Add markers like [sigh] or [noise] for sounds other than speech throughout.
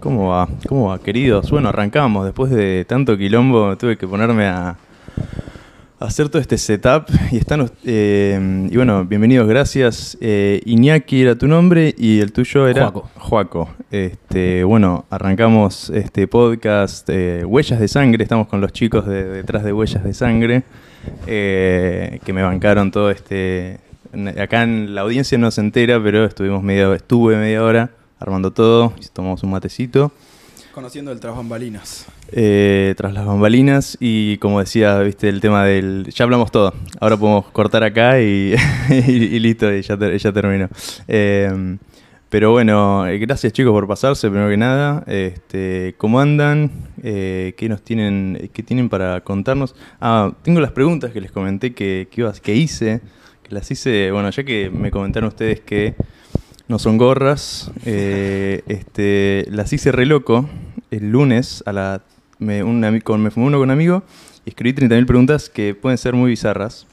¿Cómo va? ¿Cómo va, queridos? Bueno, arrancamos. Después de tanto quilombo, tuve que ponerme a, hacer todo este setup. Y están. eh, y bueno, bienvenidos, gracias. Eh, Iñaki era tu nombre y el tuyo era. Joaco. Joaco. Este, bueno, arrancamos este podcast eh, Huellas de Sangre. Estamos con los chicos de, detrás de Huellas de Sangre. eh, que me bancaron todo este. Acá en la audiencia no se entera, pero estuvimos media, estuve media hora armando todo, y tomamos un matecito. Conociendo el tras bambalinas. eh, tras las bambalinas y como decía, viste, el tema del... Ya hablamos todo, ahora podemos cortar acá y, [laughs] y- y listo, y ya, ter- ya terminó. Eh, pero bueno, eh, gracias chicos por pasarse, primero que nada. Este, ¿Cómo andan? Eh, ¿Qué nos tienen, qué tienen para contarnos? Ah, tengo las preguntas que les comenté que, que, que hice, que las hice, bueno, ya que me comentaron ustedes que no son gorras. eh, este, las hice re loco el lunes a la. Me, un con- me fumé uno con un amigo y escribí 30.000 preguntas que pueden ser muy bizarras.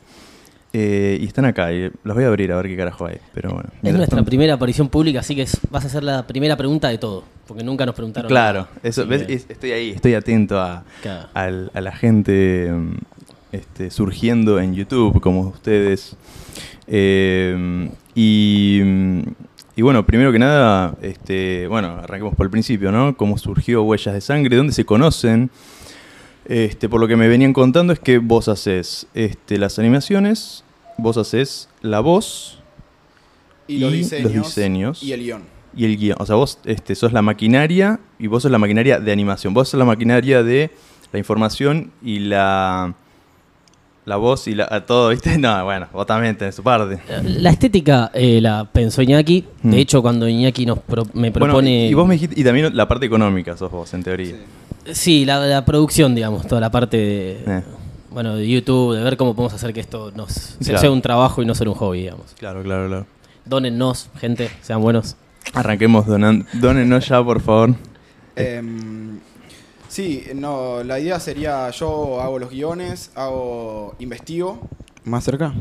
eh, y están acá, y las voy a abrir a ver qué carajo hay. Pero bueno. Es nuestra tanto- primera aparición pública, así que es- vas a hacer la primera pregunta de todo, porque nunca nos preguntaron. Claro, nada. eso, estoy ahí, estoy atento a, Claro. a la gente mm, este, surgiendo en YouTube, como ustedes. Eh, y, mm, y bueno, primero que nada, este, bueno, arranquemos por el principio, ¿no? ¿Cómo surgió Huellas de Sangre? ¿Dónde se conocen? Este, por lo que me venían contando es que vos haces este, las animaciones, vos haces la voz Y, los, diseños, los diseños. Y el guion. y el guion. O sea, vos este, sos la maquinaria y vos sos la maquinaria de animación. Vos sos la maquinaria de la información y la, la voz y la, a todo, ¿viste? [laughs] No, bueno, vos también tenés su parte. La estética eh, la pensó Iñaki. Mm. De hecho, cuando Iñaki nos pro- me Bueno, propone. y vos me dijiste, y también la parte económica sos vos, en teoría. Sí. Sí, la, la producción, digamos, toda la parte de. Eh. Bueno, de YouTube, de ver cómo podemos hacer que esto nos Claro. sea un trabajo y no ser un hobby, digamos. Claro, claro, claro. Dónennos, gente, sean buenos. Arranquemos donando. Dónenos ya, por favor. Em, sí, no, la idea sería yo hago los guiones, hago investigo. Más cerca.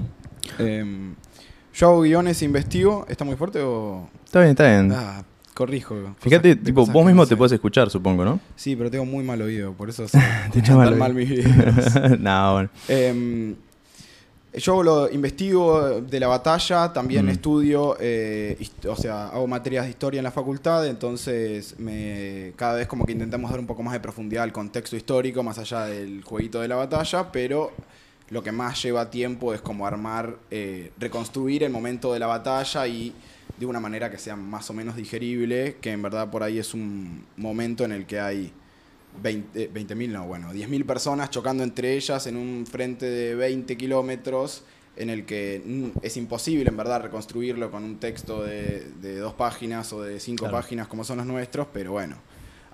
Em, yo hago guiones, investigo. ¿Está muy fuerte o...? Está bien, está bien. Ah, corrijo. Fíjate, tipo, vos mismo no te sé. puedes escuchar, supongo, ¿no? Sí, pero tengo muy mal oído, por eso [laughs] se mal mal mis videos. [laughs] no, bueno. Em, yo lo investigo de la batalla, también Mm. estudio, eh, o sea, hago materias de historia en la facultad, entonces me, cada vez como que intentamos dar un poco más de profundidad al contexto histórico, más allá del jueguito de la batalla, pero lo que más lleva tiempo es como armar, eh, reconstruir el momento de la batalla y de una manera que sea más o menos digerible, que en verdad por ahí es un momento en el que hay 20 20.000, no, bueno, 10.000 personas chocando entre ellas en un frente de 20 kilómetros en el que mm, es imposible en verdad reconstruirlo con un texto de, de dos páginas o de cinco Claro. páginas como son los nuestros, pero bueno,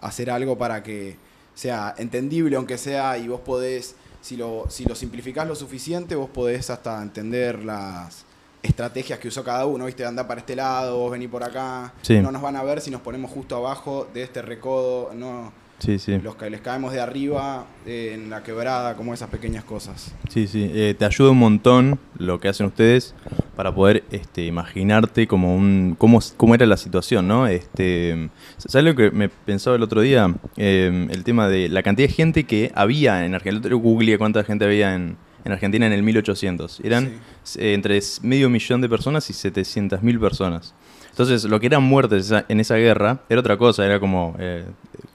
hacer algo para que sea entendible aunque sea y vos podés, si lo, si lo simplificás lo suficiente, vos podés hasta entender las estrategias que usó cada uno, viste, anda para este lado, vos vení por acá, Sí. no nos van a ver si nos ponemos justo abajo de este recodo, no Sí, sí. los que les caemos de arriba eh, en la quebrada, como esas pequeñas cosas. Sí, sí, eh, te ayuda un montón lo que hacen ustedes para poder este, imaginarte como un cómo, cómo era la situación, ¿no? Este, ¿Sabes lo que me pensaba el otro día? Eh, el tema de la cantidad de gente que había en Argentina. Día googleé cuánta gente había en, en Argentina en el 1800. Eran eh, entre medio millón de personas y 700 mil personas. Entonces, lo que eran muertes en esa guerra era otra cosa, era como eh,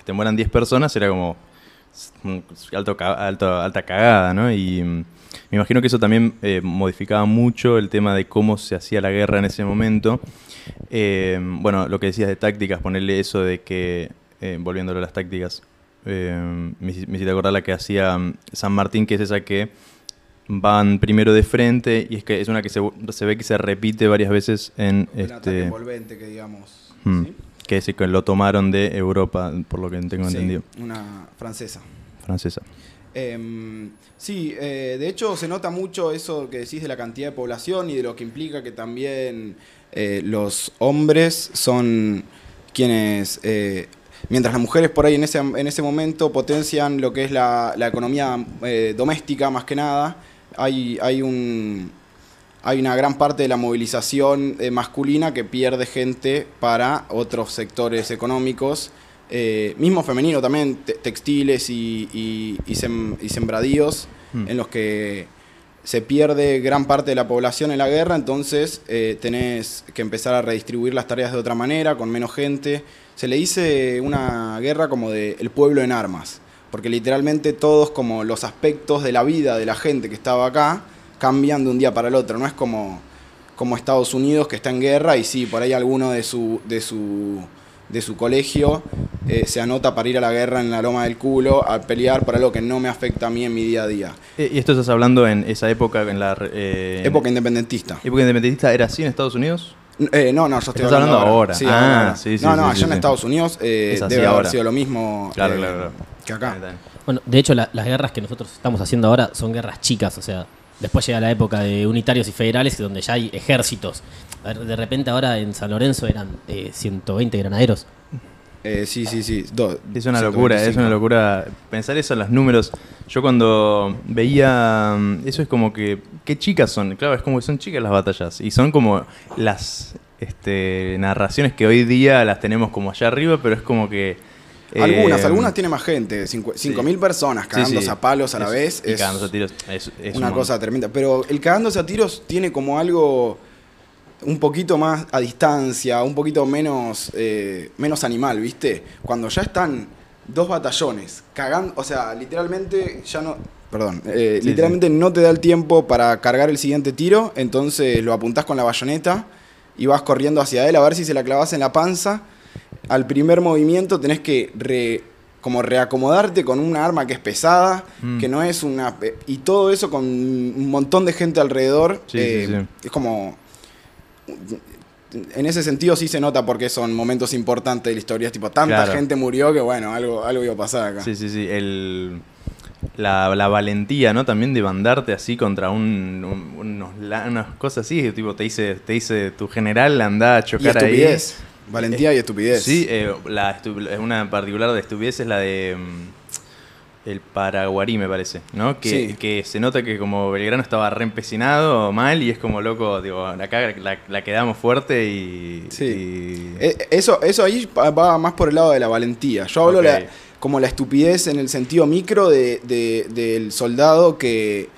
te mueran 10 personas, era como alto, alto- alta cagada, ¿no? Y mm, me imagino que eso también eh, modificaba mucho el tema de cómo se hacía la guerra en ese momento. Eh, bueno, lo que decías de tácticas, ponerle eso de que, eh, volviéndolo a las tácticas, eh, me, me hiciste acordar la que hacía mm, San Martín, que es esa que van primero de frente y es que es una que se, se ve que se repite varias veces en ataque este envolvente que digamos. mm, ¿sí? Que es que lo tomaron de Europa, por lo que tengo Sí, entendido, Una francesa. francesa. Em, sí, eh, de hecho se nota mucho eso que decís de la cantidad de población y de lo que implica que también eh, los hombres son quienes, eh, mientras las mujeres por ahí en ese, en ese momento potencian lo que es la, la economía eh, doméstica más que nada, hay, hay un... hay una gran parte de la movilización eh, masculina que pierde gente para otros sectores económicos, eh, mismo femenino también, te- textiles y, y- y sem- y sembradíos, Hmm. en los que se pierde gran parte de la población en la guerra, entonces eh, tenés que empezar a redistribuir las tareas de otra manera, con menos gente. Se le dice una guerra como de el pueblo en armas, porque literalmente todos como los aspectos de la vida de la gente que estaba acá cambian de un día para el otro, no es como, como Estados Unidos que está en guerra y sí, por ahí alguno de su, de su, de su colegio eh, se anota para ir a la guerra en la loma del culo a pelear por algo que no me afecta a mí en mi día a día. Eh, ¿Y esto estás hablando en esa época, en la... eh, Época independentista. época independentista, era así en Estados Unidos? Eh, no, no, yo estoy Estás hablando ahora. Sí, Ah, ahora. sí, sí, no, no, sí, allá en sí. Estados Unidos eh, Es así debe haber ahora. sido lo mismo Claro, eh, claro, claro. que acá. Bueno, de hecho, la- las guerras que nosotros estamos haciendo ahora son guerras chicas, o sea, después llega la época de unitarios y federales, donde ya hay ejércitos. De repente ahora en San Lorenzo eran eh, 120 granaderos. Eh, sí, sí, sí. do- Es una locura, es 125. una locura pensar eso en los números. Yo cuando veía mm, eso es como que qué chicas son, claro, es como que son chicas las batallas y son como las este, narraciones que hoy día las tenemos como allá arriba, pero es como que eh, Algunas, algunas tiene más gente. cinco- 5.000 personas Sí, cagándose sí. a palos a la Es- vez. y es cagándose a tiros. Es, es una un cosa tremenda. Pero el cagándose a tiros tiene como algo un poquito más a distancia, un poquito menos, eh, menos animal, ¿viste? Cuando ya están dos batallones cagando, o sea, literalmente ya no... Perdón, eh, literalmente no te da el tiempo para cargar el siguiente tiro, entonces lo apuntás con la bayoneta y vas corriendo hacia él a ver si se la clavas en la panza. Al primer movimiento tenés que re- como reacomodarte con una arma que es pesada, Mm. que no es una... pe- Y todo eso con un montón de gente alrededor. Sí, eh, sí, sí. Es como... En ese sentido sí se nota porque son momentos importantes de la historia. Es tipo, tanta Claro. gente murió que bueno, algo, algo iba a pasar acá. Sí, sí, sí. El, la, la valentía, ¿no? También de bandarte así contra un, un- unos la- unas cosas así. Tipo, te dice, te dice tu general, anda a Y chocar ahí. Valentía y estupidez. Sí, eh, la estu- es una particular de estupidez es la de mm, el Paraguarí, me parece, ¿no? Que, Sí. que se nota que como Belgrano estaba re empecinado mal y es como loco, digo, acá la, la quedamos fuerte y... Sí. y- Eh, Eso, eso ahí va- más por el lado de la valentía. Yo hablo Ok. la- como la estupidez en el sentido micro de- de- del soldado que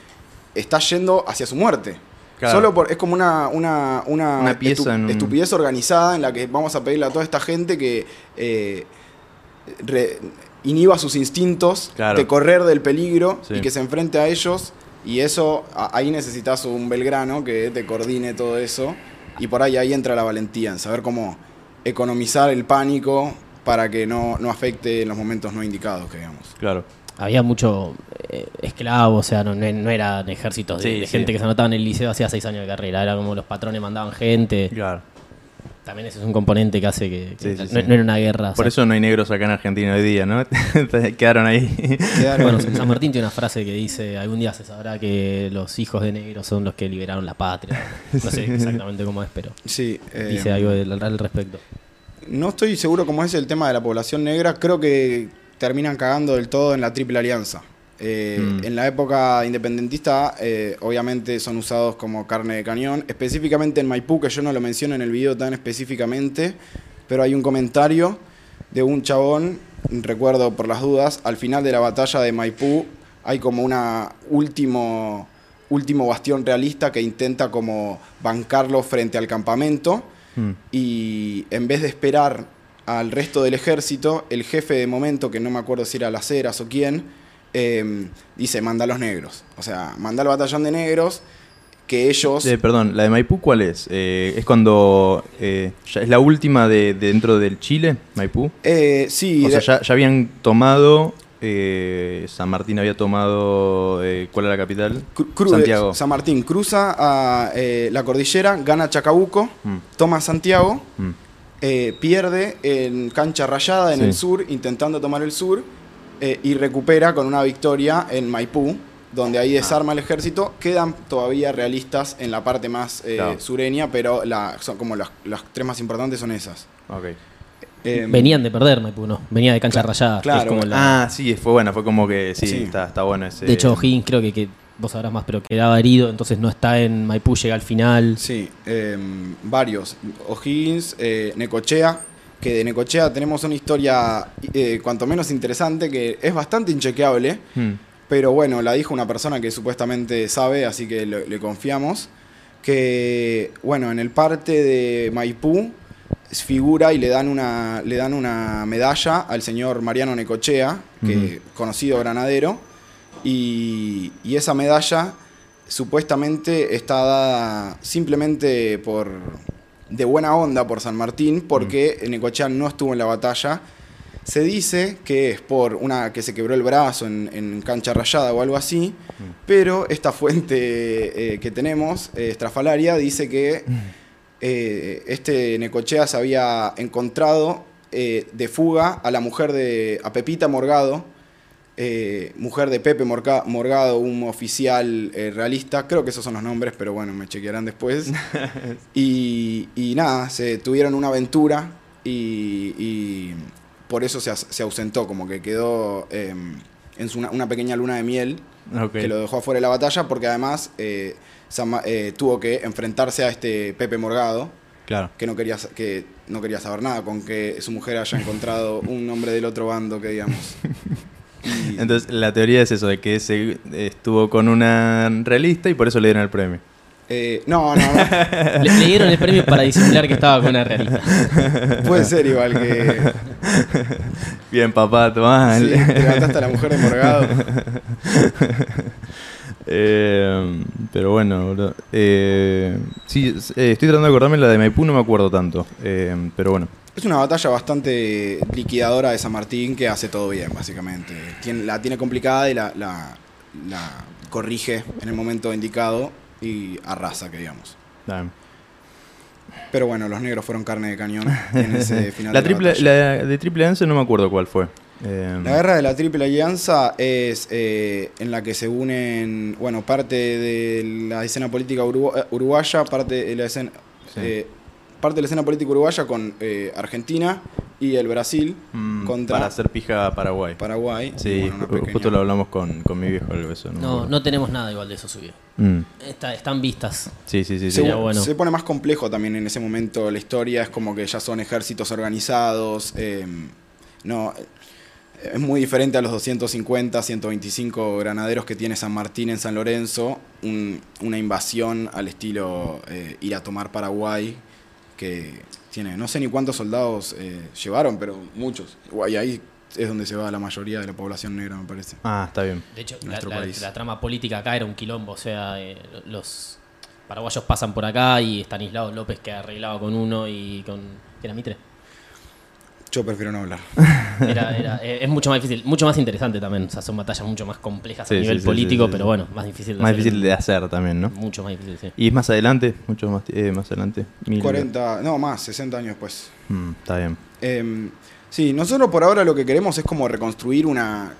está yendo hacia su muerte. Claro. Solo por, es como una, una, una, Una pieza estu- en un- estupidez organizada en la que vamos a pedirle a toda esta gente que eh, re- inhiba sus instintos Claro. de correr del peligro Sí. y que se enfrente a ellos. Y eso, ahí necesitas un Belgrano que te coordine todo eso. Y por ahí ahí entra la valentía, en saber cómo economizar el pánico para que no, no afecte en los momentos no indicados, que digamos. Claro. Había mucho eh, esclavo, o sea, no, no- no eran ejércitos de, Sí, de sí. gente que se anotaba en el liceo hacía seis años de carrera. Era como los patrones mandaban gente. Claro. También ese es un componente que hace que, que Sí, sí, no, sí. no era una guerra. o Por sea, eso no hay negros acá en Argentina hoy día, ¿no? [laughs] Quedaron ahí. Bueno, San Martín tiene una frase que dice, algún día se sabrá que los hijos de negros son los que liberaron la patria. [laughs] No sé exactamente cómo es, pero Sí, eh, dice algo del- al respecto. No estoy seguro cómo es el tema de la población negra. Creo que terminan cagando del todo en la Triple Alianza. Eh, Mm. En la época independentista, eh, obviamente son usados como carne de cañón. Específicamente en Maipú, que yo no lo menciono en el video tan específicamente, pero hay un comentario de un chabón, recuerdo por las dudas, al final de la batalla de Maipú hay como una último, último bastión realista que intenta como bancarlo frente al campamento Mm. y en vez de esperar al resto del ejército, el jefe de momento, que no me acuerdo si era Las Heras o quién, eh, dice, manda a los negros. O sea, manda al batallón de negros, que ellos... Eh, perdón, ¿la de Maipú cuál es? Eh, es cuando... eh, ya es la última de, de dentro del Chile, Maipú. Sí, O sea, ya, ya habían tomado... San Martín había tomado... ¿Cuál era la capital? cru- Santiago. San Martín cruza a la cordillera, gana Chacabuco, Mm, toma Santiago, mm. Eh, pierde en cancha rayada en Sí. el sur, intentando tomar el sur, eh, y recupera con una victoria en Maipú, donde Ah. ahí desarma el ejército. Quedan todavía realistas en la parte más eh, Claro. sureña, pero la- son como las, las tres más importantes son esas. Ok. Eh, Venían de perder Maipú, ¿no? Venía de cancha Claro, rayada. claro, como la- Ah, sí, fue bueno, fue como que sí, Sí. Está, está bueno ese... de hecho, Higgins creo que, que vos sabrás más, pero quedaba herido, entonces no está en Maipú, llega al final. Sí, eh, varios. O'Higgins, eh, Necochea, que de Necochea tenemos una historia eh, cuanto menos interesante, que es bastante inchequeable, Hmm. pero bueno, la dijo una persona que supuestamente sabe, así que le, le confiamos, que bueno, en el parte de Maipú figura y le dan una, le dan una medalla al señor Mariano Necochea, que conocido granadero, y, y esa medalla supuestamente está dada simplemente por de buena onda por San Martín, porque Necochea no estuvo en la batalla. Se dice que es por una que se quebró el brazo en, en cancha rayada o algo así, pero esta fuente eh, que tenemos, eh, estrafalaria, dice que eh, este Necochea se había encontrado de fuga a la mujer de. a Pepita Morgado, eh, mujer de Pepe Morca- Morgado, un oficial eh, realista. Creo que esos son los nombres, pero bueno, me chequearán después. [laughs] y, y nada, se tuvieron una aventura y, y por eso se, ausentó, como que quedó eh, en su- una, pequeña luna de miel que lo dejó afuera de la batalla porque además eh, tuvo que enfrentarse a este Pepe Morgado Claro. que no quería que no quería saber nada con que su mujer haya encontrado un hombre del otro bando que digamos [laughs] Y- Entonces, la teoría es eso, de que se estuvo con una realista y por eso le dieron el premio. eh, no no no [laughs] Le, le dieron el premio para disimular que estaba con una realista. puede ser igual que [laughs] Bien, papá, tomá. sí, levantaste a la mujer de Morgado [laughs] Eh, pero bueno, boludo. Eh, sí, eh, estoy tratando de acordarme la de Maipú, no me acuerdo tanto. Eh, pero bueno. Es una batalla bastante liquidadora de San Martín que hace todo bien básicamente la tiene complicada y la, la, la corrige en el momento indicado y arrasa que digamos nada. Pero bueno, los negros fueron carne de cañón en ese [laughs] final. La, de triple, batalla. la de Triple Alianza no me acuerdo cuál fue. Eh, La guerra de la Triple Alianza es eh, en la que se unen, bueno, parte de la escena política eh, uruguaya, parte de la escena, Sí. eh, parte de la escena política uruguaya con eh, Argentina y el Brasil mm, contra para hacer pija a Paraguay. Paraguay. Sí, Bueno, pequeña- justo lo hablamos con, con mi viejo algo de eso. No, No, tenemos nada igual de eso subido. Mm, Está- están vistas. Sí, sí, sí. Se, Sería bueno. se pone más complejo también en ese momento la historia, es como que ya son ejércitos organizados, eh, no, es muy diferente a los 250, 125 granaderos que tiene San Martín en San Lorenzo, un- una invasión al estilo eh, ir a tomar Paraguay, que tiene, no sé ni cuántos soldados eh, llevaron, pero muchos, y ahí es donde se va la mayoría de la población negra, me parece. Ah, está bien. De hecho, la, trama política acá era un quilombo. O sea, eh, los paraguayos pasan por acá y Estanislao López que arreglaba con uno y con. ¿Era Mitre? Yo prefiero no hablar. [laughs] Era, era- [laughs] eh, es mucho más difícil, mucho más interesante también. O sea, son batallas mucho más complejas Sí, a sí, nivel sí, político, sí, sí, pero bueno, más difícil de Más hacer. difícil de hacer también, ¿no? Mucho más difícil, sí. Y es más adelante, mucho más, eh, más adelante. Mil- 40, no más, 60 años después. Mm, está bien. Eh, sí, nosotros por ahora lo que queremos es como reconstruir una,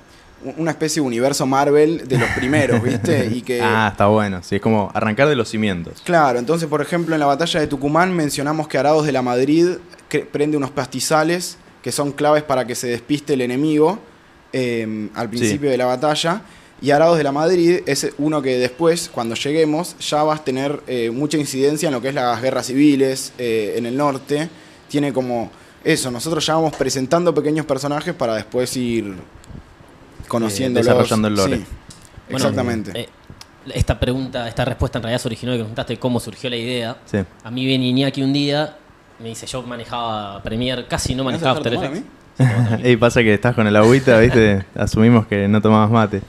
una especie de universo Marvel de los primeros, ¿viste? [laughs] Y que... Ah, está bueno. Sí, es como arrancar de los cimientos. Claro, entonces por ejemplo en la batalla de Tucumán mencionamos que Arados de la Madrid prende unos pastizales que son claves para que se despiste el enemigo eh, al principio de la batalla. Y Arados de la Madrid es uno que después, cuando lleguemos, ya vas a tener eh, mucha incidencia en lo que es las guerras civiles eh, en el norte. Tiene como eso, nosotros ya vamos presentando pequeños personajes para después ir conociendo desarrollando el lore. Sí, exactamente. eh, esta pregunta, esta respuesta en realidad se originó de que preguntaste cómo surgió la idea. Sí. A mí viene Iñaki un día, me dice, yo manejaba Premiere, casi no ¿Me vas a manejaba After Effects. Ey, pasa que estás con el agüita, ¿viste? [laughs] Asumimos que no tomabas mate.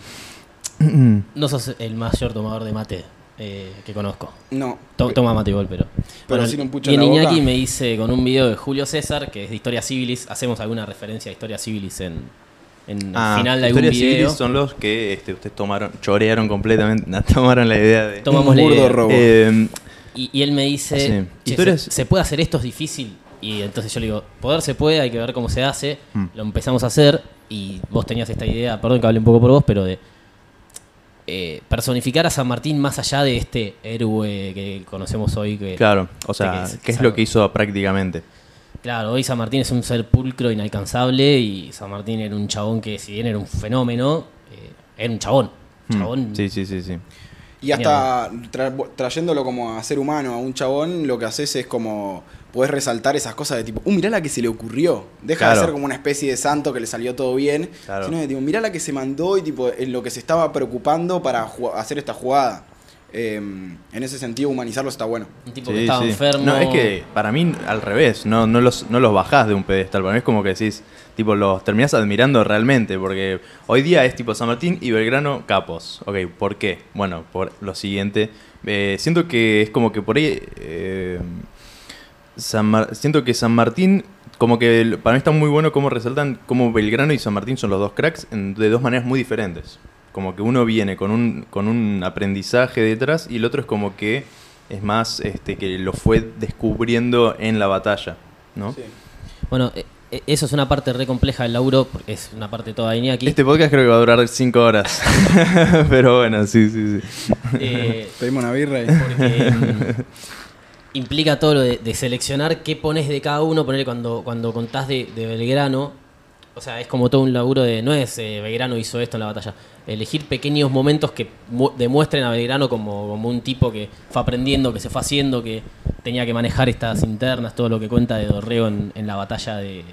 No sos el mayor tomador de mate eh, que conozco. No. To- toma mate igual, pero. Pero sin un pucho en la boca. Iñaki y me dice con un video de Julio César, que es de Historia Civilis, hacemos alguna referencia a Historia Civilis en, en Ah, el final de algún video. civiles son los que este, ustedes tomaron, chorearon completamente, [laughs] tomaron la idea de... Tomamos Un la burdo robo. Eh, Y, y él me dice, Sí. "Che, Historias- ¿se, se puede hacer esto? ¿Es difícil? Y entonces yo le digo, poder se puede, hay que ver cómo se hace. Mm. Lo empezamos a hacer y vos tenías esta idea, perdón que hablé un poco por vos, pero de eh, personificar a San Martín más allá de este héroe que conocemos hoy. Que, claro, o sea, que es- ¿qué es lo que hizo prácticamente? Claro, hoy San Martín es un ser pulcro, inalcanzable, y San Martín era un chabón que, si bien era un fenómeno, eh, era un chabón. Hmm. Chabón. Sí, sí, sí, sí. Y hasta tra- trayéndolo como a ser humano, a un chabón, lo que haces es como podés resaltar esas cosas de tipo, uh, mirá la que se le ocurrió. Deja Claro. de ser como una especie de santo que le salió todo bien, Claro. sino de tipo, mirá la que se mandó y tipo, en lo que se estaba preocupando para hacer esta jugada. Eh, en ese sentido, humanizarlo está bueno. Un tipo que estaba sí. enfermo. No, es que para mí al revés, no, no, los, no los bajás de un pedestal. Para mí es como que decís, tipo, los terminás admirando realmente. Porque hoy día es tipo San Martín y Belgrano capos. Ok, ¿por qué? Bueno, por lo siguiente. Eh, siento que es como que por ahí. eh, San Mar- siento que San Martín. Como que el- para mí está muy bueno cómo resaltan cómo Belgrano y San Martín son los dos cracks en- de dos maneras muy diferentes. Como que uno viene con un, con un aprendizaje detrás y el otro es como que es más este que lo fue descubriendo en la batalla, ¿no? Bueno, eh, eh, eso es una parte re compleja del laburo, porque es una parte toda de Iñaki. Este podcast creo que va a durar cinco horas. [laughs] [laughs] Pero bueno, sí, sí, sí. Eh, [laughs] Pedimos una birra y... porque mm, implica todo lo de, de seleccionar qué pones de cada uno, poner cuando, cuando contás de, de Belgrano, o sea, es como todo un laburo de, no es eh, Belgrano hizo esto en la batalla, elegir pequeños momentos que mu- demuestren a Belgrano como, un tipo que fue aprendiendo, que se fue haciendo, que tenía que manejar estas internas, todo lo que cuenta de Dorrego en, en la batalla de... eh,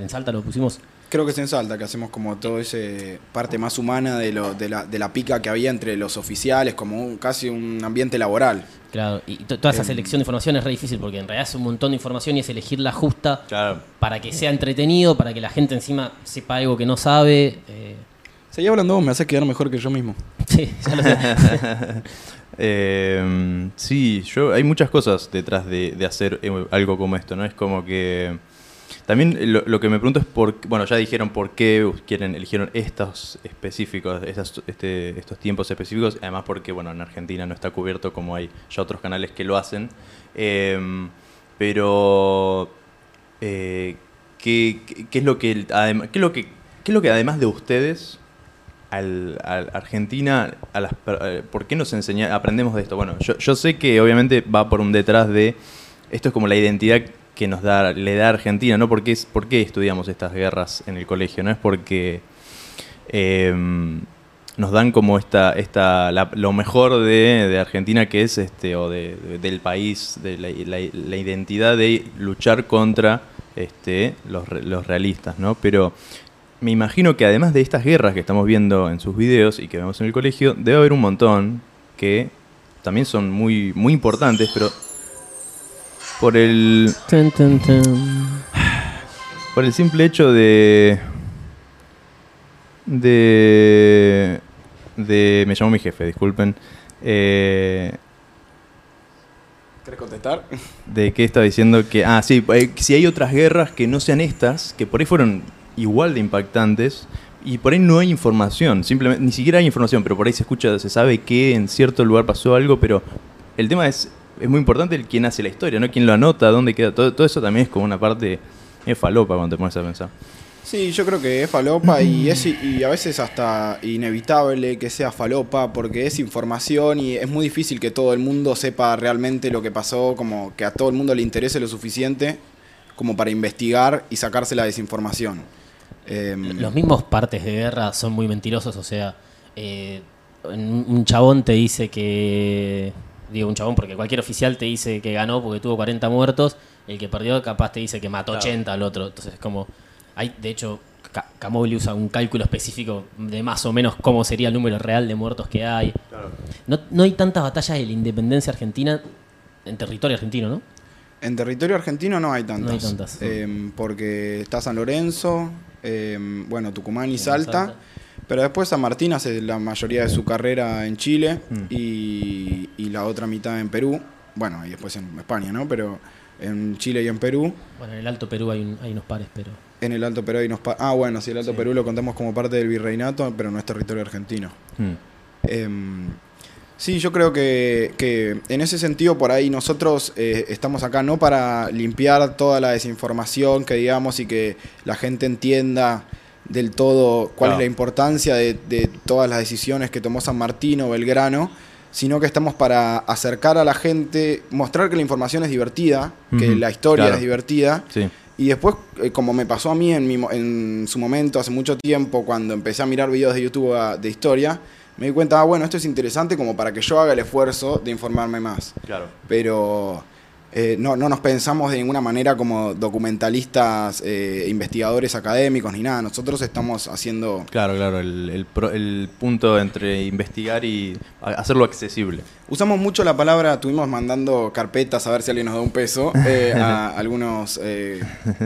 En Salta lo pusimos. Creo que es en Salta que hacemos como todo ese parte más humana de, lo, de, la, de la pica que había entre los oficiales, como un- casi un ambiente laboral. Claro, y to- toda esa Em. selección de información es re difícil porque en realidad es un montón de información y es elegir la justa Claro. para que sea entretenido, para que la gente encima sepa algo que no sabe. eh, Seguí hablando vos, me haces quedar mejor que yo mismo. [laughs] sí, ya lo sé. [laughs] Eh, sí, yo hay muchas cosas detrás de, de hacer eh, algo como esto, ¿no? Es como que también lo, que me pregunto es por bueno, ya dijeron por qué quieren eligieron estos específicos, estas- este, estos tiempos específicos, además porque bueno, en Argentina no está cubierto como hay ya otros canales que lo hacen. Eh, pero eh, ¿qué, es lo que adem- qué es lo que qué es lo que además de ustedes al, Argentina, a las, eh, ¿por qué nos enseña, aprendemos de esto? Bueno, yo, yo sé que obviamente va por un detrás de, esto es como la identidad que nos da, le da Argentina, ¿no? ¿Por qué, es, ¿Por qué estudiamos estas guerras en el colegio? No es porque eh, nos dan como esta, esta lo mejor de, de Argentina que es este, o de, de- del país, de la, la- la identidad de luchar contra este, los, los realistas, ¿no? Pero me imagino que además de estas guerras que estamos viendo en sus videos y que vemos en el colegio, debe haber un montón que también son muy, muy importantes, pero por el, por el simple hecho de. de. de. me llamó mi jefe, disculpen. Eh, ¿Querés contestar? de que estaba diciendo que. Ah, sí, eh, si hay otras guerras que no sean estas, que por ahí fueron igual de impactantes. Y por ahí no hay información, simplemente, ni siquiera hay información, pero por ahí se escucha, se sabe que en cierto lugar pasó algo, pero el tema es, es muy importante el quién hace la historia, ¿no? Quién lo anota, dónde queda, todo, todo eso también es como una parte es falopa cuando te pones a pensar. Sí, yo creo que es falopa y, es, y a veces hasta inevitable que sea falopa porque es información y es muy difícil que todo el mundo sepa realmente lo que pasó, como que a todo el mundo le interese lo suficiente como para investigar y sacarse la desinformación. Em, Los mismos partes de guerra son muy mentirosos, o sea, eh, un un chabón te dice que. Digo un chabón porque cualquier oficial te dice que ganó porque tuvo 40 muertos, el que perdió capaz te dice que mató 80 al otro. Entonces, es como. Hay, de hecho, Ca- Camogli usa un cálculo específico de más o menos cómo sería el número real de muertos que hay. No, no hay tantas batallas de la independencia argentina en territorio argentino, ¿no? En territorio argentino no hay tantas. No hay tantas. Em, porque está San Lorenzo, em, bueno, Tucumán y Y Salta. Salta. Pero después San Martín hace la mayoría de su carrera en Chile Mm. y, y la otra mitad en Perú. Bueno, y después en España, ¿no? Pero en Chile y en Perú. Bueno, en el Alto Perú hay, un- hay unos pares, pero. En el Alto Perú hay unos... pa- Ah, bueno, sí, el Alto Sí. Perú lo contamos como parte del virreinato, pero no es territorio argentino. Hmm. Em, sí, yo creo que, que en ese sentido por ahí nosotros eh, estamos acá no para limpiar toda la desinformación que digamos y que la gente entienda del todo cuál Claro. es la importancia de, de todas las decisiones que tomó San Martín o Belgrano, sino que estamos para acercar a la gente, mostrar que la información es divertida, que la historia claro. es divertida Sí. Y después, eh, como me pasó a mí en, mi en su momento, hace mucho tiempo, cuando empecé a mirar videos de YouTube ah, de historia, me di cuenta, ah, bueno, esto es interesante como para que yo haga el esfuerzo de informarme más. Claro. Pero eh, no, no nos pensamos de ninguna manera como documentalistas, eh, investigadores académicos ni nada. Nosotros estamos haciendo... Claro, claro, el, el pro- el punto entre investigar y hacerlo accesible. Usamos mucho la palabra, estuvimos mandando carpetas a ver si alguien nos da un peso eh, [laughs] a algunos, eh,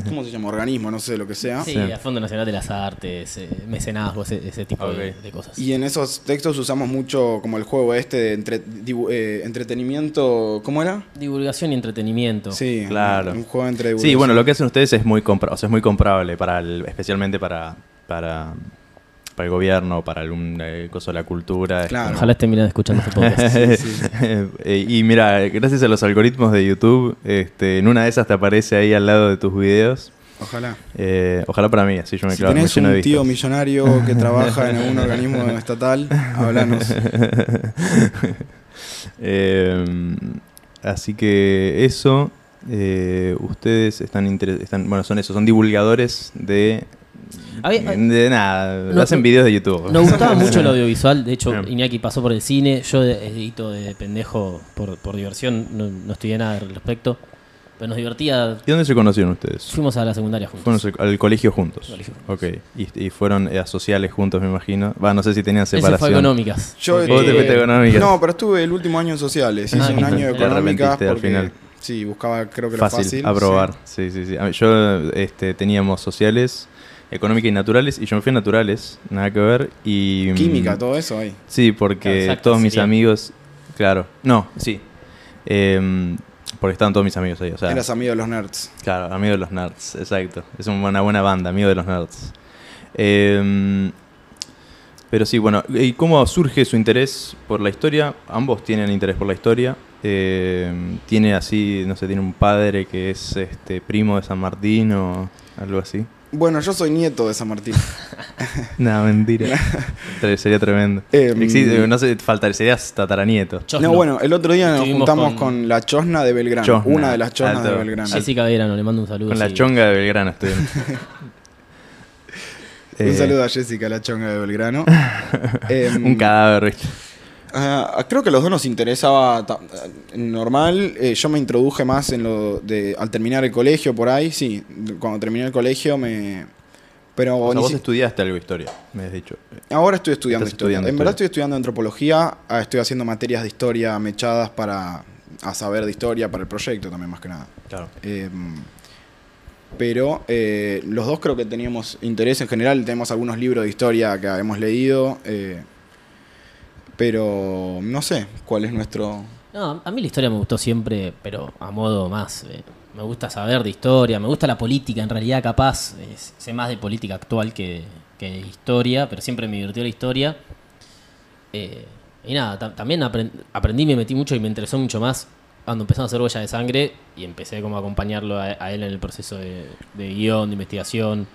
¿cómo se llama? Organismos, no sé lo que sea. Sí, Sí. a Fondo Nacional de las Artes, eh, mecenazgo, ese, ese tipo de, cosas. Y en esos textos usamos mucho como el juego este de entre- eh, entretenimiento, ¿cómo era? Divulgación y entretenimiento. Sí, Claro. un, un juego entre Sí, bueno, lo que hacen ustedes es muy compra o sea, es muy comprable para el- especialmente para, para, para el gobierno, para algún eh, coso de la cultura. Claro. Ojalá estén mirando escuchando este podcast. [laughs] Sí, sí. Eh, y mira, gracias a los algoritmos de YouTube, este, en una de esas te aparece ahí al lado de tus videos. Ojalá. Eh, ojalá para mí, así yo me Si tenés un tío millonario que trabaja en algún [laughs] organismo estatal, háblanos. [laughs] Eh, así que eso, eh, ustedes están, están, bueno, son eso, son divulgadores de, de nada, No, hacen no- videos de YouTube. Nos gustaba [laughs] mucho el audiovisual, de hecho Bien. Iñaki pasó por el cine, yo edito de pendejo por, por diversión, no, no estudié nada al respecto, pero nos divertía, ¿Y dónde se conocieron ustedes? fuimos a la secundaria juntos. Fueron al colegio juntos. Colegio Ok, y, y fueron eh, a sociales juntos, me imagino. Va, no sé si tenían Ese fue separación. económicas. Yo te fuiste a económicas. No, pero estuve el último año en sociales. Hice Ah, un año de económicas al porque final. sí, buscaba creo que lo fácil, fácil. aprobar. sí. Sí, sí, sí. Yo este, teníamos sociales, económica y naturales, y yo me fui a naturales, nada que ver. Y, mm, Química, todo eso ahí. Sí, porque exacto, todos mis sería. amigos. Claro, no, sí. Em, porque estaban todos mis amigos ahí. O sea, Eras amigo de los nerds. Claro, amigo de los nerds, exacto. Es una buena banda, amigo de los nerds. Em, pero sí, bueno, ¿y cómo surge su interés por la historia? Ambos tienen interés por la historia. Em, tiene así, no sé, tiene un padre que es este primo de San Martín o algo así. Bueno, yo soy nieto de San Martín. [laughs] No, mentira. [laughs] Sería tremendo. Em, Existe- no sé, faltaría, serías tataranieto. Chosno. No, bueno, el otro día nos Estuvimos juntamos con- con... la chosna de Belgrano. Chosna, Una de las chosnas alto. de Belgrano. Jessica Verano, le mando un saludo. Con la chonga de Belgrano estuvieron. [laughs] Un Eh, saludo a Jessica, la chonga de Belgrano. Em, Un cadáver, ¿viste? Ah, creo que a los dos nos interesaba normal. Eh, yo me introduje más en lo de al terminar el colegio por ahí, sí. Cuando terminé el colegio me pero O sea, vos si- estudiaste algo de historia, me has dicho. ahora estoy estudiando Estás historia. estudiando en verdad estoy estudiando antropología, ah, estoy haciendo materias de historia mechadas para a saber de historia para el proyecto también más que nada. Claro. Em, pero eh, los dos creo que teníamos interés en general, tenemos algunos libros de historia que hemos leído, eh, pero no sé cuál es nuestro... No, a mí la historia me gustó siempre, pero a modo más. eh, me gusta saber de historia, me gusta la política, en realidad capaz. eh, sé más de política actual que, que de historia, pero siempre me divirtió la historia. Eh, y nada, ta- también apren- aprendí, me metí mucho y me interesó mucho más cuando empezamos a hacer huella de sangre y empecé como a acompañarlo a, a él en el proceso de, de guion, de investigación.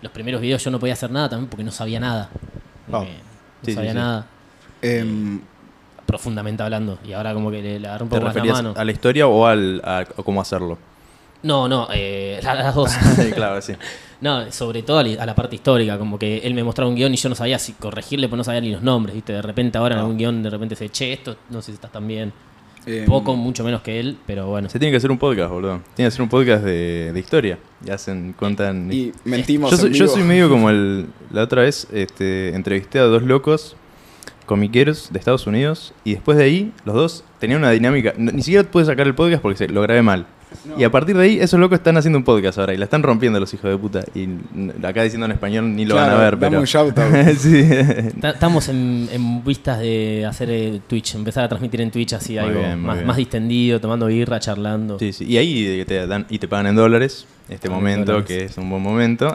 Los primeros videos yo no podía hacer nada también porque no sabía nada. Oh. No Sí, sí, sabía sí. nada, em, profundamente hablando. Y ahora como que le, le agarré un ¿Te poco más la mano. a la historia o al, a, a cómo hacerlo? No, no, eh, la- [laughs] las dos. [laughs] claro, sí. no, sobre todo a la, parte histórica, como que él me mostraba un guion y yo no sabía si corregirle, pues no sabía ni los nombres, ¿viste? De repente ahora en Ah. algún guion de repente se, che, esto no sé si estás tan bien. em, Poco, mucho menos que él, pero bueno. Se tiene que hacer un podcast, boludo. Tiene que hacer un podcast de, de historia. Y hacen, cuentan. Y mentimos yo, soy, en yo soy medio como [laughs] el. La otra vez este, entrevisté a dos locos comiqueros de Estados Unidos. Y después de ahí, los dos tenían una dinámica. no- ni siquiera pude sacar el podcast porque se, lo grabé mal. No. Y a partir de ahí, esos locos están haciendo un podcast ahora. Y la están rompiendo los hijos de puta. Y acá diciendo en español ni lo Claro, van a ver, pero. un [laughs] sí. Estamos en, en vistas de hacer eh, Twitch, empezar a transmitir en Twitch así Muy algo bien, más, más distendido, tomando birra, charlando. Sí, sí. Y ahí te dan y te pagan en dólares. Este en momento, dólares. que es un buen momento.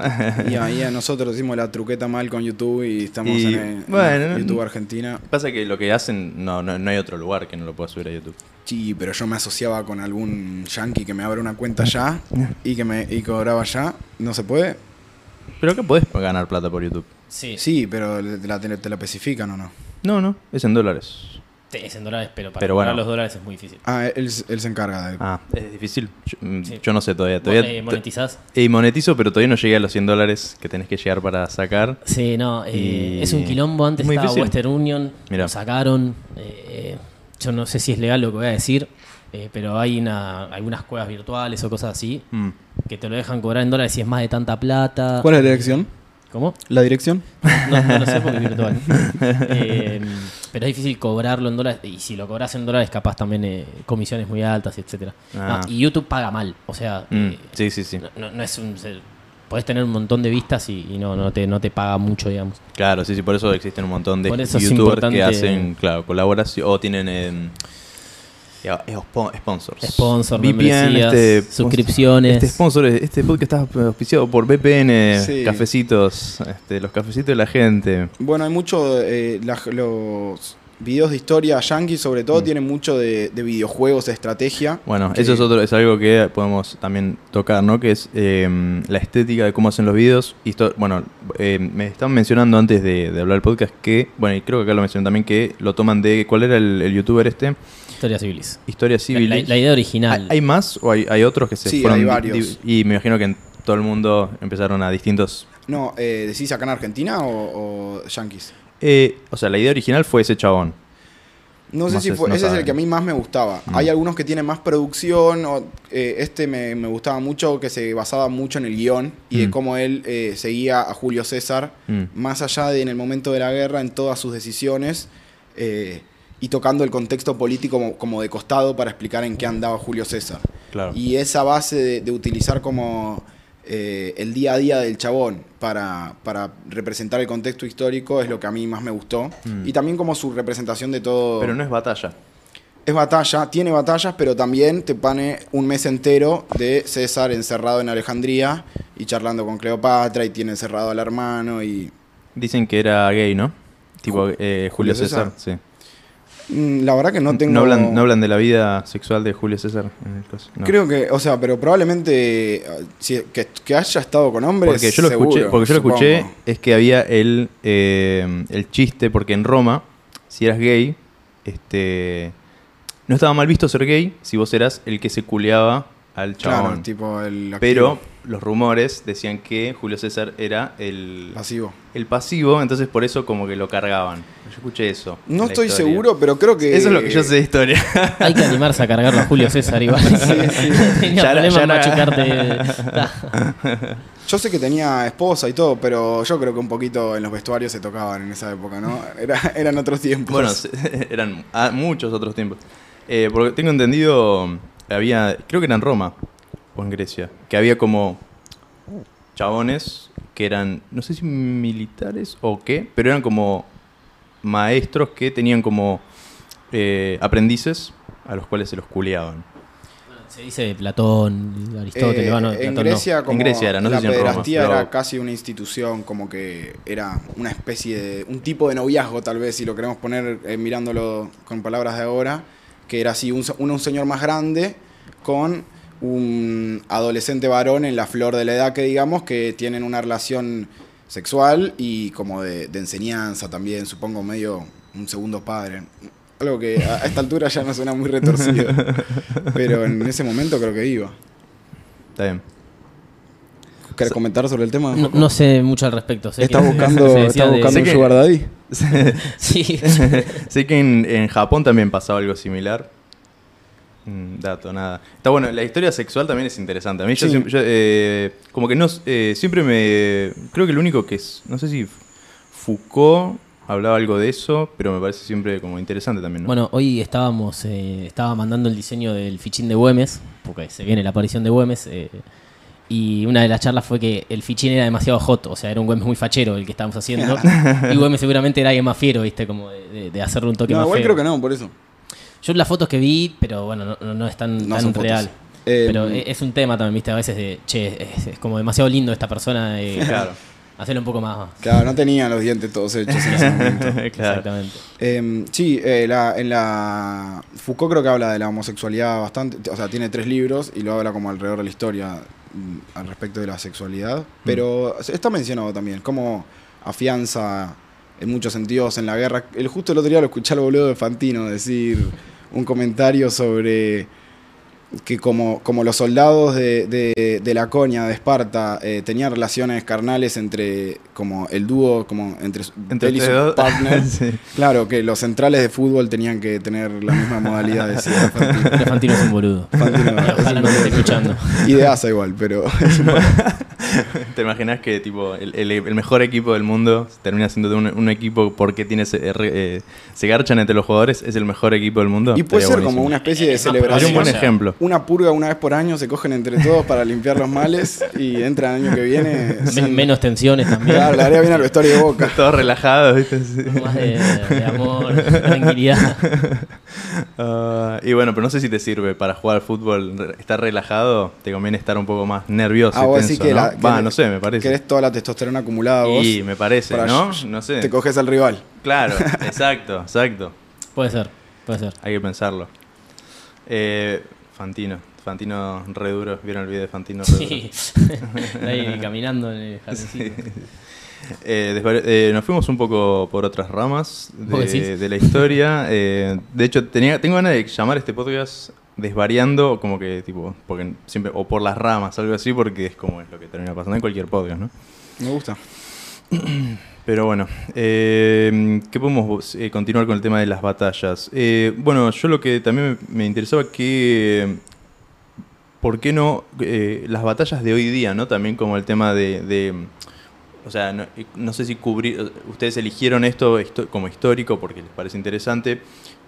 Y ahí [laughs] a nosotros hicimos la truqueta mal con YouTube y estamos Y, en, bueno, YouTube Argentina. Pasa que lo que hacen, no, no, no hay otro lugar que no lo pueda subir a YouTube. Sí, pero yo me asociaba con algún yankee que me abra una cuenta ya y que me y cobraba ya. ¿No se puede? Pero acá podés ganar plata por YouTube. Sí. Sí, pero te la, te la especifican o no. No, no, es en dólares. Este es en dólares, pero para Pero bueno. los dólares es muy difícil. Ah, él, él se encarga de... Ah, es difícil. Yo, mm, Sí. yo no sé todavía. ¿Vos, todavía eh, monetizás? y monetizo, pero todavía no llegué a los 100 dólares que tenés que llegar para sacar. Sí, no, eh, Y- es un quilombo. Antes Muy estaba difícil. Western Union, Mirá. lo sacaron. eh, yo no sé si es legal lo que voy a decir, eh, pero hay una, algunas cuevas virtuales o cosas así Mm. que te lo dejan cobrar en dólares si es más de tanta plata. ¿Cuál es la dirección? ¿Cómo? ¿La dirección? [laughs] No, no lo sé porque es virtual. Eh, pero es difícil cobrarlo en dólares. Y si lo cobras en dólares, capaz también eh, comisiones muy altas, etcétera. Ah. No, y YouTube paga mal. O sea, Mm, eh, Sí, sí, sí. no, no- es un. podés tener un montón de vistas y, y no, no, te, no te paga mucho, digamos. Claro, sí, sí, por eso existen un montón de youtubers que hacen, claro, colaboración o tienen eh, eh, sponsors. Sponsor, VPN, este, suscripciones. Este sponsor, este podcast está auspiciado por VPN, Sí. cafecitos, este, los cafecitos de la gente. Bueno, hay mucho... eh, la- los videos de historia yankees, sobre todo, Mm. tienen mucho de, de videojuegos, de estrategia. Bueno, que- eso es otro, es algo que podemos también tocar, ¿no? Que es eh, la estética de cómo hacen los videos. Histo- bueno, eh, me estaban mencionando antes de, de hablar del podcast que, bueno, y creo que acá lo mencioné también, que lo toman de, ¿cuál era el, el youtuber este? Historia civilis. Historia La, Civil. la- la idea original. ¿Hay, hay más o hay, hay otros que se Sí, fueron? hay varios. di- y me imagino que en todo el mundo empezaron a distintos... No, eh, ¿decís acá en Argentina o, o yankees? Eh, o sea, la idea original fue ese chabón. No sé si fue, no ese es el que a mí más me gustaba. Mm. Hay algunos que tienen más producción, o, eh, este me, me gustaba mucho, que se basaba mucho en el guion y de Mm. cómo él eh, seguía a Julio César, Mm. más allá de en el momento de la guerra, en todas sus decisiones, eh, y tocando el contexto político como, como de costado para explicar en qué andaba Julio César. Claro. Y esa base de, de utilizar como eh, el día a día del chabón para, para representar el contexto histórico es lo que a mí más me gustó. Mm. Y también como su representación de todo... Pero no es batalla. Es batalla, tiene batallas, pero también te pone un mes entero de César encerrado en Alejandría y charlando con Cleopatra y tiene encerrado al hermano y... Dicen que era gay, ¿no? Tipo eh, Julio Julio César, César. sí. Mm, La verdad que no tengo... No hablan, no hablan de la vida sexual de Julio César en el caso. no. Creo que, o sea, pero probablemente eh, si- que, que haya estado con hombres. Porque yo lo seguro, escuché, porque yo lo escuché es que había el, eh, el chiste, porque en Roma, si eras gay, este no estaba mal visto ser gay si vos eras el que se culeaba al chabón. Claro, tipo el activo, Pero los rumores decían que Julio César era el, pasivo. el pasivo, entonces por eso como que lo cargaban. Yo escuché eso. No estoy historia. seguro, pero creo que. Eso es lo que yo sé de historia. [laughs] Hay que animarse a cargarlo a Julio César igual. [laughs] [laughs] Ya problemas ya machucarte. Yo sé que tenía esposa y todo, pero yo creo que un poquito en los vestuarios se tocaban en esa época, ¿no? Era, eran otros tiempos. Bueno, eran ah, muchos otros tiempos. Eh, porque tengo entendido, había, creo que era en Roma o en Grecia, que había como chabones que eran, no sé si militares o qué, pero eran como maestros que tenían como eh, aprendices a los cuales se los culeaban. Se dice Platón, Aristóteles, Eh, bueno, en Platón no. Grecia, como En Grecia era, no sé la si en Roma, pederastía pero- era casi una institución, como que era una especie de. un tipo de noviazgo, tal vez, si lo queremos poner eh, mirándolo con palabras de ahora, que era así, un, un señor más grande con un adolescente varón en la flor de la edad, que digamos, que tienen una relación sexual y como de, de enseñanza también, supongo, medio un segundo padre. Algo que a a esta altura ya no suena muy retorcido. [laughs] Pero en ese momento creo que iba. Está bien. ¿Querés comentar sobre el tema? No, no sé mucho al respecto. sé ¿Estás que buscando, [laughs] se de- buscando Sé un que- sugar daddy? [laughs] Sí. sé que en, en Japón también pasaba algo similar. Dato, nada. Está bueno, la historia sexual también es interesante. A mí yo, Sí. siempre- yo, eh, como que no, eh, siempre me... Creo que el único que es... No sé si Foucault hablaba algo de eso, pero me parece siempre como interesante también. ¿no? Bueno, hoy estábamos, eh, estaba mandando el diseño del fichín de Güemes, porque se viene la aparición de Güemes, eh, y una de las charlas fue que el fichín era demasiado hot, o sea, era un Güemes muy fachero el que estábamos haciendo, [laughs] y Güemes seguramente era alguien más fiero, viste, como de, de- de hacerle un toque No, más igual feo. creo que no, por eso. Yo las fotos que vi, pero bueno, no, no- es tan, No tan son fotos. real. Eh, pero e- es un tema también, viste, a veces de, che, es, es como demasiado lindo esta persona, eh, [laughs] Claro. hacerlo un poco más... Claro, no tenía los dientes todos hechos en ese [laughs] momento. claro. Exactamente. Eh, sí, eh, la- en la. Foucault creo que habla de la homosexualidad bastante. O sea, tiene tres libros y lo habla como alrededor de la historia mm, al respecto de la sexualidad. Pero está mencionado también, cómo afianza en muchos sentidos en la guerra. El justo el otro día lo escuché al boludo de Fantino decir un comentario sobre que como, como los soldados de, de, de Laconia, de Esparta, eh, tenían relaciones carnales entre como el dúo, como entre, Entre él y ustedes su dos. partner. [laughs] Sí. Claro, que los centrales de fútbol tenían que tener la misma modalidad de [laughs] Fantino. Fantino es un boludo. Fantino ojalá no me esté escuchando. Y de asa igual, pero [laughs] [laughs] ¿Te imaginas que tipo el, el- el mejor equipo del mundo termina siendo de un, un equipo porque tiene ese- eh, se garchan entre los jugadores? ¿Es el mejor equipo del mundo? Y puede Estaría ser como una especie de Sería un celebración. buen ejemplo. Una purga una vez por año, se cogen entre todos para limpiar los males y entran el año que viene. Sin- menos tensiones también. Claro, le haría bien al vestuario de boca. Todos relajados, ¿viste? Sí. Más de, de amor, tranquilidad. [laughs] Ah, y bueno, pero no sé si te sirve para jugar al fútbol. Estar relajado, te conviene estar un poco más nervioso. Ah, y tenso, decís que ¿no? la- que Va, no sé, me parece. Querés toda la testosterona acumulada vos. Y me parece, para- ¿no? No sé. Te coges al rival. Claro, [laughs] exacto, exacto. Puede ser, puede ser. Hay que pensarlo. Eh, Fantino, Fantino re duro. ¿Vieron el video de Fantino re duro? Sí. [laughs] Ahí [laughs] caminando en el jardincito. Eh, eh, nos fuimos un poco por otras ramas ¿Vos de, la historia. Eh, de hecho, tenía, tengo ganas de llamar este podcast desvariando, como que tipo, porque siempre, o por las ramas, algo así, porque es como es lo que termina pasando en cualquier podcast, ¿no? Me gusta. [clears throat] Pero bueno, eh, ¿qué podemos eh, continuar con el tema de las batallas? Eh, bueno, yo lo que también me, me interesaba que, ¿por qué no eh, las batallas de hoy día, no? También como el tema de, de- o sea, no, no sé si cubrir, ustedes eligieron esto como histórico porque les parece interesante,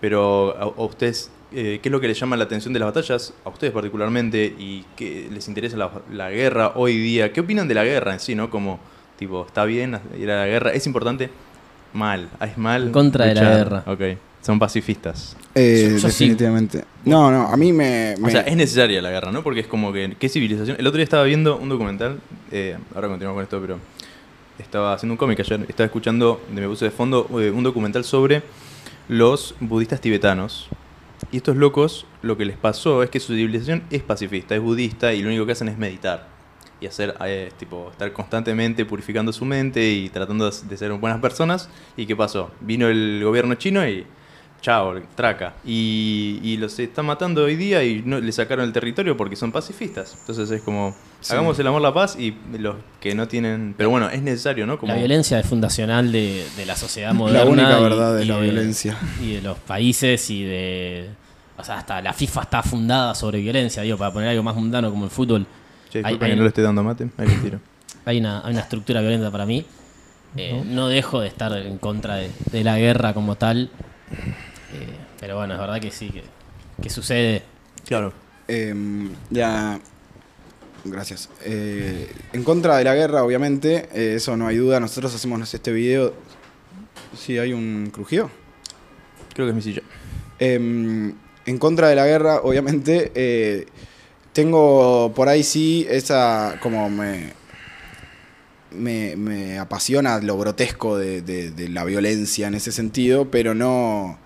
pero a, a ustedes, eh, ¿qué es lo que les llama la atención de las batallas? A ustedes particularmente, y qué les interesa la, la guerra hoy día. ¿Qué opinan de la guerra en sí, no? Como, tipo, ¿está bien ir a la guerra? ¿Es importante? Mal. ¿Es mal? En contra de la guerra. Ok. Son pacifistas. Eh, Yo- yo sí. definitivamente. No, no, a mí me. O sea, es necesaria la guerra, ¿no? Porque es como que, ¿qué civilización? El otro día estaba viendo un documental, eh, ahora continuamos con esto, pero estaba haciendo un cómic ayer, estaba escuchando, me puse de fondo, eh, un documental sobre los budistas tibetanos. Y estos locos, lo que les pasó es que su civilización es pacifista, es budista, y lo único que hacen es meditar. Y hacer, eh, tipo, estar constantemente purificando su mente y tratando de ser buenas personas. ¿Y qué pasó? Vino el gobierno chino y Chao, traca. Y, y los están matando hoy día y no, le sacaron el territorio porque son pacifistas. Entonces es como, Sí. hagamos el amor, la paz y los que no tienen... Pero bueno, es necesario, ¿no? Como, La violencia es fundacional de, de la sociedad moderna. La única y- verdad es y la de- violencia. Y de los países y de. O sea, hasta la FIFA está fundada sobre violencia, digo, para poner algo más mundano como el fútbol. Che, Hay- disculpen hay- que no le estoy dando mate. Ahí le tiro. [laughs] Hay una, hay una estructura violenta para mí. Eh, no dejo de estar en contra de, de la guerra como tal. Eh, pero bueno, es verdad que sí, que, que sucede. Claro. Em, ya. Gracias. Eh, en contra de la guerra, obviamente, eh, eso no hay duda. Nosotros hacemos este video. Sí, hay un crujido. Creo que es mi silla. Em, en contra de la guerra, obviamente, eh, tengo por ahí sí esa, como me, me, me apasiona lo grotesco de, de- de la violencia en ese sentido, pero no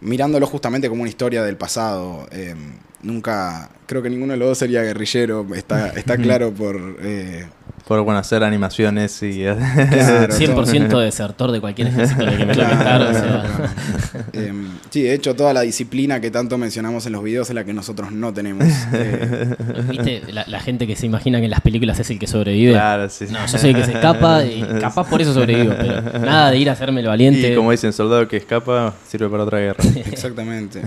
mirándolo justamente como una historia del pasado. Em, nunca, creo que ninguno de los dos sería guerrillero, está, está claro por... eh, Por bueno, hacer animaciones y... claro, [laughs] todo. 100% desertor de cualquier ejército que me toque estar. o sea. [laughs] Em, sí, de hecho, toda la disciplina que tanto mencionamos en los videos es la que nosotros no tenemos. Eh, [laughs] ¿Viste? La, la gente que se imagina que en las películas es el que sobrevive. Claro, sí. No, yo soy el que se escapa y capaz por eso sobrevivo, pero nada de ir a hacerme el valiente. Y como dicen, soldado que escapa sirve para otra guerra. Exactamente.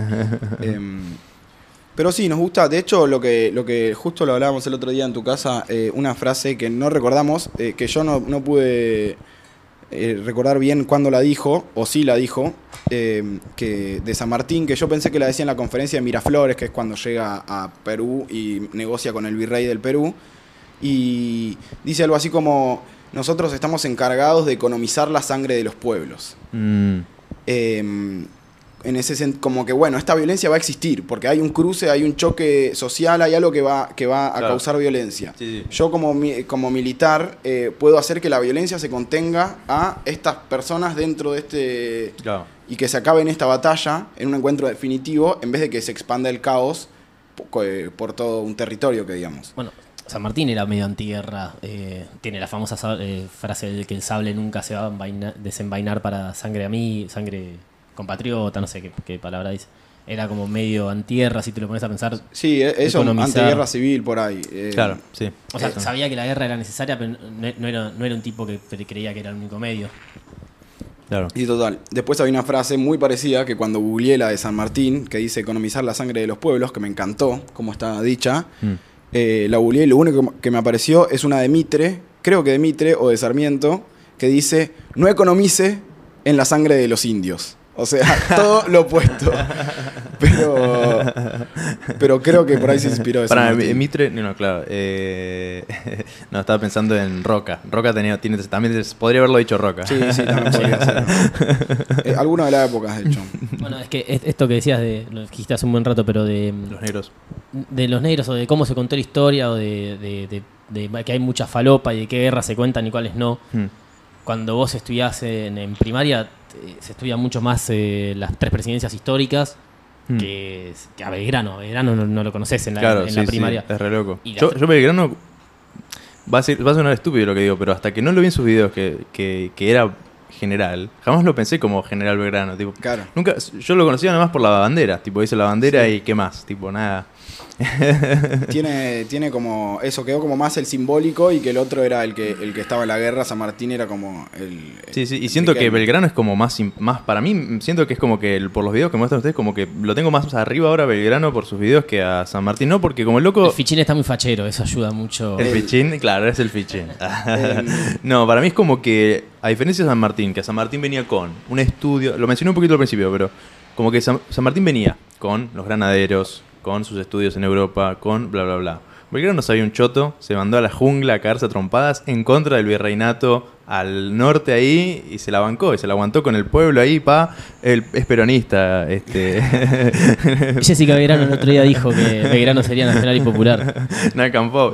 Em, pero sí, nos gusta. De hecho, lo que, lo que justo lo hablábamos el otro día en tu casa, eh, una frase que no recordamos, eh, que yo no, no pude eh, recordar bien cuándo la dijo, o sí la dijo, em, que de San Martín, que yo pensé que la decía en la conferencia de Miraflores, que es cuando llega a Perú y negocia con el virrey del Perú. Y dice algo así como, nosotros estamos encargados de economizar la sangre de los pueblos. Mm, Eh, en ese sen- como que bueno, esta violencia va a existir, porque hay un cruce, hay un choque social, hay algo que va, que va a Claro. causar violencia. Sí, sí. Yo como, mi- como militar eh, puedo hacer que la violencia se contenga a estas personas dentro de este... claro. y que se acabe en esta batalla, en un encuentro definitivo, en vez de que se expanda el caos eh, por todo un territorio que digamos. Bueno, San Martín era medio antiguerra. eh, tiene la famosa sa- eh, frase de que el sable nunca se va a envaina- desenvainar para sangre a mí, sangre compatriota, no sé qué, qué palabra dice. Era como medio antierra, si te lo pones a pensar. Sí, e- eso, Economizar. antiguerra civil por ahí. eh, Claro, sí. O sea, sabía que la guerra era necesaria, pero no, no era, no era un tipo que creía que era el único medio. Claro. Y total. Después había una frase muy parecida que cuando googleé la de San Martín, que dice economizar la sangre de los pueblos, que me encantó, como está dicha. Mm. Eh, la googleé y lo único que me apareció es una de Mitre, creo que de Mitre o de Sarmiento, que dice, no economice en la sangre de los indios. O sea, [laughs] todo lo opuesto. Pero, pero creo que por ahí se inspiró San Para Martín. Mitre, no, no, claro. eh, [laughs] no, estaba pensando en Roca. Roca tenía, tiene, también podría haberlo dicho Roca. Sí, sí, también podría ser. [laughs] Eh, alguna de las épocas, de hecho. Bueno, es que es- esto que decías de, lo dijiste hace un buen rato, pero de, Los negros. de los negros o de cómo se contó la historia o de, de- de- de que hay mucha falopa y de qué guerras se cuentan y cuáles no. Mm. Cuando vos estudiás en, en primaria, se estudia mucho más eh, las tres presidencias históricas Mm. que, que a Belgrano. Belgrano no, no lo conoces en la, Claro, en sí, la sí, primaria. es re loco. Yo, Belgrano. Va a, ser, va a sonar estúpido lo que digo, pero hasta que no lo vi en sus videos que, que, que era general, jamás lo pensé como general Belgrano. Tipo, Claro. Nunca, yo lo conocía nada más por la bandera. Tipo, dice la bandera y qué más. Tipo, nada. Tiene, tiene como. Eso quedó como más el simbólico y que el otro era el que, el que estaba en la guerra. San Martín era como el. Sí, sí, y siento que. Belgrano es como más, más para mí, siento que es como que el- por los videos que muestran ustedes, como que lo tengo más arriba ahora a Belgrano por sus videos que a San Martín, no, porque como el loco... El fichín está muy fachero, eso ayuda mucho. El El- fichín, claro, es el fichín. El- [laughs] no, para mí es como que, a diferencia de San Martín, que San Martín venía con un estudio, lo mencioné un poquito al principio, pero como que San, San Martín venía con los granaderos, con sus estudios en Europa, con bla, bla, bla. Belgrano no sabía un choto, se mandó a la jungla a caerse a trompadas en contra del virreinato al norte ahí y se la bancó y se la aguantó con el pueblo ahí, pa. Él es peronista, este. [laughs] Jessica Belgrano el otro día dijo que Belgrano sería nacional y popular.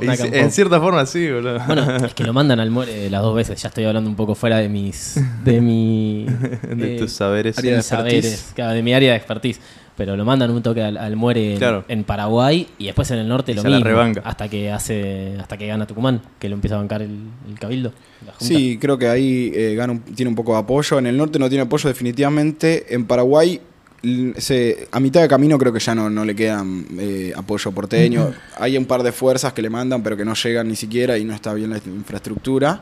Y en cierta forma sí, boludo. Bueno, es que lo mandan al muere las dos veces. Ya estoy hablando un poco fuera de mis. de mi. [laughs] de eh, tus saberes. área de mis saberes, claro, de mi área de expertise. Pero lo mandan un toque al, al muere en, Claro. en Paraguay y después en el norte Y lo se la mismo. rebanca. Hasta que hace. hasta que gana Tucumán, que lo empieza a bancar el, el cabildo. la junta. Sí, creo que ahí eh, gana un- tiene un poco de apoyo. En el norte no tiene apoyo definitivamente. En Paraguay, l- se- a mitad de camino creo que ya no, no le quedan eh, apoyo porteño. Hay un par de fuerzas que le mandan, pero que no llegan ni siquiera y no está bien la infraestructura.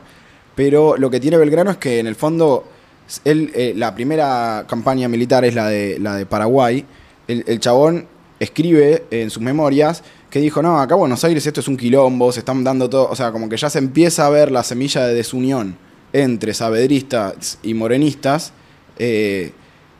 Pero lo que tiene Belgrano es que en el fondo, él, eh, la primera campaña militar es la de, la de Paraguay. El, el chabón escribe en sus memorias que dijo, no, acá Buenos Aires esto es un quilombo, se están dando todo, o sea, como que ya se empieza a ver la semilla de desunión entre sabedristas y morenistas. Eh,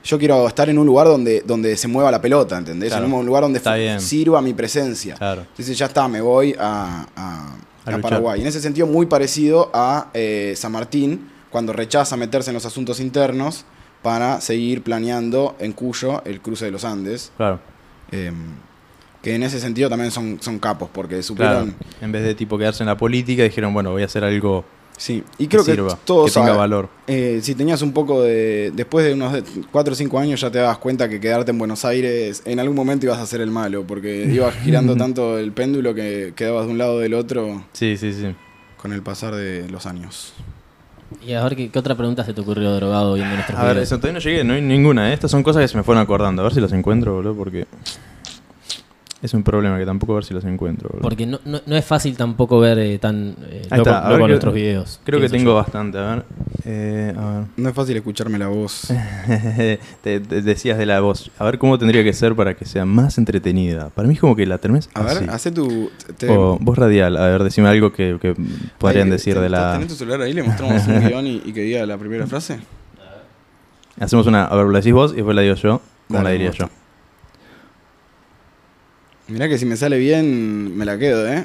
yo quiero estar en un lugar donde, donde se mueva la pelota, ¿entendés? Claro. En un lugar donde sirva mi presencia. Claro. Entonces ya está, me voy a, a- A a luchar. Paraguay. En ese sentido, muy parecido a eh, San Martín, cuando rechaza meterse en los asuntos internos para seguir planeando en Cuyo el cruce de los Andes. Claro. eh, que en ese sentido también son, son capos, porque Claro. supieron. En vez de tipo quedarse en la política, dijeron, bueno, voy a hacer algo Sí, y creo que, sirva, todos que tenga valor. eh, si tenías un poco de. Después de unos 4 o 5 años ya te dabas cuenta que quedarte en Buenos Aires en algún momento ibas a ser el malo, porque [laughs] ibas girando tanto el péndulo que quedabas de un lado o del otro Sí, sí, sí. con el pasar de los años. Y a ver, ¿qué, qué otra pregunta se te ocurrió drogado viendo nuestros A ver, videos? eso todavía no llegué, no hay ninguna. ¿eh? Estas son cosas que se me fueron acordando. A ver si las encuentro, boludo, porque. Es un problema que tampoco a ver si las encuentro, boludo. Porque no, no, no es fácil tampoco ver eh, tan eh, Ahí está, a ver, loco creo- nuestros videos. Creo que pienso tengo yo. bastante, a ver. Eh, a No es fácil escucharme la voz. ver. [laughs] te, te decías de la voz. A ver cómo tendría que ser para que sea más entretenida. Para mí es como que la termes A ver, así. hace tu. te- O voz radial, a ver, decime algo que, que podrían Ay, decir te- de la. ¿Tenés tu celular ahí? Le mostramos un [laughs] guion y, y que diga la primera frase. Hacemos una. A ver, la decís vos y después la digo yo. ¿Cómo Dale, la diría me yo? gusta. Mirá que si me sale bien, me la quedo, [laughs] ¿eh?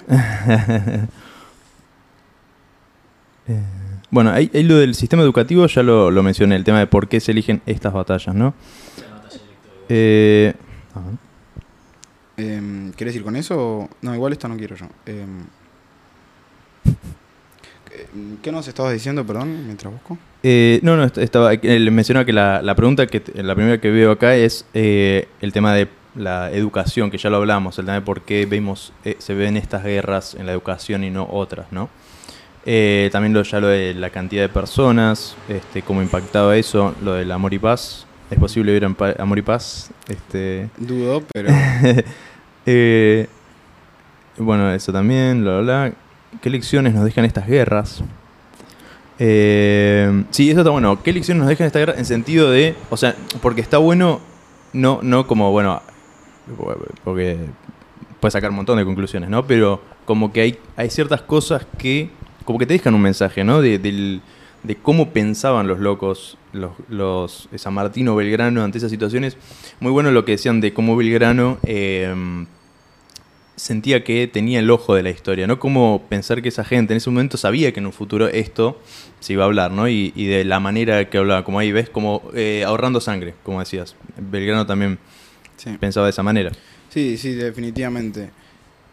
Bueno, ahí, ahí lo del sistema educativo ya lo, lo mencioné, el tema de por qué se eligen estas batallas, ¿no? Eh. Em, ¿Querés ir con eso? No, igual esta no quiero yo. Em, ¿Qué nos estabas diciendo, perdón, mientras busco? Eh, no, no, est- estaba, eh, mencionaba que la, la pregunta que la primera que veo acá es eh, el tema de la educación, que ya lo hablamos, el tema de por qué vemos, eh, se ven estas guerras en la educación y no otras, ¿no? Eh, también lo, ya lo de la cantidad de personas, este, cómo impactaba eso, lo del amor y paz. ¿Es posible vivir en amor y paz? Este, Dudo, pero. [laughs] eh, bueno, eso también, bla, bla, bla. ¿Qué lecciones nos dejan estas guerras? Eh, sí, eso está bueno. ¿Qué lecciones nos dejan esta guerra? En sentido de, o sea, porque está bueno, no, no como, bueno, porque puedes sacar un montón de conclusiones, ¿no? Pero como que hay, hay ciertas cosas que, como que te dejan un mensaje, ¿no? De, del- de cómo pensaban los locos, los, los San Martín o Belgrano ante esas situaciones. Muy bueno lo que decían de cómo Belgrano eh, sentía que tenía el ojo de la historia, ¿no? Cómo pensar que esa gente en ese momento sabía que en un futuro esto se iba a hablar, ¿no? Y, y de la manera que hablaba, como ahí ves, como eh, ahorrando sangre, como decías. Belgrano también Sí. pensaba de esa manera. Sí, sí, definitivamente.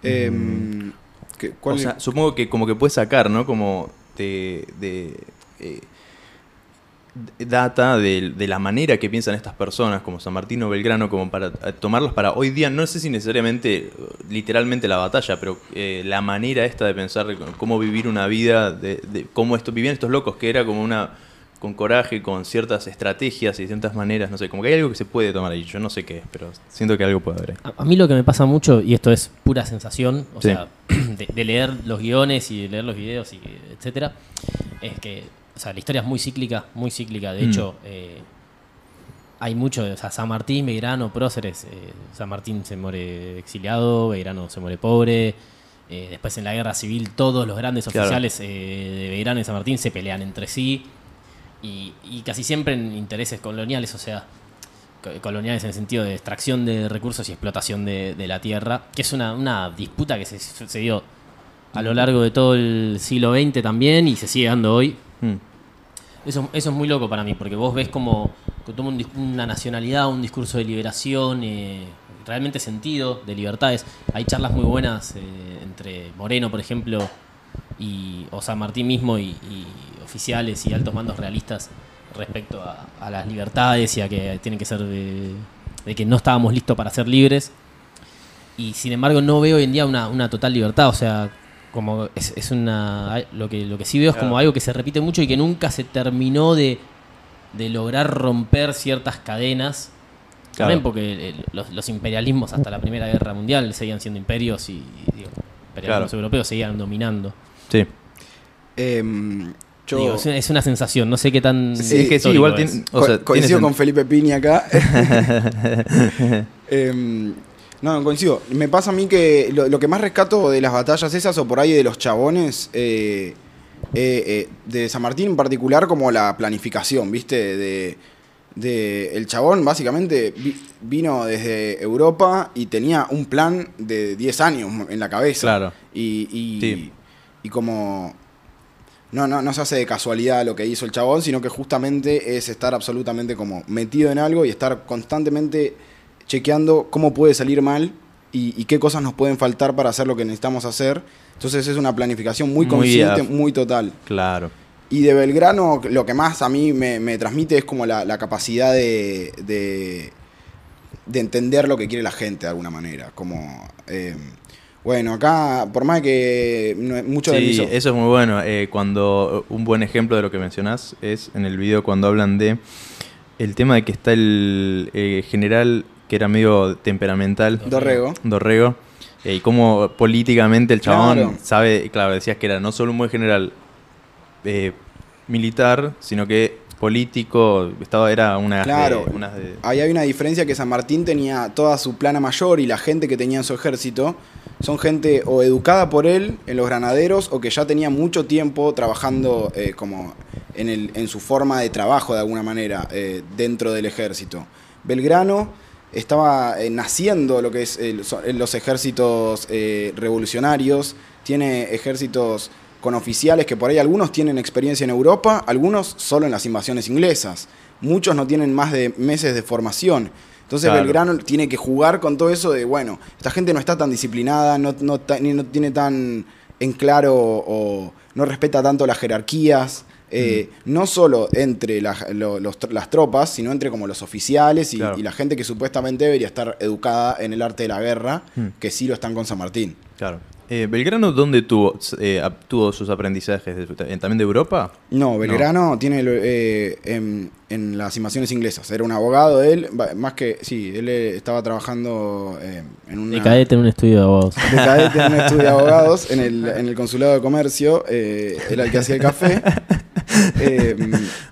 Em, ¿qué- cuál O sea, supongo que como que puedes sacar, ¿no? Como de, de, eh, data de, de la manera que piensan estas personas, como San Martín o Belgrano, como para eh, tomarlas para hoy día, no sé si necesariamente eh, literalmente la batalla, pero eh, la manera esta de pensar cómo vivir una vida, de, de cómo esto, vivían estos locos, que era como una con coraje, con ciertas estrategias y ciertas maneras, no sé, como que hay algo que se puede tomar ahí, yo no sé qué es, pero siento que algo puede haber ahí. A, a mí lo que me pasa mucho, y esto es pura sensación, o Sí. sea, [clears throat] de, de leer los guiones y de leer los videos, y etcétera, es que, o sea, la historia es muy cíclica, muy cíclica. De Mm. hecho, eh, hay mucho, o sea, San Martín, Belgrano, próceres. eh, San Martín se muere exiliado, Belgrano se muere pobre. eh, después en la guerra civil todos los grandes Claro. oficiales eh, de Belgrano y San Martín se pelean entre sí. Y, y casi siempre en intereses coloniales, o sea, co- coloniales en el sentido de extracción de recursos y explotación de, de la tierra, que es una, una disputa que se, se dio a lo largo de todo el siglo XX también y se sigue dando hoy. Mm. Eso, eso es muy loco para mí, porque vos ves como que toma un una nacionalidad, un discurso de liberación, eh, realmente sentido de libertades. Hay charlas muy buenas eh, entre Moreno, por ejemplo, y, o San Martín mismo, y, y oficiales y altos mandos realistas respecto a, a las libertades y a que tienen que ser de, de que no estábamos listos para ser libres. Y sin embargo no veo hoy en día una, una total libertad, o sea, como es, es una lo que lo que sí veo es como algo que se repite mucho y que nunca se terminó de, de lograr romper ciertas cadenas Claro. también porque el- los, los imperialismos hasta la primera guerra mundial seguían siendo imperios y, y, digo, imperialismos Claro. europeos seguían dominando Sí. Em, yo Digo, es, una, es una sensación no sé qué tan Sí, es que sí, igual tiene, co- o sea, coincido tiene con Felipe Piña acá. [laughs] Em, no, coincido. Me pasa a mí que lo, lo que más rescato de las batallas esas o por ahí de los chabones, eh, eh, eh, de San Martín en particular, como la planificación, ¿viste? De, de- el chabón básicamente vi- vino desde Europa y tenía un plan de 10 años en la cabeza. Claro. Y, y, Sí. Y como no, no, no se hace de casualidad lo que hizo el chabón, sino que justamente es estar absolutamente como metido en algo y estar constantemente chequeando cómo puede salir mal y, y qué cosas nos pueden faltar para hacer lo que necesitamos hacer. Entonces es una planificación muy consciente, muy total. Claro. Y de Belgrano, lo que más a mí me, me transmite es como la, la capacidad de, de, de entender lo que quiere la gente de alguna manera. Como, eh, bueno, acá, por más que mucho de Sí, mis- eso es muy bueno. Eh, cuando un buen ejemplo de lo que mencionás es en el video cuando hablan de el tema de que está el eh, general que era medio temperamental, Dorrego. Dorrego, eh, y cómo políticamente el chabón Claro. sabe, claro, decías que era no solo un buen general eh, militar, sino que político, estaba, era una Claro. de- unas de- Ahí hay una diferencia que San Martín tenía toda su plana mayor y la gente que tenía en su ejército son gente o educada por él en los granaderos o que ya tenía mucho tiempo trabajando eh, como en, el, en su forma de trabajo de alguna manera eh, dentro del ejército. Belgrano estaba eh, naciendo lo que es so- los ejércitos eh, revolucionarios, tiene ejércitos con oficiales que por ahí algunos tienen experiencia en Europa, algunos solo en las invasiones inglesas. Muchos no tienen más de meses de formación. Entonces Claro. Belgrano tiene que jugar con todo eso de, bueno, esta gente no está tan disciplinada, no, no, no tiene tan en claro o no respeta tanto las jerarquías. eh, no solo entre la- lo- los las tropas, sino entre como los oficiales y, Claro. y la gente que supuestamente debería estar educada en el arte de la guerra, Mm. que sí lo están con San Martín. Claro. Eh, ¿Belgrano dónde tuvo, eh, tuvo sus aprendizajes? ¿De- ¿También de Europa? No, Belgrano tiene eh, en, en las invasiones inglesas. Era un abogado él, más que, sí, él estaba trabajando eh, en una... De cadete en un estudio de abogados. de cadete en un estudio de abogados en el, en el consulado de comercio. eh, era el que hacía el café. [laughs] Eh,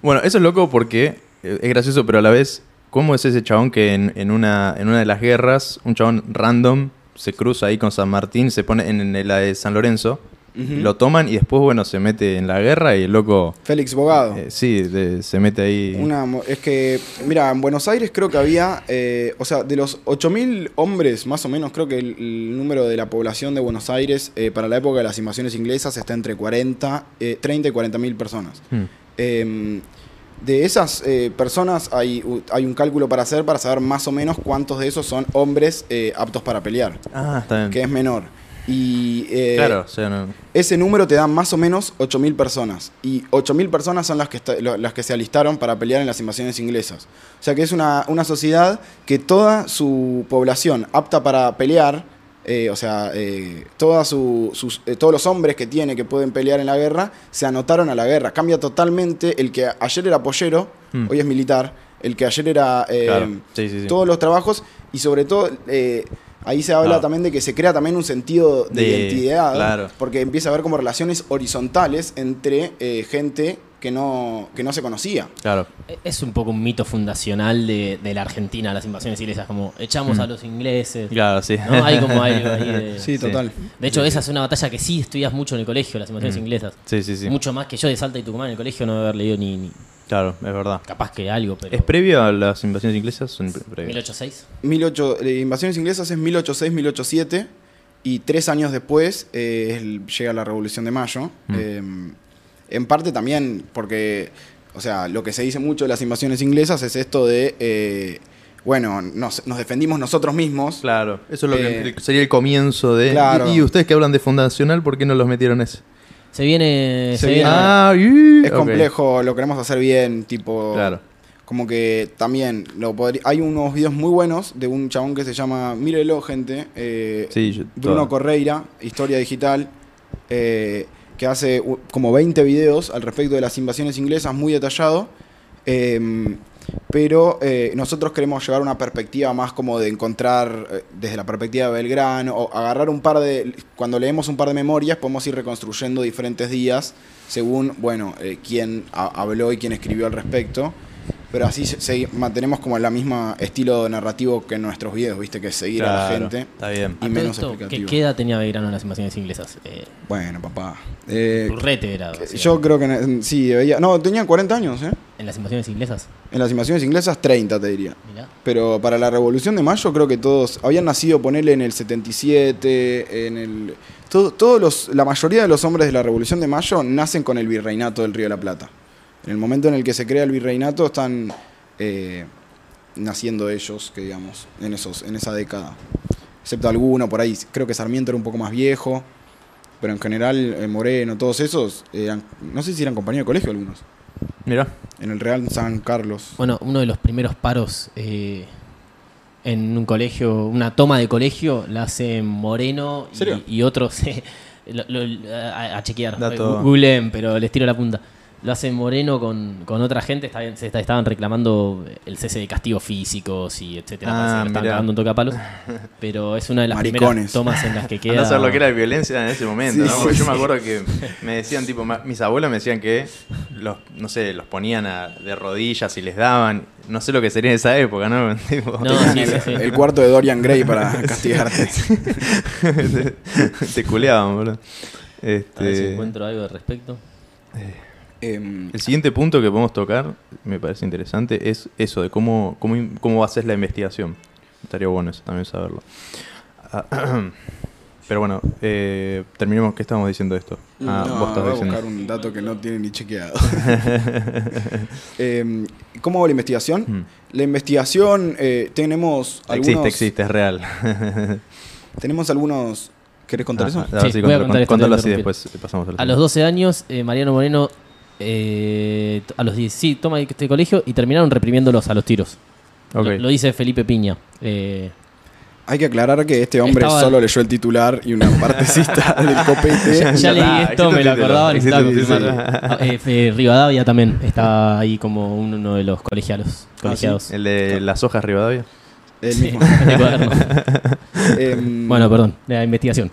Bueno, eso es loco porque es gracioso, pero a la vez, ¿cómo es ese chabón que en, en una, en una de las guerras, un chabón random se cruza ahí con San Martín, se pone en, en la de San Lorenzo, lo toman y después, bueno, se mete en la guerra y el loco, Félix Bogado. eh, sí, de- se mete ahí. Una, es que, mira, en Buenos Aires creo que había, eh, o sea, de los 8.000 hombres, más o menos, creo que el, el número de la población de Buenos Aires eh, para la época de las invasiones inglesas está entre 40, eh, 30 y 40.000 personas. Hmm. De esas eh, personas hay, hay un cálculo para hacer para saber más o menos cuántos de esos son hombres eh, aptos para pelear, Ah, está bien. que es menor. Y eh, claro, o sea, no- ese número te da más o menos 8.000 personas. Y 8.000 personas son las que, las que se alistaron para pelear en las invasiones inglesas. O sea que es una, una sociedad que toda su población apta para pelear, eh, o sea, eh, su- sus- eh, todos los hombres que tiene que pueden pelear en la guerra, se anotaron a la guerra. Cambia totalmente. El que ayer era pollero, Hmm. hoy es militar. El que ayer era... eh, Claro. Sí, sí, sí. Todos los trabajos y sobre todo... eh, Ahí se habla Claro. también de que se crea también un sentido de, De- identidad, claro. porque empieza a haber como relaciones horizontales entre eh, gente que no, que no se conocía. Claro. Es un poco un mito fundacional de, de la Argentina, las invasiones inglesas, como echamos Mm. a los ingleses. Claro, sí. ¿no? Hay como algo [laughs] ahí de- Sí, total. De hecho, esa es una batalla que sí estudias mucho en el colegio, las invasiones Mm. inglesas. Sí, sí, sí. Mucho más que yo de Salta y Tucumán en el colegio no haber leído ni, ni- Claro, es verdad. capaz que algo, pero... ¿Es previo a las invasiones inglesas? Son pre- previas? 1806. 18, eh, invasiones inglesas es 1806-1807 y tres años después eh, llega la Revolución de Mayo. Mm. Eh, en parte también porque, o sea, lo que se dice mucho de las invasiones inglesas es esto de, eh, bueno, nos, nos defendimos nosotros mismos. Claro, eso es lo que Eh, sería el comienzo de... claro. Y, y ustedes que hablan de fundacional, ¿por qué no los metieron ese? Se viene... Se Se viene- viene Ah, y- Es complejo, lo queremos hacer bien, tipo... Claro. Como que también lo hay unos videos muy buenos de un chabón que se llama, mírelo gente, eh, Sí, yo- Bruno Correira, Historia Digital, eh, que hace como 20 videos al respecto de las invasiones inglesas, muy detallado. eh, pero eh, nosotros queremos llevar una perspectiva más como de encontrar eh, desde la perspectiva de Belgrano, o agarrar un par de. Cuando leemos un par de memorias, podemos ir reconstruyendo diferentes días según, bueno, eh, quién ha- habló y quién escribió al respecto. Pero así se- se- mantenemos como el mismo estilo narrativo que en nuestros videos, ¿viste? Que es seguir a la gente. Está bien. Y menos esto, ¿qué, explicativo. qué edad tenía Belgrano en las invasiones inglesas? Eh, Bueno, papá. Eh, Urrete era. que- yo creo que sí, veía. No, tenía 40 años, ¿eh? En las invasiones inglesas. En las invasiones inglesas, 30, te diría. Mirá. Pero para la Revolución de Mayo, creo que todos habían nacido, ponerle en el 77, en el. todo- todos los, la mayoría de los hombres de la Revolución de Mayo nacen con el virreinato del Río de la Plata. En el momento en el que se crea el virreinato, están eh, naciendo ellos, que digamos, en, esos, en esa década. Excepto alguno por ahí. Creo que Sarmiento era un poco más viejo. Pero en general, eh, Moreno, todos esos, eran, no sé si eran compañeros de colegio algunos. Mira. En el Real San Carlos. Bueno, uno de los primeros paros eh, en un colegio, una toma de colegio, la hace Moreno y- otros. eh, [laughs] lo- lo- a, a chequear, Dato- googleen, pero les tiro la punta. Lo hace Moreno con, con otra gente, está se está- estaban reclamando el cese de castigos físicos y etcétera. Ah, que estaban cagando un toque a palos. [laughs] Pero es una de las Maricones. primeras tomas en las que [laughs] queda. A saber lo que era la violencia en ese momento, Sí, ¿no? sí, Porque yo me acuerdo que [laughs] me decían, tipo, mis abuelos me decían que los, no sé, los ponían a- de rodillas y les daban. No sé lo que sería en esa época, ¿no? Tipo, No, sí, el, sí, sí. el cuarto de Dorian Gray para castigarte. te, te culeaban, boludo. A ver si Este, encuentro algo al respecto. Em, el siguiente punto que podemos tocar, me parece interesante, es eso de cómo, cómo, cómo ser la investigación. Estaría bueno eso también saberlo. Ah, [clears throat] Pero bueno, eh, terminemos. ¿Qué estábamos diciendo esto? Ah, no, vos estás voy a diciendo. buscar un dato que no tiene ni chequeado. [laughs] Em, ¿Cómo va la investigación? Mm. La investigación, eh, tenemos algunos... Existe, existe, es real. [laughs] Tenemos algunos... ¿Querés contar eso? Ajá, a ver Sí, si voy a contar esto, contalo te así después pasamos a A los 12 años, eh, Mariano Moreno eh, a los 10, sí, toma este colegio y terminaron reprimiéndolos a los tiros. Lo, lo dice Felipe Piña. Eh, Hay que aclarar que este hombre Estaba- solo leyó el titular y una [laughs] partecita del copete. ya Ya leí está, esto, me lo acordaba, necesitaba. [laughs] Ah, eh, eh, Rivadavia también está ahí como uno de los colegialos, colegiados. El de las hojas Rivadavia. El Sí, mismo. [laughs] cuaderno. Em, bueno, perdón, de la investigación.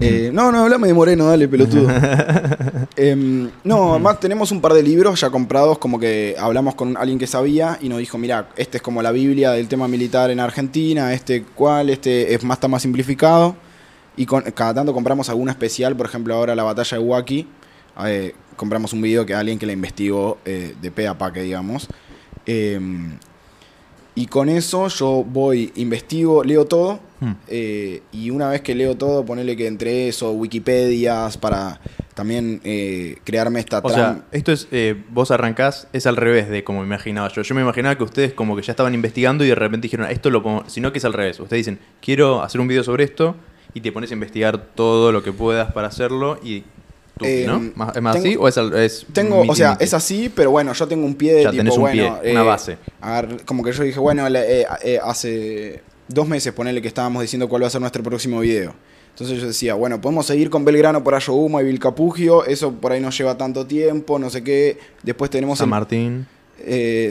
Eh, no, no, hablame de Moreno, dale, pelotudo. [laughs] Em, no, además tenemos un par de libros ya comprados, como que hablamos con alguien que sabía y nos dijo, mira, este es como la Biblia del tema militar en Argentina, este cuál, este es más, está más simplificado. Y con- cada tanto compramos alguna especial, por ejemplo, ahora la batalla de Huaki, eh, compramos un video que alguien que la investigó eh, de pe a pa, que digamos. Y con eso yo voy, investigo, leo todo. Hmm. eh, y una vez que leo todo, ponerle que entre eso, Wikipedias, para también eh, crearme esta O sea, esto es, eh, vos arrancás, es al revés de como me imaginaba yo. Yo me imaginaba que ustedes como que ya estaban investigando y de repente dijeron, "Ah, esto lo pongo, sino que es al revés. Ustedes dicen, quiero hacer un video sobre esto y te pones a investigar todo lo que puedas para hacerlo y Eh. ¿Más- ¿Es más tengo- así o es, es Tengo, miti, o sea, miti? es así, pero bueno, yo tengo un pie de Ya tipo, tenés un bueno, pie, una eh, base. agar- como que yo dije, bueno, eh, eh, hace dos meses ponerle que estábamos diciendo cuál va a ser nuestro próximo video. Entonces yo decía, bueno, podemos seguir con Belgrano por Ayohuma y Vilcapugio, eso por ahí no lleva tanto tiempo, no sé qué. Después tenemos San el- Martín,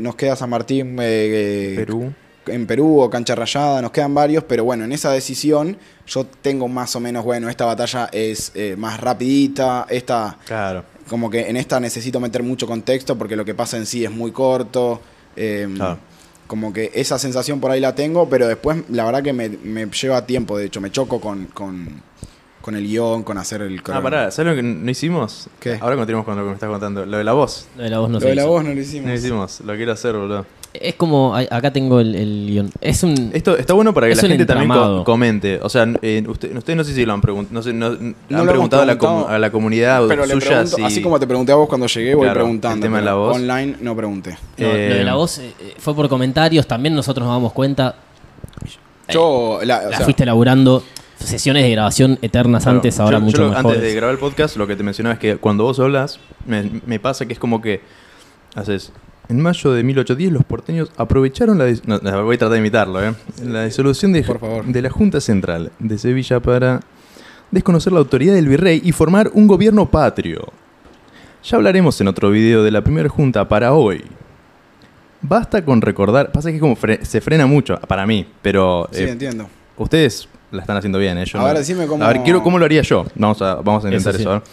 nos queda San Martín, Perú. En Perú o Cancha Rayada, nos quedan varios, pero bueno, en esa decisión yo tengo más o menos, bueno, esta batalla es eh, más rapidita, esta, Claro. como que en esta necesito meter mucho contexto porque lo que pasa en sí es muy corto. eh, Claro. Como que esa sensación por ahí la tengo, pero después la verdad que me, me lleva tiempo, de hecho, me choco con, con, con el guion, con hacer el Ah, pará, ¿sabes lo que no hicimos? ¿Qué? Ahora continuamos con lo que me estás contando. Lo de la voz. Lo de la voz no Lo se de la voz no lo hicimos. No lo hicimos, lo quiero hacer, boludo. Es como, acá tengo el, el guion. Es un... Esto está bueno para que la gente también co- comente. O sea, eh, usted- ustedes no sé si lo han preguntado. No sé, no- lo han preguntado a la, com- preguntado, a la comunidad Pero suya pregunto, si- así como te pregunté a vos cuando llegué, voy Claro, preguntando. el tema de la voz. Online no pregunté. No, lo de Eh, la voz eh, eh, fue por comentarios, también nosotros nos damos cuenta. Yo, la, o La sea, fuiste laburando sesiones de grabación eternas Claro, antes, ahora yo- mucho yo lo-. Antes de grabar el podcast, lo que te mencionaba es que cuando vos hablas, me, me pasa que es como que haces. En mayo de 1810, los porteños aprovecharon la. No, voy a tratar de imitarlo, ¿eh? La disolución de, Por favor. de la Junta Central de Sevilla para desconocer la autoridad del virrey y formar un gobierno patrio. Ya hablaremos en otro video de la primera junta para hoy. Basta con recordar. Pasa que es como fre- se frena mucho, para mí, pero. sí, eh, entiendo. Ustedes la están haciendo bien, ¿eh? Yo A ver, no- decime cómo- A ver, quiero, ¿cómo lo haría yo? Vamos a, vamos a intentar Eso eso. sí. a ver.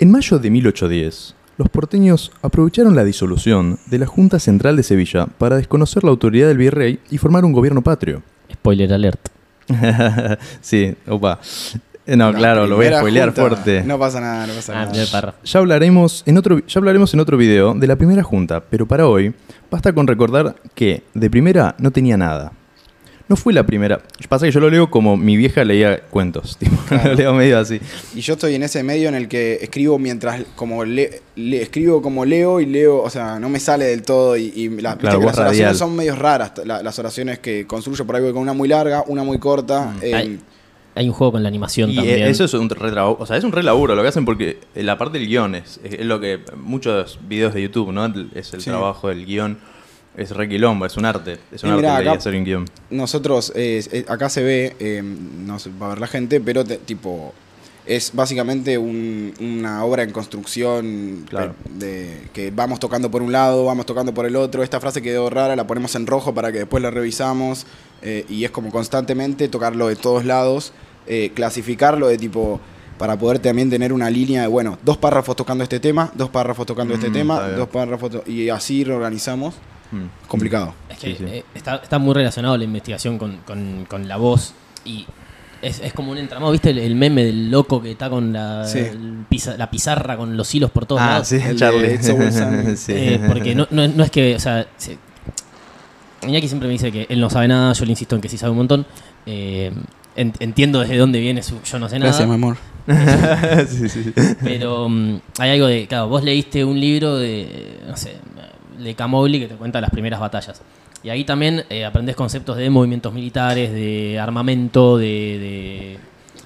En mayo de 1810, los porteños aprovecharon la disolución de la Junta Central de Sevilla para desconocer la autoridad del virrey y formar un gobierno patrio. Spoiler alert. [laughs] sí, opa. No, La claro, lo voy a spoilear junta, fuerte. No pasa nada, no pasa Ah, nada. Ya hablaremos, en otro, ya hablaremos en otro video de la primera junta, pero para hoy basta con recordar que de primera no tenía nada. No fue la primera. Pasa que yo lo leo como mi vieja leía cuentos. [laughs] tipo, lo leo medio así. Y yo estoy en ese medio en el que escribo mientras, como le, le- escribo como leo y leo, o sea, no me sale del todo y, y la- viste Claro, que vos las oraciones radial. son medio raras, la- las oraciones que construyo por ahí voy con una muy larga, una muy corta. eh, Hay, hay un juego con la animación Y también. eh, eso es un re o sea, es un re laburo lo que hacen porque eh, la parte del guion es, es lo que muchos videos de YouTube, ¿no? Es el Sí. trabajo del guion. Es re quilombo, es un arte. Es un Y arte mirá, de acá- hacer un guion. nosotros, eh, eh, acá se ve, eh, no se va a ver la gente, pero te- tipo, es básicamente un- una obra en construcción Claro. de, que vamos tocando por un lado, vamos tocando por el otro. Esta frase quedó rara, la ponemos en rojo para que después la revisamos. eh, y es como constantemente tocarlo de todos lados, eh, clasificarlo de tipo para poder también tener una línea de, bueno, dos párrafos tocando este tema, dos párrafos tocando este Mm, tema, dos párrafos, y así reorganizamos. Mm. Complicado. Es que Sí, sí. eh, está, está muy relacionado la investigación con, con- con la voz y es, es como un entramado, ¿viste? El, el meme del loco que está con la, Sí. el la pizarra con los hilos por todos Ah, lados. sí, El Charlie. [laughs] Sí. Eh, porque no, no, es- no es que, o sea, se- Iñaki siempre me dice que él no sabe nada, yo le insisto en que sí sabe un montón. Eh, en- entiendo desde dónde viene su yo no sé nada. Gracias, mi amor. [laughs] sí, sí. Pero mm, hay algo de, claro, vos leíste un libro de, no sé, de Camogli que te cuenta las primeras batallas. Y ahí también eh, aprendés conceptos de movimientos militares, de armamento, de, de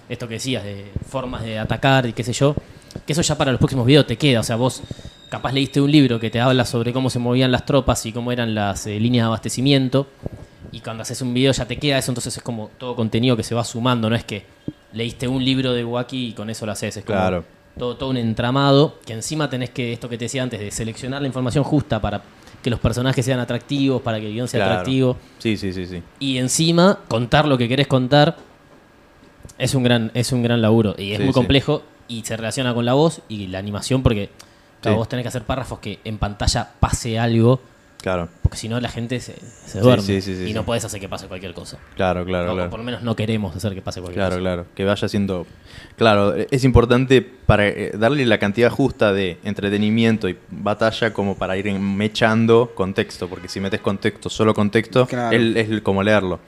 esto que decías, de formas de atacar y qué sé yo. Que eso ya para los próximos videos te queda. O sea, vos capaz leíste un libro que te habla sobre cómo se movían las tropas y cómo eran las eh, líneas de abastecimiento. Y cuando haces un video ya te queda eso, entonces es como todo contenido que se va sumando. No es que leíste un libro de Wacky y con eso lo haces. Es como Claro. Todo, todo un entramado que encima tenés que, esto que te decía antes, de seleccionar la información justa para que los personajes sean atractivos, para que el guion sea Claro. atractivo. Sí, sí, sí, sí. Y encima, contar lo que querés contar es un gran, es un gran laburo. Y es Sí, muy sí. complejo y se relaciona con la voz y la animación porque claro, Sí. vos tenés que hacer párrafos que en pantalla pase algo, Claro, porque si no la gente se, se duerme. sí, sí, sí, y sí. no podés hacer que pase cualquier cosa. claro, claro, O- o claro. por lo menos no queremos hacer que pase cualquier Claro, cosa. claro. Que vaya siendo. Claro, es importante para eh, darle la cantidad justa de entretenimiento y batalla como para ir mechando contexto. Porque si metes contexto, solo contexto, Claro. es, es como leerlo.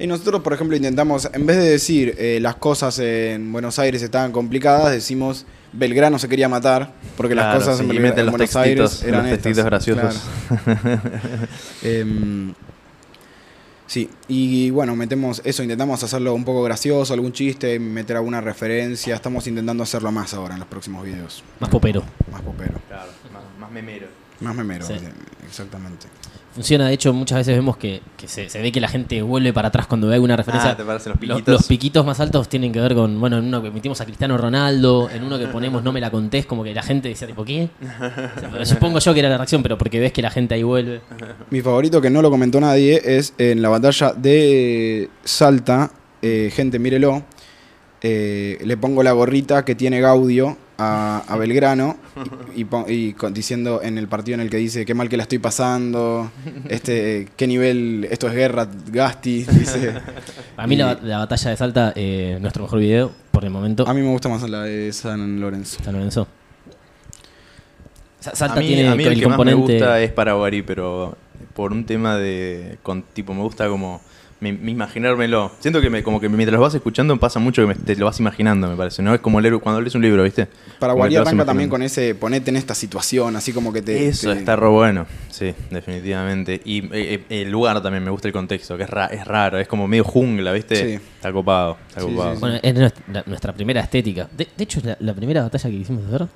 Y nosotros, por ejemplo, intentamos, en vez de decir eh, las cosas en Buenos Aires estaban complicadas, decimos Belgrano se quería matar, porque Claro, las cosas sí, en, y Belgra- meten en los Buenos textitos, Aires eran los textitos estas, graciosos. claro. [laughs] Em, sí, y bueno, metemos eso, intentamos hacerlo un poco gracioso, algún chiste, meter alguna referencia, estamos intentando hacerlo más ahora en los próximos videos, Más popero. más popero, Claro, más, memero. más memero, Sí. exactamente. Funciona, de hecho, muchas veces vemos que, que se, se ve que la gente vuelve para atrás cuando ve alguna referencia. Ah, ¿te parecen los piquitos? los piquitos más altos tienen que ver con, bueno, en uno que metimos a Cristiano Ronaldo, en uno que ponemos no me la contés, como que la gente decía, tipo, ¿qué? O sea, Supongo yo que era la reacción, pero porque ves que la gente ahí vuelve. Mi favorito, que no lo comentó nadie, es en la batalla de Salta. eh, gente, mírelo. eh, le pongo la gorrita que tiene Gaudio a, a Belgrano y, y pon- y con- diciendo en el partido en el que dice qué mal que la estoy pasando, este, qué nivel, esto es guerra, Gasti, [laughs] dice. A mí Y- la, la batalla de Salta, eh, nuestro mejor video, por el momento, A mí me gusta más la de San Lorenzo. San Lorenzo. Sa- Salta a mí, tiene a mí el, el que más me gusta es Paraguarí, pero por un tema de. Con, tipo, me gusta como. Me, me imaginármelo. Siento que me, como que mientras lo vas escuchando pasa mucho que me- te lo vas imaginando, me parece. ¿No? Es como leer cuando lees un libro, ¿viste? Paraguay arranca también con ese ponete en esta situación, así como que te. Eso te- está re bueno, sí, definitivamente. Y eh, eh, el lugar también me gusta el contexto, que es, ra- es raro, es como medio jungla, ¿viste? Sí. Está copado, está Sí, copado. sí, sí. Bueno, es nuestra, nuestra primera estética. De, de hecho, es la, la primera batalla que quisimos hacer.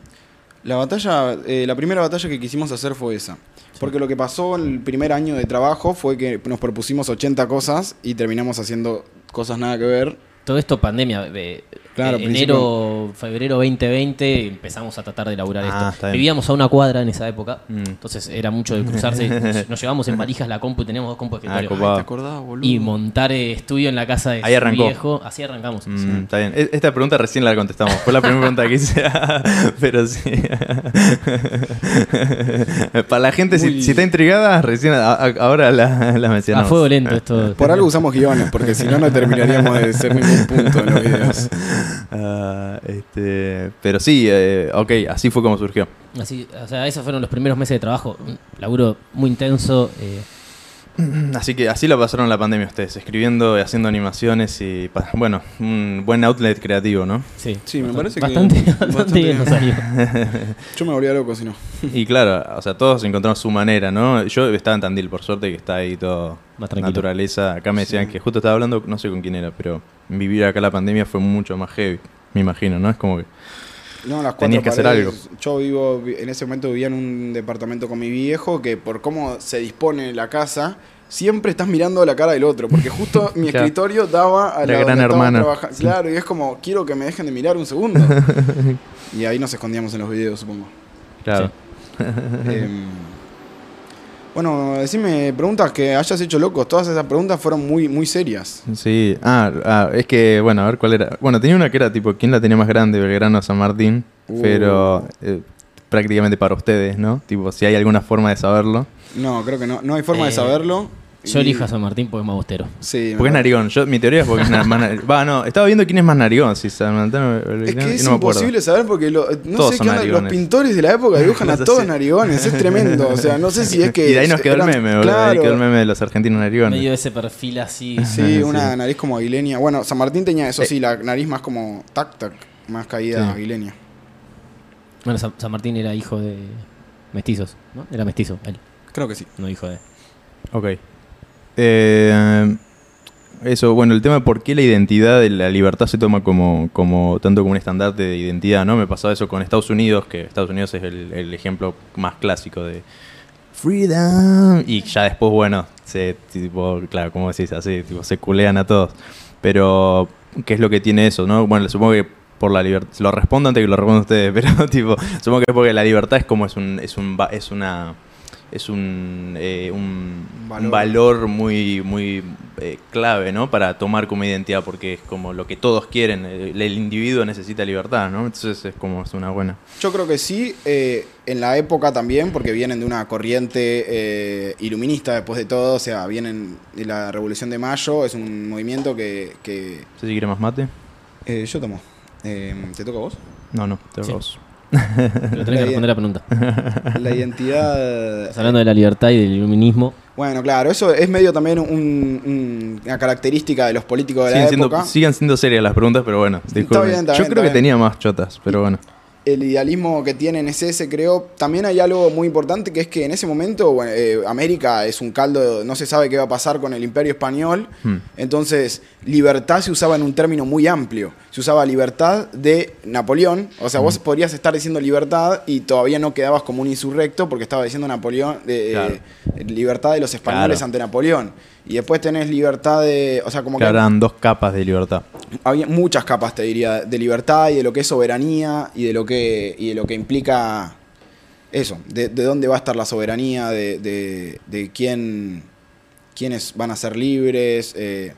La batalla, eh, la primera batalla que quisimos hacer fue esa. Porque lo que pasó en el primer año de trabajo fue que nos propusimos 80 cosas y terminamos haciendo cosas nada que ver. Todo esto pandemia. eh, Claro, eh, enero, febrero 2020 empezamos a tratar de elaborar Ah, esto. Vivíamos a una cuadra en esa época, Mm. entonces era mucho de cruzarse. nos, [laughs] nos llevamos en valijas la compu y teníamos dos compus de Ah, escritorio. ¿Te acordás, boludo? y montar estudio en la casa de Ahí arrancó. viejo. Así arrancamos. Mm, Está bien. E- Esta pregunta recién la contestamos. Fue la primera pregunta que hice. [laughs] Pero sí. [laughs] Para la gente, si, está intrigada, recién a- a- ahora la, la A mencionamos. fuego lento esto. Por algo usamos guiones, porque si no, no terminaríamos de ser ningún punto en los videos. [laughs] Ah, este, pero sí, eh, ok, así fue como surgió. Así, o sea, esos fueron los primeros meses de trabajo. Un laburo muy intenso. eh, Así que así la pasaron la pandemia ustedes, escribiendo y haciendo animaciones y, bueno, un buen outlet creativo, ¿no? sí, Sí, me bastante- parece que- bastante, bastante, bastante bien nos salió. Yo me volvía loco si no. Y claro, o sea, todos encontraron su manera, ¿no? Yo estaba en Tandil, por suerte, que está ahí todo Más tranquilo. naturaleza. Acá me decían Sí. que justo estaba hablando, no sé con quién era, pero vivir acá la pandemia fue mucho más heavy, me imagino, ¿no? Es como que... No, las cuatro Tenías que hacer paredes. Yo vivo, vi- en ese momento vivía en un departamento con mi viejo que por cómo se dispone la casa, siempre estás mirando la cara del otro. Porque justo [laughs] mi Claro. escritorio daba a La la, gran hermana. Claro, y es como, quiero que me dejen de mirar un segundo. [laughs] y ahí nos escondíamos en los videos, supongo. Claro. [laughs] Em, bueno, decime preguntas que hayas hecho locos. Todas esas preguntas fueron muy, muy serias. Sí, ah, ah, es que, bueno, a ver cuál era. Bueno, tenía una que era tipo, ¿quién la tenía más grande, Belgrano o San Martín? Uh. Pero eh, prácticamente para ustedes, ¿no? Tipo, si hay alguna forma de saberlo. No, creo que no. No hay forma de Eh, saberlo. Yo Y- elijo a San Martín porque es más bostero. Sí, Porque es narigón. Yo, mi teoría es porque es [laughs] más nar- Va, no, estaba viendo quién es más narigón, si San Martín o Es que es no imposible saber porque lo- no Todos sé son qué onda, los pintores de la época [laughs] dibujan a todos narigones, es tremendo. O sea, no sé si es [laughs] que. Y de ahí nos quedó el eran- meme, boludo. de Ahí Claro. quedó el meme de los argentinos narigones. Medio ese perfil así. Sí, Sí. una nariz como aguileña. Bueno, San Martín tenía eso Eh. sí, la nariz más como tac tac, más caída Sí. aguileña. Bueno, San, San Martín era hijo de mestizos, ¿no? Era mestizo, él, Creo que sí. no hijo de. Ok. Eh, eso, bueno, el tema de por qué la identidad de la libertad se toma como, como tanto como un estandarte de identidad, ¿no? Me pasaba eso con Estados Unidos, que Estados Unidos es el, ejemplo más clásico de freedom y ya después, bueno, se, tipo, claro, como decís, así, tipo, se culean a todos. Pero, ¿qué es lo que tiene eso, no? Bueno, supongo que por la libertad, lo respondo antes que lo respondan ustedes, [laughs] pero tipo, supongo que es porque la libertad es como es un, es un, es una es un, eh, un, Valor. un valor muy, muy eh, clave, ¿no? Para tomar como identidad, porque es como lo que todos quieren. El, el individuo necesita libertad, ¿no? Entonces es como es una buena. Yo creo que sí, eh, en la época también, porque vienen de una corriente eh, iluminista después de todo, o sea, vienen de la Revolución de Mayo, es un movimiento que... que No sé si quiere más mate. eh, yo tomo. Eh, ¿Te toca a vos? No, no, te Sí. vos. Pero tenés que responder la pregunta. [laughs] La identidad... Estás hablando de la libertad y del iluminismo. Bueno, claro, eso es medio también un- un- una característica de los políticos de la Siguen siendo, época. sigan siendo serias las preguntas, pero bueno, disculpen. bien, está Yo bien, creo que está bien. tenía más chotas, pero bueno. el idealismo que tienen es ese, creo. También hay algo muy importante que es que en ese momento bueno, eh, América es un caldo, no se sabe qué va a pasar con el imperio español. Hmm. Entonces, libertad se usaba en un término muy amplio. Se usaba libertad de Napoleón. O sea, vos podrías estar diciendo libertad y todavía no quedabas como un insurrecto porque estaba diciendo Napoleón, de, Claro. eh, libertad de los españoles Claro. ante Napoleón. Y después tenés libertad de. O sea, como que habrán dos capas de libertad. había muchas capas, te diría, de libertad y de lo que es soberanía y de lo que, y de lo que implica eso, de, de dónde va a estar la soberanía, de, de- de quién, quiénes van a ser libres. eh,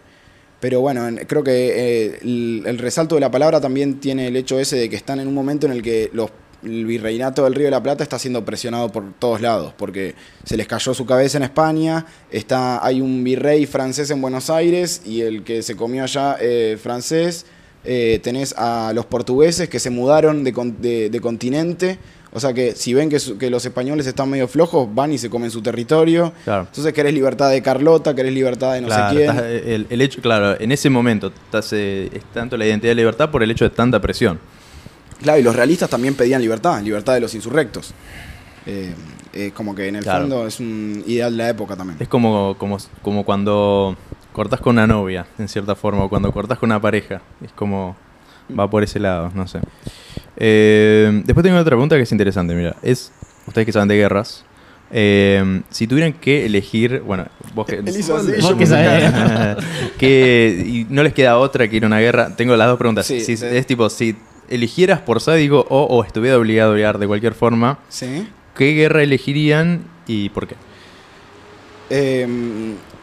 pero bueno, en- creo que eh, el, resalto de la palabra también tiene el hecho ese de que están en un momento en el que los, el virreinato del Río de la Plata está siendo presionado por todos lados, porque se les cayó su cabeza en España, está, hay un virrey francés en Buenos Aires y el que se comió allá eh, francés, eh, tenés a los portugueses que se mudaron de, de- de continente, o sea que si ven que, su- que los españoles están medio flojos, van y se comen su territorio. Claro. Entonces querés libertad de Carlota, querés libertad de no Claro, sé quién. estás- el, el hecho, claro, en ese momento estás, eh, es tanto la identidad de libertad por el hecho de tanta presión. Claro, y los realistas también pedían libertad, libertad de los insurrectos. Eh, eh, como que en el Claro. fondo es un ideal de la época también. Es como, como, como cuando cortás con una novia, en cierta forma, o cuando cortás con una pareja. Es como. Va por ese lado, no sé. Eh, después tengo otra pregunta que es interesante, mira. Es. Ustedes que saben de guerras. eh, si tuvieran que elegir. Bueno, vos que. Vos yo que sabés. [laughs] que y no les queda otra que ir a una guerra. Tengo las dos preguntas. Sí, Si- sí. Es tipo, si eligieras por sádico o, o estuviera obligado a viajar de cualquier forma, Sí. ¿qué guerra elegirían y por qué? Eh,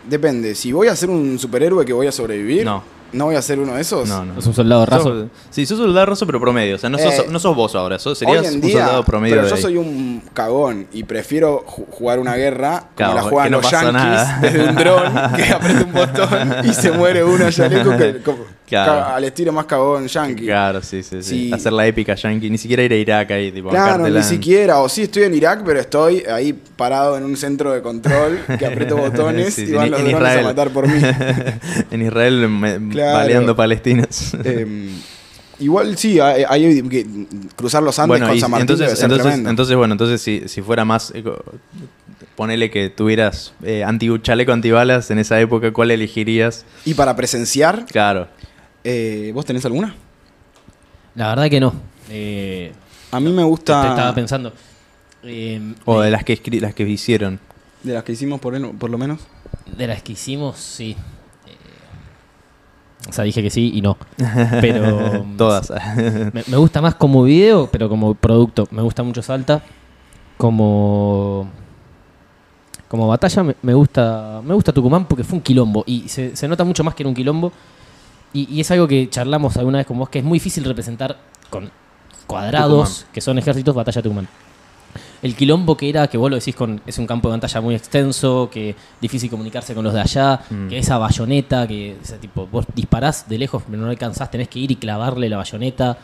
depende, si voy a ser un superhéroe que voy a sobrevivir, No. ¿No voy a ser uno de esos? No, no. Es un soldado raso. Sos- sí, sos soldado raso, pero promedio. O sea, no sos, Eh, no sos vos ahora. Sos, Hoy serías en un día, soldado promedio. pero yo soy un cagón y prefiero ju- jugar una guerra Claro, como la juegan no los yankees nada. desde un dron que [laughs] aprieta un botón y se muere uno allá lejos que, [laughs] como- Claro. al estilo más cagón yankee. Claro, sí, sí, sí, Sí. Hacer la épica yankee. Ni siquiera ir a Irak ahí, tipo. Claro, ni siquiera. O sí, estoy en Irak, pero estoy ahí parado en un centro de control que aprieto [laughs] botones Sí, y van en- los en drones a matar por mí. [laughs] en Israel me- Claro. baleando palestinos. Em, [laughs] igual sí, hay, hay que cruzar los Andes bueno, con San Martín entonces, bueno, entonces si, si fuera más. eh, Ponele que tuvieras eh, anti chaleco antibalas en esa época, ¿cuál elegirías? y para presenciar, Claro. Eh, ¿vos tenés alguna? La verdad que no. Eh, A mí me te- te gusta estaba pensando. Eh, O de eh, las que escri- las que hicieron. de las que hicimos por, el- por lo menos. de las que hicimos, sí. Eh, o sea, dije que sí y no. Pero. [laughs] Todas. [laughs] Me, me gusta más como video, pero como producto. Me gusta mucho Salta. Como. Como batalla me, me gusta. Me gusta Tucumán porque fue un quilombo. Y se, se nota mucho más que era un quilombo. Y, y es algo que charlamos alguna vez con vos, que es muy difícil representar con cuadrados, Tucumán. que son ejércitos, batalla Tucumán. El quilombo que era, que vos lo decís con. Es un campo de batalla muy extenso, que difícil comunicarse con los de allá, Mm. que esa bayoneta, que ese tipo, vos disparás de lejos, pero no alcanzás, tenés que ir y clavarle la bayoneta.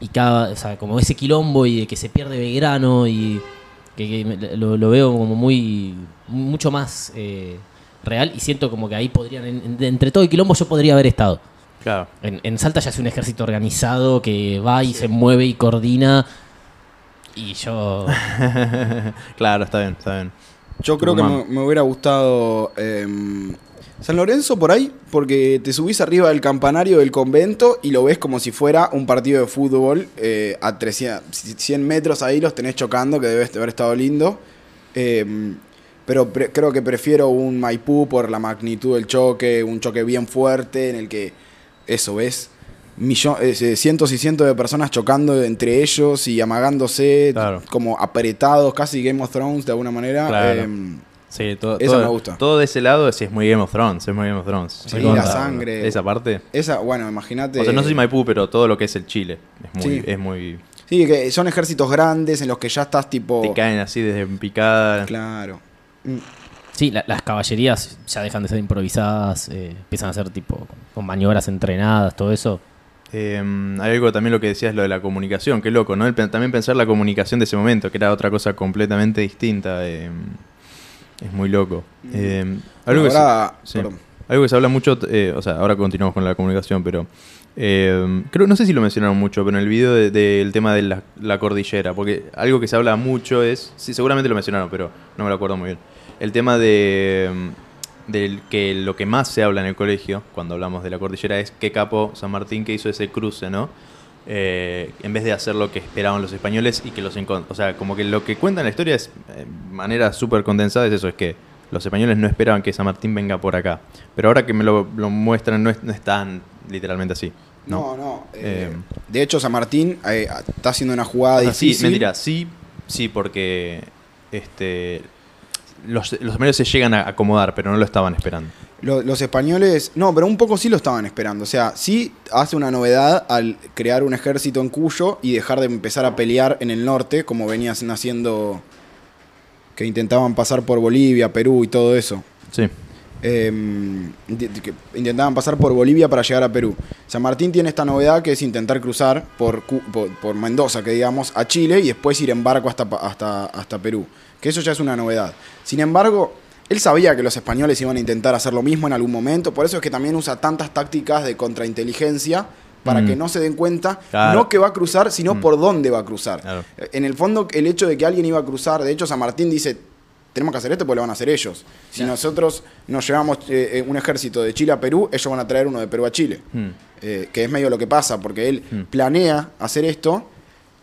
Y cada. O sea, como ese quilombo y de que se pierde Belgrano y. Que, que lo, lo veo como muy. mucho más eh, real y siento como que ahí podrían. en- en- entre todo el quilombo yo podría haber estado. Claro. En, en Salta ya es un ejército organizado que va y se mueve y coordina. Y yo. [laughs] claro, está bien, está bien. Yo creo que me, me hubiera gustado em, San Lorenzo por ahí, porque te subís arriba del campanario del convento y lo ves como si fuera un partido de fútbol eh, a 300, 100 metros ahí los tenés chocando, que debe haber estado lindo. Eh, pero pre- creo que prefiero un Maipú por la magnitud del choque, un choque bien fuerte en el que eso ves millo- eh, cientos y cientos de personas chocando entre ellos y amagándose, Claro. como apretados, casi Game of Thrones de alguna manera. Claro. Em, Sí, todo, Eso todo- me gusta. Todo de ese lado sí es muy Game of Thrones, es muy Game of Thrones. Sí, la sangre. Esa parte. esa, bueno, imagínate. O sea, no sé si Maipú, pero todo lo que es el Chile. Es muy, Sí. es muy Sí, que son ejércitos grandes en los que ya estás tipo. te caen así desde picada. Claro. Mm. Sí, la- las caballerías ya dejan de ser improvisadas, eh, empiezan a ser tipo con, maniobras entrenadas, todo eso. Eh, hay algo también lo que decías, lo de la comunicación, qué loco, ¿no? El también pensar la comunicación de ese momento, que era otra cosa completamente distinta. eh, es muy loco. Eh, algo, que se, Ahora, sí. perdón. algo que se habla mucho, eh, o sea, ahora continuamos con la comunicación, pero eh, creo, no sé si lo mencionaron mucho, pero en el video de- del tema de la, la cordillera, porque algo que se habla mucho es, sí, seguramente lo mencionaron, pero no me lo acuerdo muy bien. El tema de mm, del que lo que más se habla en el colegio cuando hablamos de la cordillera es qué capo San Martín que hizo ese cruce, ¿no? Eh, en vez de hacer lo que esperaban los españoles y que los o sea, como que lo que cuenta en la historia es eh, de manera súper condensada es eso, es que los españoles no esperaban que San Martín venga por acá. Pero ahora que me lo, lo muestran no es, no es tan literalmente así. No, No, no. eh, Eh, de hecho, San Martín eh, está haciendo una jugada O sea, sí, difícil. mentira, sí, sí, porque este los, los españoles se llegan a acomodar, pero no lo estaban esperando. Lo- los españoles, no, pero un poco sí lo estaban esperando. O sea, sí hace una novedad al crear un ejército en Cuyo y dejar de empezar a pelear en el norte, como venían haciendo, que intentaban pasar por Bolivia, Perú y todo eso. Sí. Eh, inti- que intentaban pasar por Bolivia para llegar a Perú. San Martín tiene esta novedad que es intentar cruzar por, por, por Mendoza, que digamos, a Chile y después ir en barco hasta, hasta, hasta Perú. Que eso ya es una novedad. Sin embargo, él sabía que los españoles iban a intentar hacer lo mismo en algún momento, por eso es que también usa tantas tácticas de contrainteligencia para Mm. que no se den cuenta, Claro. no que va a cruzar, sino Mm. por dónde va a cruzar. Claro. En el fondo, el hecho de que alguien iba a cruzar, de hecho, San Martín dice, tenemos que hacer esto porque lo van a hacer ellos. Si nosotros nos llevamos eh, eh, un ejército de Chile a Perú, ellos van a traer uno de Perú a Chile. Eh, que es medio lo que pasa, porque él Mm. planea hacer esto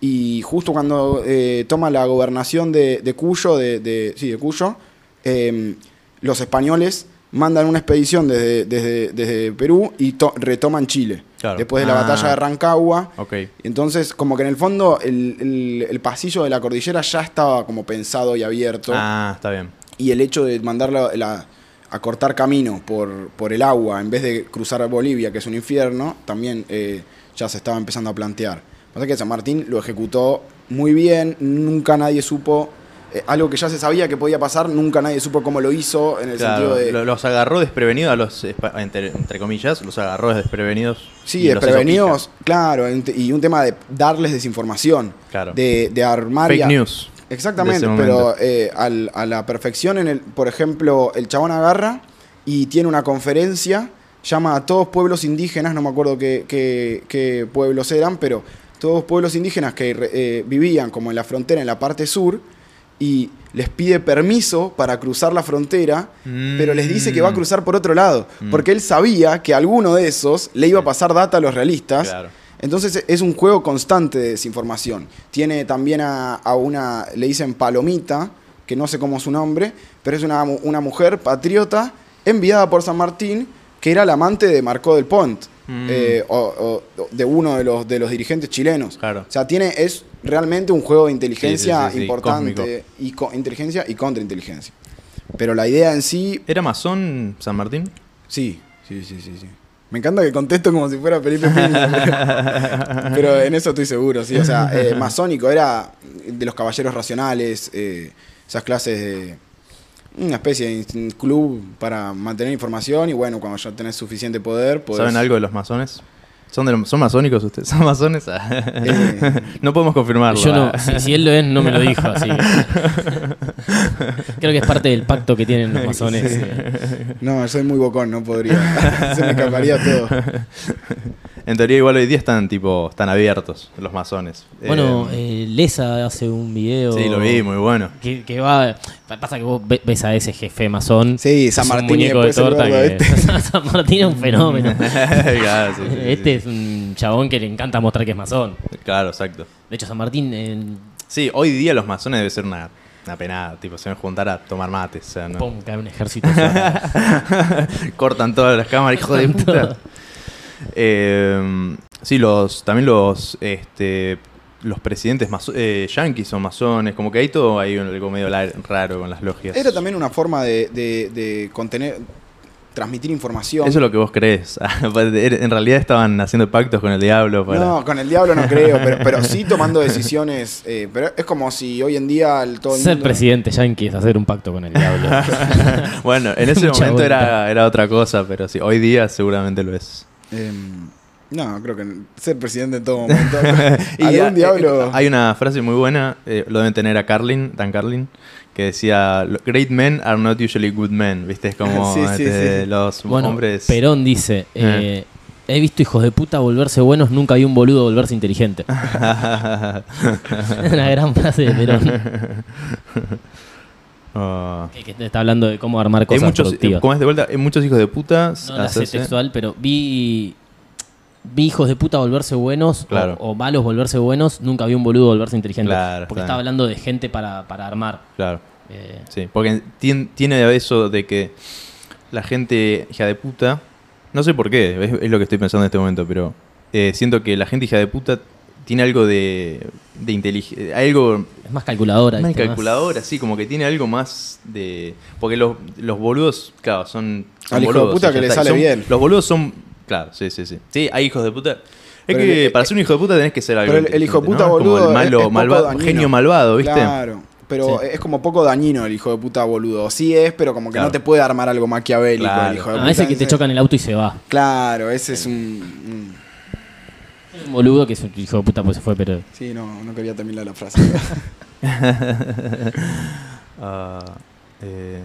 y justo cuando eh, toma la gobernación de, de Cuyo, de, de- sí, de Cuyo, eh, los españoles mandan una expedición desde, desde, desde Perú y to- retoman Chile. Claro. Después de la Ah. batalla de Rancagua. Ok. Entonces, como que en el fondo el, el- el pasillo de la cordillera ya estaba como pensado y abierto. Ah, está bien. Y el hecho de mandarla la- a cortar camino por, por el agua en vez de cruzar Bolivia, que es un infierno, también eh, ya se estaba empezando a plantear. Pasa que San Martín lo ejecutó muy bien, nunca nadie supo, eh, algo que ya se sabía que podía pasar, nunca nadie supo cómo lo hizo, en el Claro, sentido de... lo- los agarró desprevenidos a los, entre, entre comillas, los agarró desprevenidos. Sí, desprevenidos, claro, y un tema de darles desinformación, Claro. de, de armar... y Fake news. Exactamente, pero eh, al- a la perfección, en el, por ejemplo, el chabón agarra y tiene una conferencia, llama a todos pueblos indígenas, no me acuerdo qué, qué- qué pueblos eran, pero todos pueblos indígenas que eh, vivían como en la frontera, en la parte sur, y les pide permiso para cruzar la frontera, pero les dice que va a Mm. cruzar por otro lado, Mm. porque él sabía que alguno de esos le iba a pasar data a los realistas. Claro. Entonces es un juego constante de desinformación. Tiene también a, a una, le dicen Palomita, que no sé cómo es su nombre, pero es una, una mujer patriota enviada por San Martín, que era la amante de Marcó del Pont, Mm. eh, o, o de uno de los, de los dirigentes chilenos. Claro. O sea, tiene, es realmente un juego de inteligencia Sí, sí, sí, sí, importante, y co- inteligencia y contrainteligencia. Pero la idea en sí, ¿Era masón San Martín? sí, sí, sí, sí. sí. Me encanta que contesto como si fuera Felipe Piña. [laughs] pero- Pero en eso estoy seguro, sí. O sea, eh, [laughs] masónico era de los caballeros racionales, eh, esas clases de. Una especie de club para mantener información y bueno, cuando ya tenés suficiente poder, podés- ¿Saben algo de los masones? ¿Son, de los- ¿Son masónicos ustedes? [laughs] ¿Son masones? Eh. [laughs] no podemos confirmarlo. Yo no, ah. si, si él lo es, no me lo dijo así. [laughs] Creo que es parte del pacto que tienen los masones. eh. No, soy muy bocón, no podría. Se me escaparía todo. En teoría igual hoy día están tipo están abiertos los masones. Bueno, Eh, eh, Lesa hace un video. sí, lo vi, muy bueno. Que, que va. Pasa que vos ve- ves a ese jefe masón. Sí, San es un Martín muñeco de torta. [laughs] San Martín es un fenómeno. [laughs] Claro, sí, sí, sí, este sí. es un chabón que le encanta mostrar que es masón. Claro, exacto. De hecho, San Martín. eh, Sí, hoy día los masones debe ser una, una penada, tipo, se van a juntar a tomar mates, o sea, ¿no? pum, cae un ejército. [laughs] Cortan todas las cámaras, hijo de puta. Eh, sí, los, también los, este, los presidentes eh, yanquis son masones, como que ahí todo hay algo medio raro con las logias. Era también una forma de, de- de contener, transmitir información. Eso es lo que vos crees. [laughs] en realidad estaban haciendo pactos con el diablo para... No, con el diablo no creo, pero, pero sí tomando decisiones. eh, pero es como si hoy en día el, todo el Ser mundo- presidente yankee es hacer un pacto con el diablo. [laughs] bueno, en ese Mucha momento era, era otra cosa, pero sí, hoy día seguramente lo es. Em, no, creo que ser presidente en todo momento. [laughs] Y diablo. eh, hay una frase muy buena, eh, lo deben tener a Carlin, Dan Carlin, que decía, Great men are not usually good men, ¿viste? Es como [laughs] Sí, sí, este, sí. los bueno, hombres... Perón dice: eh, He visto hijos de puta volverse buenos, nunca vi un boludo volverse inteligente. [laughs] Una gran frase de Perón. Ah. que, está hablando de cómo armar hay cosas muchos, productivas. como es de vuelta, hay muchos hijos de puta. No la sé textual, pero vi, vi hijos de puta volverse buenos Claro. o, o malos volverse buenos, nunca vi un boludo volverse inteligente. Claro, porque estaba hablando de gente para, para armar. Claro, Eh, sí, porque tien- tiene eso de que la gente hija de puta, no sé por qué, es, es lo que estoy pensando en este momento, pero eh, siento que la gente hija de puta tiene algo de, de inteligencia, algo es más calculadora. Más calculadora, sí, como que tiene algo más de. Porque los, los boludos, claro, son. son Al hijo de boludos, puta que le sale Son- bien. Los boludos son. Claro, sí, sí, sí. Sí, hay hijos de puta. Es Pero que el- para ser un hijo de puta tenés que ser algo. Pero el, hijo de puta ¿no? Como boludo el malo, es, poco malvado, dañino. genio malvado, ¿viste? Claro. Pero Sí. es como poco dañino el hijo de puta boludo. Sí es, pero como que Claro. no te puede armar algo maquiavélico Claro. el hijo de Ah, puta. ese que te choca en el auto y se va. Claro, ese es un, un- Un boludo que es un hijo de puta pues se fue, pero. Sí, no, no quería terminar la frase. [laughs] Ah, eh,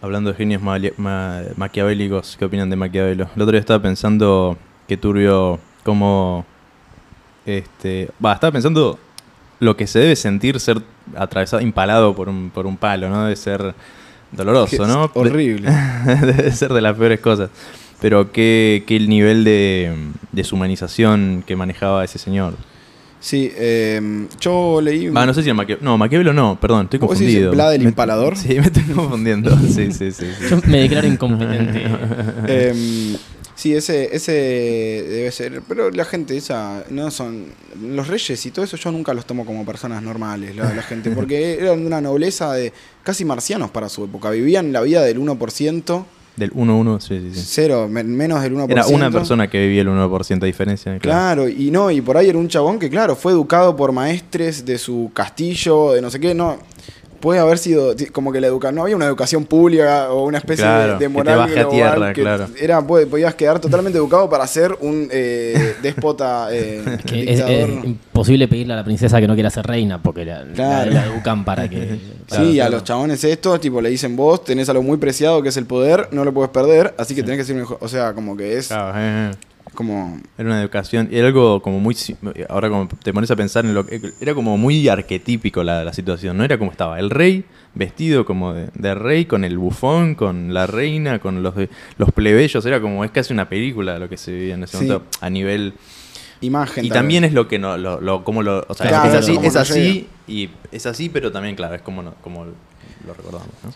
hablando de genios ma- maquiavélicos, ¿qué opinan de Maquiavelo? El otro día estaba pensando que turbio cómo este, va, estaba pensando lo que se debe sentir ser atravesado, impalado por un, por un palo, ¿no? Debe ser doloroso, es ¿no? De- horrible. [laughs] debe ser de las peores cosas. Pero qué, qué el nivel de deshumanización que manejaba ese señor. Sí, eh, yo leí. Ah, no sé si era Maquiavelo. No, Maquiavelo no, perdón, estoy ¿Vos decís confundido. Vlad el Me- Impalador? [laughs] Sí, me estoy confundiendo. [laughs] Sí, sí, sí. sí. Yo me declaro incompetente. [laughs] Em, sí, ese, ese debe ser. Pero la gente esa, no son. Los reyes y todo eso, yo nunca los tomo como personas normales, la, la gente. Porque eran de una nobleza de casi marcianos para su época. Vivían la vida del 1%, Del 1-1, sí, sí, sí. cero, men- menos del 1%. Era una persona que vivía el 1% de diferencia. Claro. Claro, y no, y por ahí era un chabón que, claro, fue educado por maestres de su castillo, de no sé qué, no. Puede haber sido como que la educación. No había una educación pública o una especie Claro, de, que de te moral baje a global tierra, que claro. Era, podías quedar totalmente educado para ser un eh, [laughs] déspota eh, Que es, imposible pedirle a la princesa que no quiera ser reina porque la, la- Claro. la educan para que. [laughs] para sí, a los chabones estos, tipo, le dicen vos tenés algo muy preciado que es el poder, no lo puedes perder, así que tenés que ser un hijo. O sea, como que es Claro, eh, eh. Como. Era una educación. Era algo como muy. Ahora, como te pones a pensar en lo que. Era como muy arquetípico la, la situación, ¿no? Era como estaba el rey vestido como de, de rey, con el bufón, con la reina, con los, los plebeyos. Era como. Es casi una película lo que se vivía en ese Sí. momento a nivel. Imagen. Y también es lo que no. Lo, lo- como lo, o sea, Claro, es así, es así y es así, pero también, claro, es como, no- como lo recordamos, ¿no?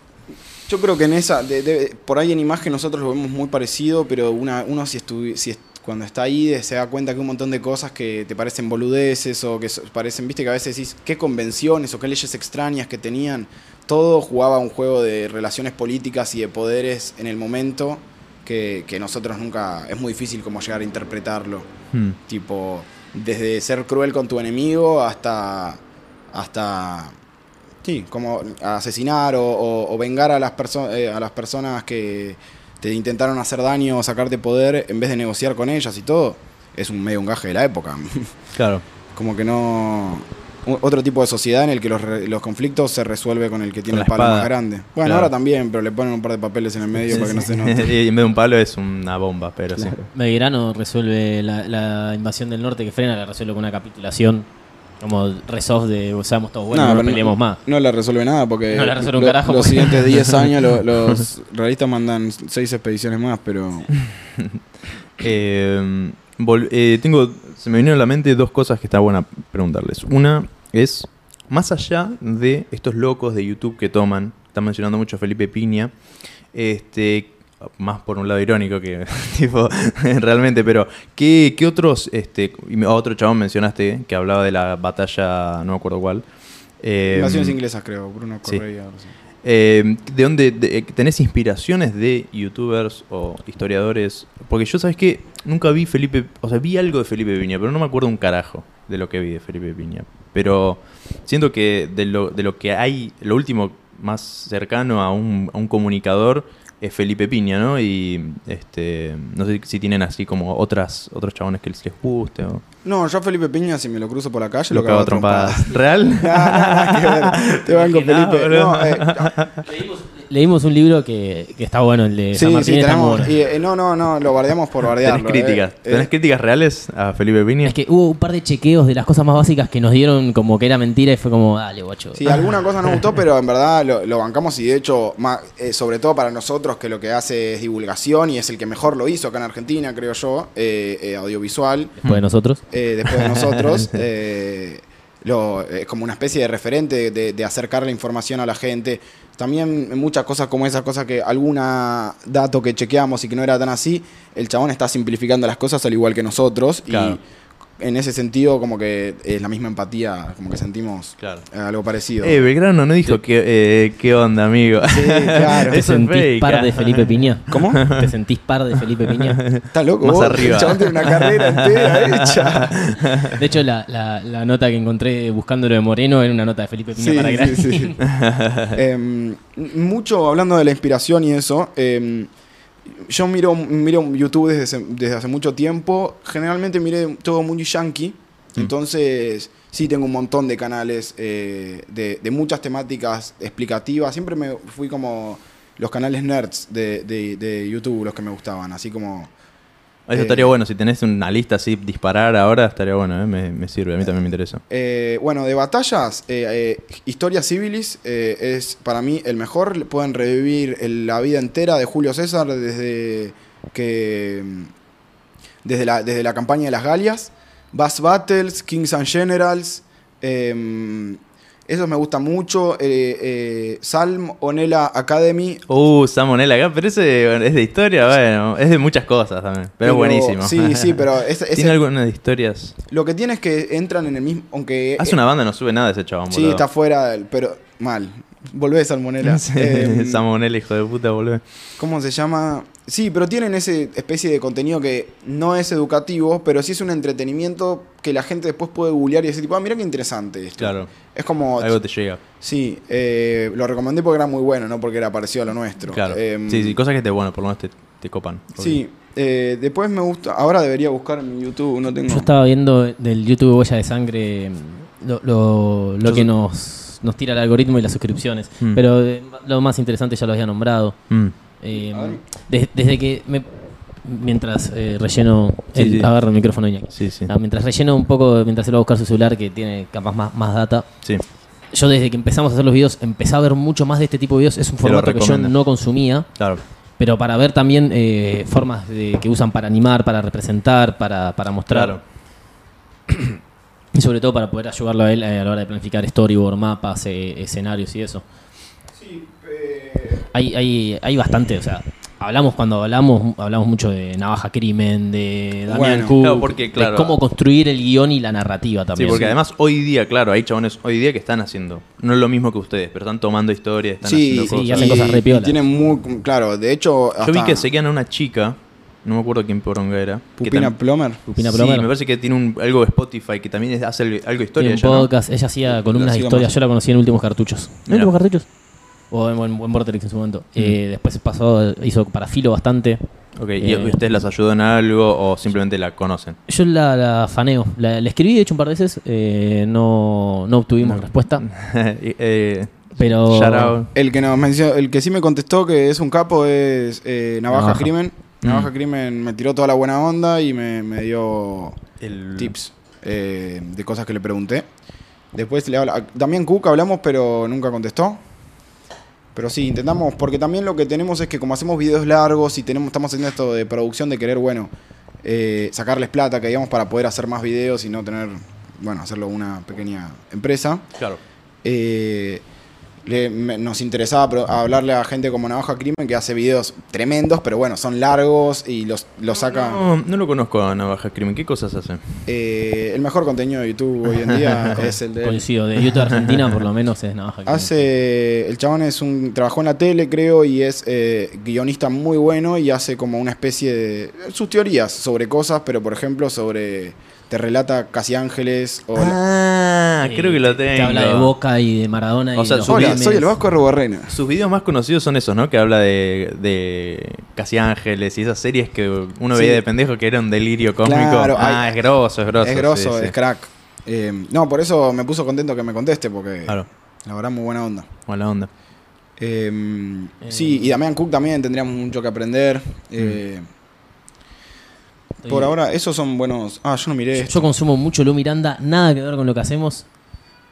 Yo creo que en esa, de- de- por ahí en imagen nosotros lo vemos muy parecido, pero una, uno si, estuvi- si cuando está ahí de- se da cuenta que un montón de cosas que te parecen boludeces o que parecen, viste que a veces decís qué convenciones o qué leyes extrañas que tenían, todo jugaba un juego de relaciones políticas y de poderes en el momento que, que nosotros nunca, es muy difícil como llegar a interpretarlo. Hmm. Tipo, desde ser cruel con tu enemigo hasta. hasta. Sí, como asesinar o, o- o vengar a las, perso- eh, a las personas que te intentaron hacer daño o sacarte poder en vez de negociar con ellas y todo. Es un medio un gaje de la época. [laughs] Claro. como que no. otro tipo de sociedad en el que los, re- los conflictos se resuelve con el que tiene el la palo espada. más grande. Bueno, Claro. ahora también, pero le ponen un par de papeles en el medio para que no se note. [laughs] y en vez de un palo es una bomba, pero sí. Belgrano resuelve la, la invasión del norte que frena, la resuelve con una capitulación. Como resolve de, o seamos todos buenos, no, peleemos más. No le resuelve nada porque No le resuelve un lo- carajo, los porque- siguientes 10 [laughs] años lo- los realistas mandan seis expediciones más, pero [laughs] Eh, vol- eh, tengo, se me vinieron a la mente dos cosas que está buena preguntarles. Una es, más allá de estos locos de YouTube que toman, están mencionando mucho a Felipe Piña, este, más por un lado irónico que [laughs] tipo [laughs] realmente, pero ¿qué, qué otros, este, otro chabón mencionaste que hablaba de la batalla, no me acuerdo cuál. eh, invasiones inglesas creo, Bruno. Correa. eh, ¿De dónde de- eh, tenés inspiraciones de youtubers o historiadores? Porque yo, ¿sabes qué? Nunca vi Felipe, o sea, vi algo de Felipe Piña, pero no me acuerdo un carajo de lo que vi de Felipe Piña. Pero siento que de lo, de lo que hay, lo último más cercano a un, a un comunicador es Felipe Piña, ¿no? Y este no sé si tienen así como otras otros chabones que les, les guste o No, yo a Felipe Piña, si me lo cruzo por la calle, lo lo cago trompadas. trompadas. ¿Real? [laughs] Nada, nada que ver. Te banco, Imaginado, Felipe. No, eh, Leímos un libro que, que está bueno, el de San sí, Martín sí, está tenemos. bueno. y, eh, no, no, no, lo bardeamos por bardearlo. ¿Tenés críticas? eh. Eh, ¿Tenés críticas reales a Felipe Piña? Es que hubo un par de chequeos de las cosas más básicas que nos dieron como que era mentira y fue como, dale, guacho. Sí, alguna cosa nos gustó, pero en verdad lo, lo bancamos y de hecho, ma- eh, sobre todo para nosotros que lo que hace es divulgación y es el que mejor lo hizo acá en Argentina, creo yo, eh, eh, audiovisual, Después de nosotros. eh, después de nosotros. [laughs] lo- es como una especie de referente de, de acercar la información a la gente. También muchas cosas como esas cosas que alguna dato que chequeamos y que no era tan así, el chabón está simplificando las cosas al igual que nosotros y en ese sentido como que es la misma empatía, como que sentimos Claro. eh, algo parecido. Eh, Belgrano no dijo qué, eh, qué onda, amigo. Sí, [laughs] claro. ¿Te Eso sentís fake, par de Felipe Piña? [laughs] ¿Cómo? ¿Te sentís par de Felipe Piña? ¿Estás loco? Más vos? arriba. El chabón tiene una carrera entera [laughs] hecha. De hecho, la, la- la nota que encontré buscándolo de Moreno era una nota de Felipe Piña Sí, para sí, Gran. sí. Em, mucho hablando de la inspiración y eso. em, yo miro, miro YouTube desde, hace- desde hace mucho tiempo. Generalmente miré todo muy yankee. Entonces, sí tengo un montón de canales eh, de, de muchas temáticas explicativas. Siempre me fui como los canales nerds de, de- de YouTube, los que me gustaban. Así como. Eso Eh, estaría bueno, si tenés una lista así, disparar ahora, estaría bueno, eh, me, me sirve, a mí también me interesa. Eh, bueno, de batallas, eh, eh, Historia Civilis eh, es para mí el mejor. Pueden revivir el- la vida entera de Julio César desde que mm, desde la, desde la campaña de las Galias. Bass Battles, Kings and Generals. Eh, esos me gustan mucho. eh, eh, Salm Onela Academy. Uh, Samonel acá, pero ese es de historia, bueno, es de muchas cosas también, pero, es buenísimo. Sí, sí, [laughs] pero ¿Tiene algunas historias? lo que tiene es que entran en el mismo. Aunque Hace una banda, no sube nada ese chabón, Sí, boludo. está fuera, del- pero mal. Volvés, Salmonela. [laughs] Sí, Em, Samonel, hijo de puta, boludo. ¿Cómo se llama? Sí, pero tienen ese especie de contenido que no es educativo, pero sí es un entretenimiento que la gente después puede googlear y decir, tipo, ah, mira qué interesante esto. Claro, Es como. algo te llega. Sí, eh, lo recomendé porque era muy bueno, no porque era parecido a lo nuestro. Claro. Em, sí, sí, cosas que te, bueno, por lo menos te, te copan. Sí, eh, después me gusta. Ahora debería buscar en mi YouTube, no tengo. Yo estaba viendo del YouTube Huella de Sangre lo, lo- lo que nos, nos tira el algoritmo y las suscripciones. Mm. Pero eh, lo más interesante ya lo había nombrado. Mm. Eh, desde que me- mientras eh, relleno Sí, el, sí. agarro el micrófono Iñaki. Sí, sí. Ah, mientras relleno un poco, mientras él va a buscar su celular que tiene capaz más, más data. Sí, Yo desde que empezamos a hacer los videos empecé a ver mucho más de este tipo de videos. Es un formato que yo no consumía. claro. Pero para ver también eh, formas de, que usan para animar, para representar, para, para mostrar. Claro. [clears throat] Y sobre todo para poder ayudarlo a él eh, a la hora de planificar storyboard, mapas, eh, escenarios y eso. Sí, Hay, hay, hay bastante, o sea, hablamos cuando hablamos, hablamos mucho de Navaja Crimen, de Daniel Bueno, Cook, claro, porque, claro, de cómo construir el guion y la narrativa Sí, también. porque además hoy día, claro, hay chabones hoy día que están haciendo. No es lo mismo que ustedes, pero están tomando historias, están sí, haciendo sí, cosas. y hacen cosas re y tienen muy. Claro, de hecho. Yo vi que seguían a una chica, no me acuerdo quién poronga era. Pupina tam- Plomer. Pupina sí, Plomer. me parece que tiene un, algo de Spotify que también hace algo, de Tiene historia. un ella, ella hacía columnas de historia, más. yo la conocí en Últimos Cartuchos. ¿En. Últimos Cartuchos? O en, en, en Vorterix en su Mm. momento. Eh, después pasó, hizo para Filo bastante. Ok, ¿y Eh, ustedes las ayudó en algo o simplemente la conocen? Yo la, la faneo. La, la escribí, de hecho, un par de veces. eh, no, no obtuvimos No. respuesta. [laughs] Eh, Pero. El que nos mencionó, el que sí me contestó que es un capo es eh, Navaja, Navaja. Crimen. Navaja Mm. Crimen me tiró toda la buena onda y me, me dio El- tips eh, de cosas que le pregunté. Después le habla, también Cook hablamos, pero nunca contestó. Pero sí, intentamos, porque también lo que tenemos es que como hacemos videos largos y tenemos, estamos haciendo esto de producción de querer, bueno, eh, sacarles plata, que digamos, para poder hacer más videos y no tener, bueno, hacerlo una pequeña empresa. Claro. Eh, le- me- nos interesaba pro- hablarle a gente como Navaja Crimen que hace videos tremendos, pero bueno, son largos y los, los saca. No, no lo conozco a Navaja Crimen. ¿Qué cosas hace? Eh, el mejor contenido de YouTube hoy en día [laughs] es el de. Coincido. De YouTube Argentina, por lo menos, es Navaja. Crimen. Hace. El chabón es un. Trabajó en la tele, creo, y es eh, guionista muy bueno y hace como una especie de. sus teorías sobre cosas, pero por ejemplo, sobre. Te relata Casi Ángeles o. la- Ah, creo que lo Te- tengo. Te habla de Boca y de Maradona. O y sea, los su Hola, memes. soy el Vasco Arrobarrena. Sus videos más conocidos son esos, ¿no? Que habla de, de Casi Ángeles y esas series que uno Sí. veía de pendejo que era un delirio cósmico. Claro, ah, hay- es grosso, es grosso. Es grosso, sí, sí. es crack. Eh, no, por eso me puso contento que me conteste, porque Claro, la verdad muy buena onda. buena onda. Eh, sí, y Damián Cook también tendríamos mucho que aprender. Eh, Estoy- Por ahora, esos son buenos. Ah, yo no miré Yo, consumo mucho Lu Miranda, nada que ver con lo que hacemos,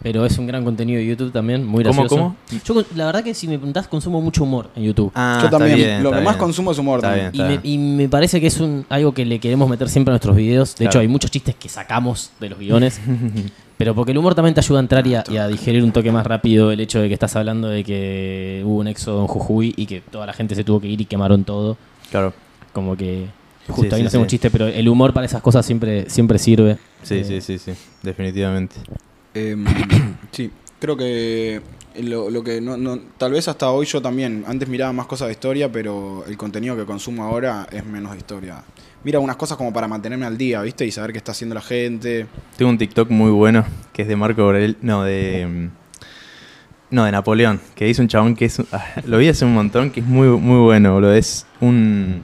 pero es un gran contenido de YouTube también, muy ¿Cómo, gracioso. cómo? Yo, la verdad que si me preguntás, consumo mucho humor en YouTube. Ah, yo está también. bien, lo está que más consumo es humor. Está también. bien. Y me, y me parece que es un algo que le queremos meter siempre a nuestros videos. De Claro. hecho, hay muchos chistes que sacamos de los guiones. [laughs] pero porque el humor también te ayuda a entrar y a, y a digerir un toque más rápido el hecho de que estás hablando de que hubo un éxodo en Jujuy y que toda la gente se tuvo que ir y quemaron todo. Claro. Como que justo Sí, ahí sí, no hacemos sí. chiste, pero el humor para esas cosas siempre, siempre sirve. Sí, Eh, sí, sí, sí. Definitivamente. Eh, [coughs] sí, creo que lo, lo que no, no- tal vez hasta hoy yo también, antes miraba más cosas de historia, pero el contenido que consumo ahora es menos de historia. Mira unas cosas como para mantenerme al día, ¿viste? Y saber qué está haciendo la gente. Tengo un TikTok muy bueno que es de Marco Aurel. No, de. mm, No, de Napoleón. Que dice un chabón que es. [laughs] lo vi hace un montón, que es muy, muy bueno, boludo. Es un.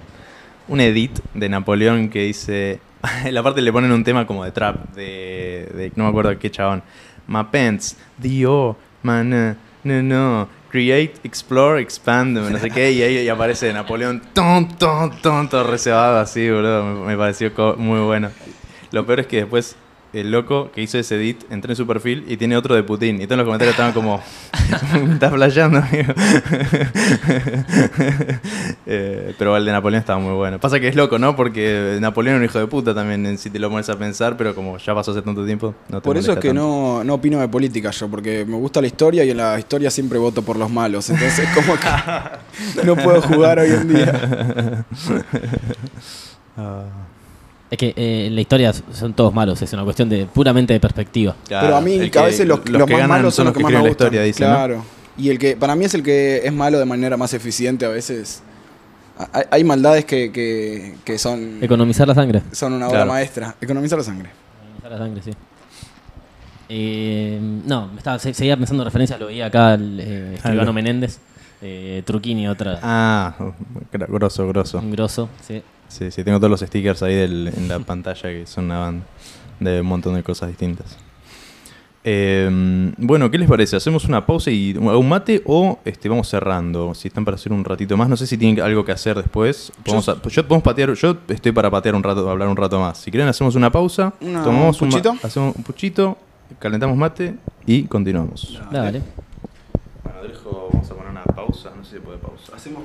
Un edit de Napoleón que dice. [laughs] La parte le ponen un tema como de trap. De. no me acuerdo qué chabón. My pants. Dio. Man. eh, No, no. Create, explore, expand. No sé qué. Y ahí aparece Napoleón. Ton, ton, ton. Todo reservado así, boludo. Me, pareció muy bueno. Lo peor es que después el loco que hizo ese edit entró en su perfil y tiene otro de Putin. Y todos los comentarios estaban como, [laughs] estás flasheando, amigo. [laughs] Eh, pero el de Napoleón estaba muy bueno. Pasa que es loco, ¿no? Porque Napoleón era un hijo de puta también, si te lo pones a pensar, pero como ya pasó hace tanto tiempo, no te Por eso es que no, no opino de política yo, porque me gusta la historia y en la historia siempre voto por los malos. Entonces, como que [laughs] no puedo jugar hoy en día. Ah, Es que eh, la historia son todos malos, es una cuestión de puramente de perspectiva. claro, Pero a mí, que a veces los, los que más ganan malos son los que, más me la gustan. historia, dicen, ¿no? claro. Y el que, para mí es el que es malo de manera más eficiente a veces. Hay, hay maldades que, que, que son, Economizar la sangre. son una obra Claro. maestra. Economizar la sangre. Economizar la sangre, sí. Eh, no, me estaba, se- seguía pensando en referencias, lo veía acá el eh, escribano Algo. Menéndez, eh, Truquini, otra, Ah, grosso, grosso. un grosso, sí. Sí, sí, tengo todos los stickers ahí del- en la pantalla que son una banda de un montón de cosas distintas. Eh, bueno, ¿qué les parece? ¿Hacemos una pausa y un mate o este, vamos cerrando? Si están para hacer un ratito más, no sé si tienen algo que hacer después. Podemos, a- yo, podemos patear, yo estoy para patear un rato, hablar un rato más. Si quieren, hacemos una pausa, Una- tomamos ¿un puchito? hacemos un puchito, calentamos mate y continuamos. Dale. Bueno, dejo, vamos a poner una pausa, no sé si se puede pausa. Hacemos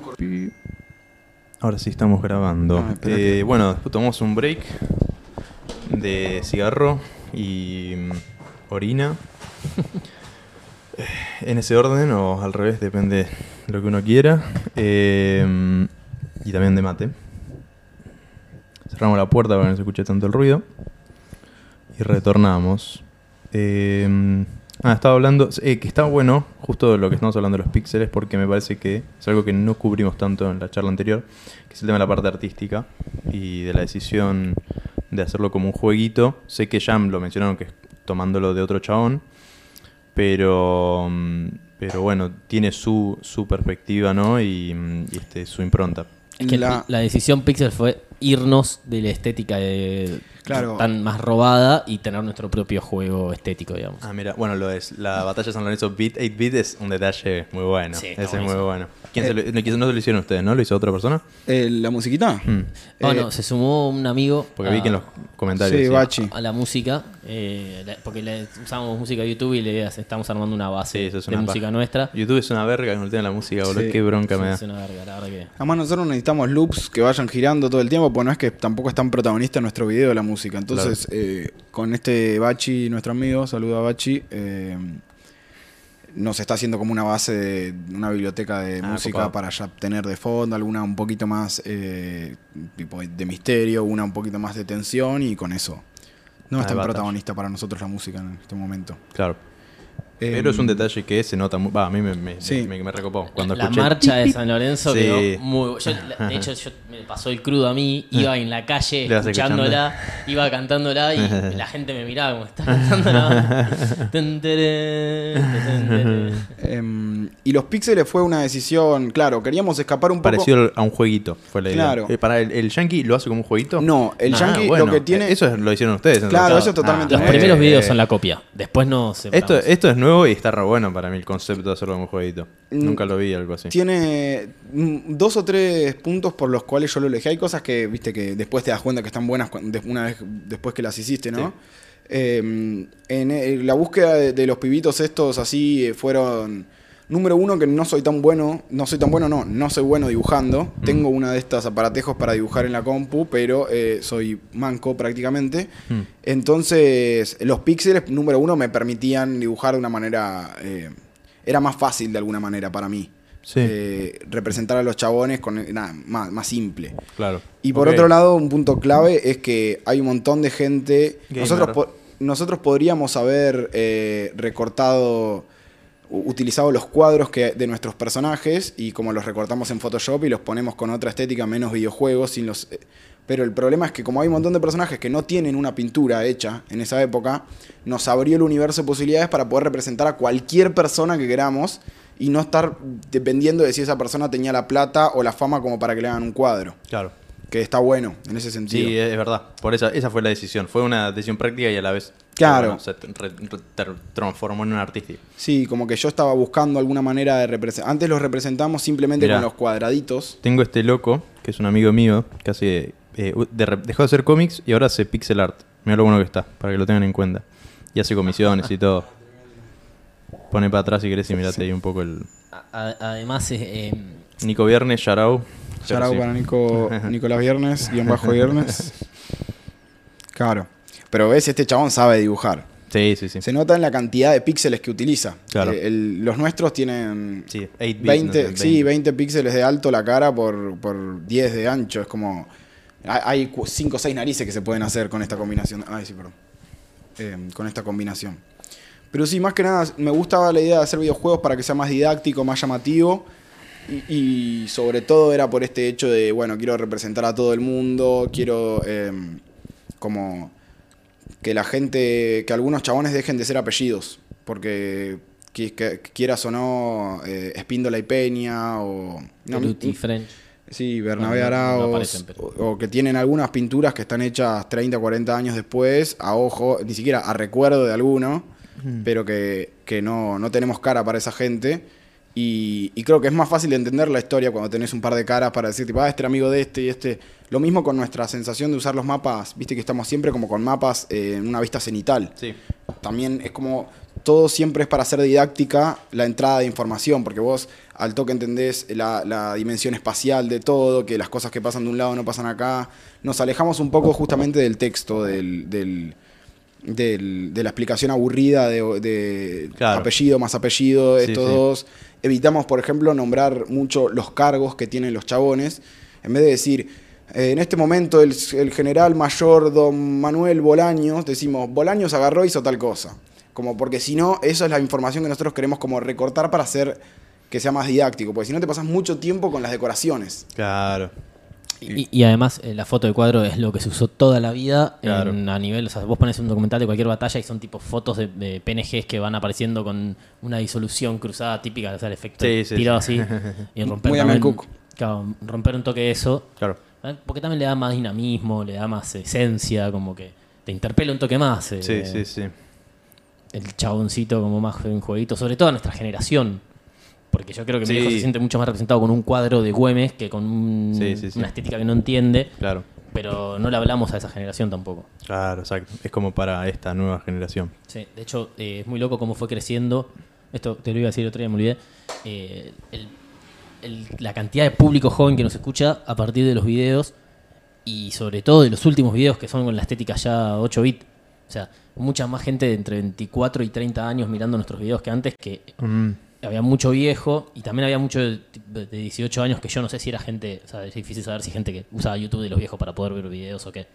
Ahora sí estamos grabando. Ah, Eh, Bueno, después tomamos un break de cigarro y mm, orina. [laughs] En ese orden o al revés, depende de lo que uno quiera. Eh, y también de mate. Cerramos la puerta para que no se escuche tanto el ruido. Y retornamos. Eh, ah, estaba hablando. eh, que está bueno, justo lo que estamos hablando de los píxeles, porque me parece que es algo que no cubrimos tanto en la charla anterior, que es el tema de la parte artística y de la decisión de hacerlo como un jueguito. Sé que Jam lo mencionaron que es tomándolo de otro chabón, pero, mm, pero bueno, tiene su, su perspectiva, ¿no? Y, mm, y, este, su impronta. Es que La- la... decisión Pixel fue irnos de la estética de, Claro. tan más robada y tener nuestro propio juego estético, digamos. Ah, mira, bueno, lo es. La batalla de San Lorenzo Beat 8-Bit es un detalle muy bueno. Sí, Ese es muy bueno. ¿Quién se lo, no, no se lo hicieron ustedes, no? ¿Lo hizo otra persona? Eh, ¿La musiquita? Mm, Oh, Eh, no, se sumó un amigo Porque vi que en los comentarios. Sí. Bachi. a la música, eh, la- porque le usamos música de YouTube y le estamos armando una base Sí, eso es de una música paja. nuestra. YouTube es una verga con el tema de la música, boludo. Sí. Qué bronca me da. Es una verga, la verdad que. Además nosotros necesitamos loops que vayan girando todo el tiempo, porque no es que tampoco es tan protagonista en nuestro video la música. Entonces, eh, con este Bachi, nuestro amigo, saluda a Bachi, eh, nos está haciendo como una base de una biblioteca de Ah, música copado. para ya tener de fondo, alguna un poquito más eh, tipo de misterio, una un poquito más de tensión y con eso. No Ah, es tan batalla. protagonista para nosotros la música en este momento. Claro. Eh, Pero es un detalle que se nota muy. Va, a mí me, me, Sí. me, me recopó. Cuando la escuché. marcha de San Lorenzo Sí. quedó muy. yo, la- [laughs] de hecho, yo, me pasó el crudo a mí, iba en la calle escuchándola, iba cantándola y [laughs] la gente me miraba como está cantándola. [laughs] Em, y los píxeles fue una decisión, claro, queríamos escapar un poco. Parecido a un jueguito, fue la idea. Claro. Eh, para el, el Yankee lo hace como un jueguito. No, el Ah, Yankee bueno, lo que tiene. eh, Eso es- lo hicieron ustedes. entonces. Claro, eso es totalmente Los nuevo. primeros Eh, videos son la copia, después no se Esto, esto es nuevo y está re bueno para mí el concepto de hacerlo como un jueguito. Mm, Nunca lo vi, algo así. Tiene mm, dos o tres puntos por los cuales yo lo elegí. Hay cosas que, viste, que después te das cuenta que están buenas una vez después que las hiciste, ¿no? Sí. Eh, en eh, la búsqueda de, de los pibitos estos así eh, fueron. Número uno, que no soy tan bueno. No soy tan bueno, no. No soy bueno dibujando. Mm. Tengo una de estas aparatejos para dibujar en la compu, pero eh, soy manco prácticamente. Mm. Entonces, los píxeles, número uno, me permitían dibujar de una manera. eh, era más fácil de alguna manera para mí. Sí. Eh, representar a los chabones con nada, más, más simple. Claro. Y por otro lado, un punto clave es que hay un montón de gente. Gamer. Nosotros, po- nosotros podríamos haber recortado, utilizado los cuadros que, de nuestros personajes y como los recortamos en Photoshop y los ponemos con otra estética, menos videojuegos, sin los. eh, pero el problema es que como hay un montón de personajes que no tienen una pintura hecha en esa época, nos abrió el universo de posibilidades para poder representar a cualquier persona que queramos y no estar dependiendo de si esa persona tenía la plata o la fama como para que le hagan un cuadro. Claro. Que está bueno en ese sentido. Sí, es verdad. Por esa, esa fue la decisión. Fue una decisión práctica y a la vez. Claro. bueno, se re- re- ter- transformó en un artístico. Sí, como que yo estaba buscando alguna manera de representar. Antes los representamos simplemente Mirá. con los cuadraditos. Tengo este loco, que es un amigo mío, que hace, eh, de re- dejó de hacer cómics y ahora hace pixel art. Mira lo bueno que está, para que lo tengan en cuenta. Y hace comisiones y todo. Pone para atrás si querés y mirate ahí un poco el. A- Además, eh, eh, Nico Viernes, Yarao. Shout out para Nico, [laughs] Nicolás Viernes, guion bajo Viernes. [laughs] Claro. Pero ves, este chabón sabe dibujar. Sí, sí, sí. Se nota en la cantidad de píxeles que utiliza. Claro. Eh, el- los nuestros tienen Sí, 8 bits, 20, no sé, sí, 20 píxeles de alto la cara por, por 10 de ancho. Es como. Hay 5 o 6 narices que se pueden hacer con esta combinación. Ay, sí, perdón. Eh, con esta combinación. Pero sí, más que nada, me gustaba la idea de hacer videojuegos para que sea más didáctico, más llamativo. Y, y sobre todo era por este hecho de, bueno, quiero representar a todo el mundo, quiero eh, como que la gente, que algunos chabones dejen de ser apellidos, porque qui- que- quieras o no, eh, Espíndola y Peña o... no, Beruti, French. Sí, Bernabé No, no, aparecen, pero- o, o que tienen algunas pinturas que están hechas 30, 40 años después, a ojo, ni siquiera a recuerdo de alguno, pero que, que no, no tenemos cara para esa gente. Y, y creo que es más fácil de entender la historia cuando tenés un par de caras para decir, tipo, ah, este era amigo de este y este. Lo mismo con nuestra sensación de usar los mapas, viste que estamos siempre como con mapas eh, en una vista cenital Sí. también es como todo siempre es para hacer didáctica la entrada de información, porque vos al toque entendés la, la dimensión espacial de todo, que las cosas que pasan de un lado no pasan acá. Nos alejamos un poco justamente del texto, del, del- del- de la explicación aburrida de, de Claro. apellido más apellido, Sí, estos sí. dos. Evitamos, por ejemplo, nombrar mucho los cargos que tienen los chabones, en vez de decir, eh, en este momento el, el general mayor don Manuel Bolaños, decimos, Bolaños agarró hizo tal cosa. Como porque si no, eso es la información que nosotros queremos como recortar para hacer que sea más didáctico, porque si no te pasas mucho tiempo con las decoraciones. Claro. Y, y además eh, la foto de cuadro es lo que se usó toda la vida Claro. en- a nivel, o sea, vos pones un documental de cualquier batalla y son tipo fotos de, de PNGs que van apareciendo con una disolución cruzada típica, o sea, el efecto Sí, sí, tirado sí. así y [laughs] romper Muy también- claro, romper un toque de eso, Claro. ¿eh? porque también le da más dinamismo, le da más esencia, como que te interpela un toque más. eh, Sí, sí, sí. el chaboncito como más en jueguito, sobre todo a nuestra generación. Porque yo creo que mi hijo se siente mucho más representado con un cuadro de Güemes que con un- Sí, sí, sí. una estética que no entiende. Claro. Pero no le hablamos a esa generación tampoco. Claro, exacto. Es como para esta nueva generación. Sí, de hecho, eh, es muy loco cómo fue creciendo. Esto te lo iba a decir otro día, me olvidé. Eh, el- el- la cantidad de público joven que nos escucha a partir de los videos y sobre todo de los últimos videos que son con la estética ya 8 bit. O sea, mucha más gente de entre 24 y 30 años mirando nuestros videos que antes, que Mm, había mucho viejo y también había mucho de, de 18 años que yo no sé si era gente, o sea, es difícil saber si gente que usaba YouTube de los viejos para poder ver videos o qué.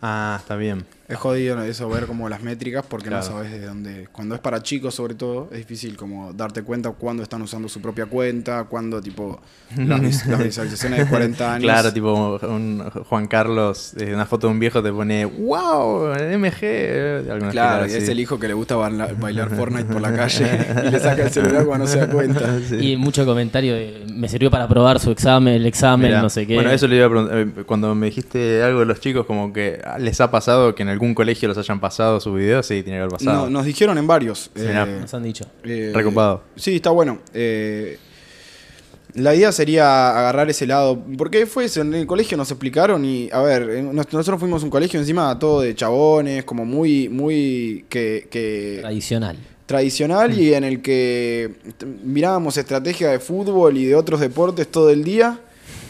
Ah, está bien. Es jodido eso ver como las métricas porque Claro. no sabes de dónde. Cuando es para chicos, sobre todo, es difícil como darte cuenta cuándo están usando su propia cuenta, cuándo, tipo, las, [laughs] vis- las visualizaciones de 40 años. Claro, tipo un Juan Carlos, eh, una foto de un viejo te pone ¡Wow! MG. eh, Claro, y es el hijo que le gusta baila- bailar Fortnite por la [laughs] calle y le saca el celular cuando no se da cuenta. [laughs] Sí. Y mucho comentario de, me sirvió para probar su examen, el examen, Mirá, no sé qué. Bueno, eso le iba a preguntar. eh, Cuando me dijiste algo de los chicos, como que les ha pasado que en algún colegio los hayan pasado sus videos, sí, tiene que haber pasado. No, nos dijeron en varios. Mirá. eh, Nos han dicho. eh, Recopado. Sí, está bueno. Eh, la idea sería agarrar ese lado. Porque fue eso, en el colegio nos explicaron y, a ver, nos- nosotros fuimos a un colegio encima todo de chabones, como muy, muy que, que Tradicional. tradicional y en el que mirábamos estrategia de fútbol y de otros deportes todo el día.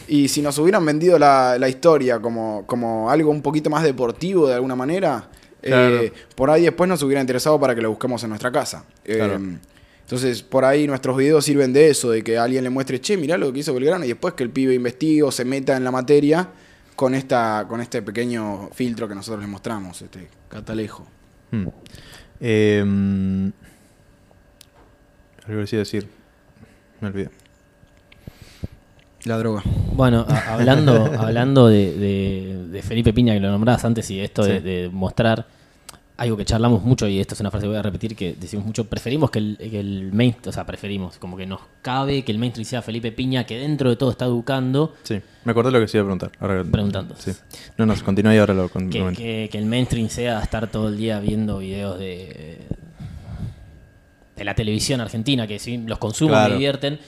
Y si nos hubieran vendido la, la historia como, como algo un poquito más deportivo de alguna manera, Claro. eh, por ahí después nos hubiera interesado para que lo busquemos en nuestra casa. Eh, entonces, por ahí nuestros videos sirven de eso, de que alguien le muestre, che, mirá lo que hizo Belgrano, y después que el pibe investigue o se meta en la materia con, esta, con este pequeño filtro que nosotros les mostramos, este catalejo. Hmm. Eh, algo les iba a decir. Me olvidé. La droga. Bueno, a- [laughs] hablando, hablando de, de- de Felipe Piña, que lo nombrabas antes, y esto de, Sí. de mostrar algo que charlamos mucho, y esto es una frase que voy a repetir, que decimos mucho, preferimos que el, que el main, o sea, preferimos, como que nos cabe que el mainstream sea Felipe Piña, que dentro de todo está educando, Sí, me acordé lo que se iba a preguntar. Ahora, Preguntando. Sí. No, no, continúa y ahora lo con- que, que- que el mainstream sea estar todo el día viendo videos de, de la televisión argentina, que sí, los consumo, Claro. me divierten,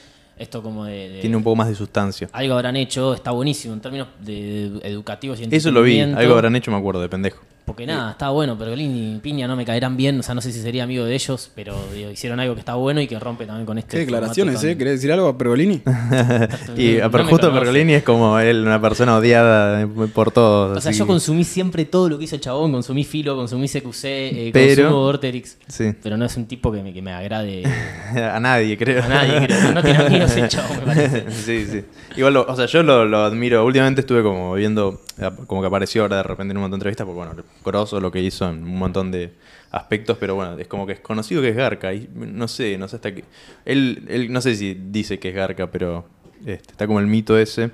esto como de... de- Tiene un poco más de sustancia. algo habrán hecho, está buenísimo en términos de educativos y Eso lo vi, algo habrán hecho, me acuerdo, de pendejo. Porque nada, está bueno, Pergolini y Piña no me caerán bien, o sea, no sé si sería amigo de ellos, pero digo, hicieron algo que está bueno y que rompe también con este. Qué declaraciones, ¿eh? ¿Querés decir algo a Pergolini? [laughs] Y No a justo. Pergolini es como él, una persona odiada por todos. O sea, así yo consumí siempre todo lo que hizo el chabón, consumí Filo, consumí CQC, eh, Pero- consumo Vorterix, Sí. pero no es un tipo que me, que me agrade [laughs] a nadie, creo. a nadie, creo. No tiene amigos el chabón, me parece. sí, sí. Igual, lo- o sea, yo lo, lo admiro. Últimamente estuve como viendo, como que apareció ahora de repente en un montón de entrevistas, porque bueno, grosso lo que hizo en un montón de aspectos, pero bueno, es como que es conocido que es Garca. Y no sé, no sé hasta qué. Él, él no sé si dice que es Garca, pero este, está como el mito ese.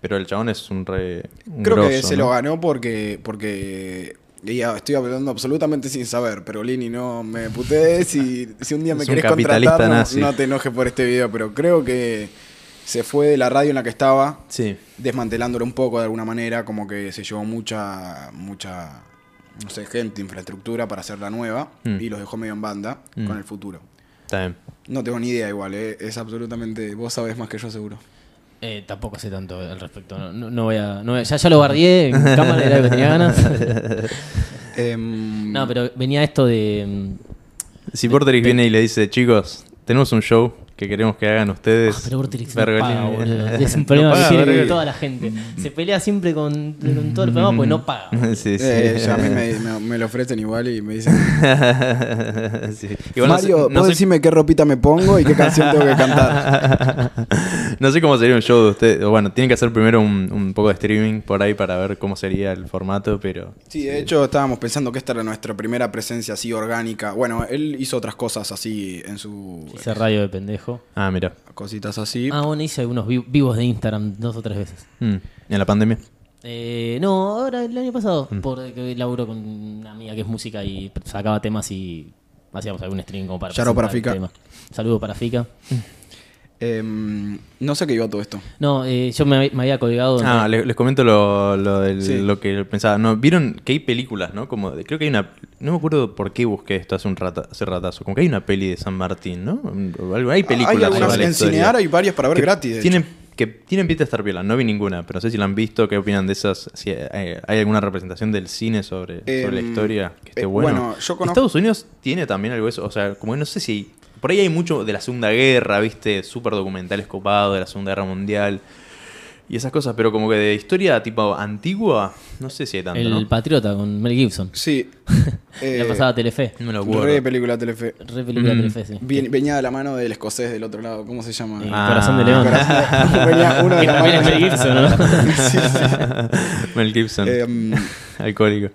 Pero el chabón es un re. un Creo que se ¿no? lo ganó porque, porque ya estoy hablando absolutamente sin saber, pero Lini, no me putees si, si un día me Es querés contratar, no, no te enojes por este video, pero creo que se fue de la radio en la que estaba, Sí. desmantelándolo un poco de alguna manera, como que se llevó mucha, mucha, no sé, gente, infraestructura para hacer la nueva Mm. y los dejó medio en banda Mm. con el futuro. Bien. No tengo ni idea igual, ¿eh? es absolutamente, vos sabés más que yo seguro. Eh, tampoco sé tanto al respecto. No, no- no voy a, no voy a- ya, ya lo guardié en [laughs] cámara, era lo que tenía ganas. [laughs] Em, No, pero venía esto de. mm, Si Porterix viene y le dice, chicos, tenemos un show que queremos que hagan ustedes. Ah, pero Vorterix no paga, boludo. Es un [laughs] No problema paga, que tiene Pergolini. toda la gente. Se pelea siempre con, con todo el programa porque no paga. [laughs] sí, sí. eh, ya a mí me, me- me lo ofrecen igual y me dicen, [laughs] Sí. Igual no sé- Mario, no vos sé- decime qué ropita me pongo y qué canción tengo que cantar. No sé cómo sería un show de ustedes. o Bueno, tienen que hacer primero un, un poco de streaming por ahí para ver cómo sería el formato, pero. Sí, de hecho estábamos pensando que esta era nuestra primera presencia así orgánica. Bueno, él hizo otras cosas así en su... Hice radio de pendejo. Ah, mira. Cositas así. Ah, bueno, hice algunos vi- vivos de Instagram dos o tres veces. Mm. en la pandemia? Eh, no, ahora el año pasado, porque laburo con una amiga que es música y sacaba temas y hacíamos algún stream como para el tema. Saludo para Fika. Em, no sé qué iba todo esto. No, eh, yo me, me había colgado. Ah, le- les, comento lo, lo, del- Sí. lo que pensaba. No, Vieron que hay películas, ¿no? Como de- creo que hay una. No me acuerdo por qué busqué esto hace un rata, hace ratazo. Como que hay una peli de San Martín, ¿no? Hay películas hay algunas en Cinear, hay varias para ver que gratis. de Tienen, hecho. que tienen pinta de estar piola. No vi ninguna, pero no sé si la han visto. ¿Qué opinan de esas? Si hay, hay alguna representación del cine sobre, sobre la Em, historia que esté eh, bueno. bueno, yo conozco- Estados Unidos tiene también algo de eso. O sea, como que no sé si. Por ahí hay mucho de la Segunda Guerra, ¿viste? Súper documentales copados de la Segunda Guerra Mundial. Y esas cosas, pero como que de historia tipo antigua, no sé si hay tanto, el ¿no? Patriota con Mel Gibson. Sí. [laughs] Eh, la pasaba Telefe. No me lo acuerdo. Re película Telefe. Re película Mm. Telefe, sí. Bien- venía de la mano del escocés del otro lado. ¿Cómo se llama? Eh, Ah. Corazón de León. Corazón- [laughs] venía uno de Que la también es mano. Mel Gibson, ¿no? Sí, sí. Mel Gibson, alcohólico.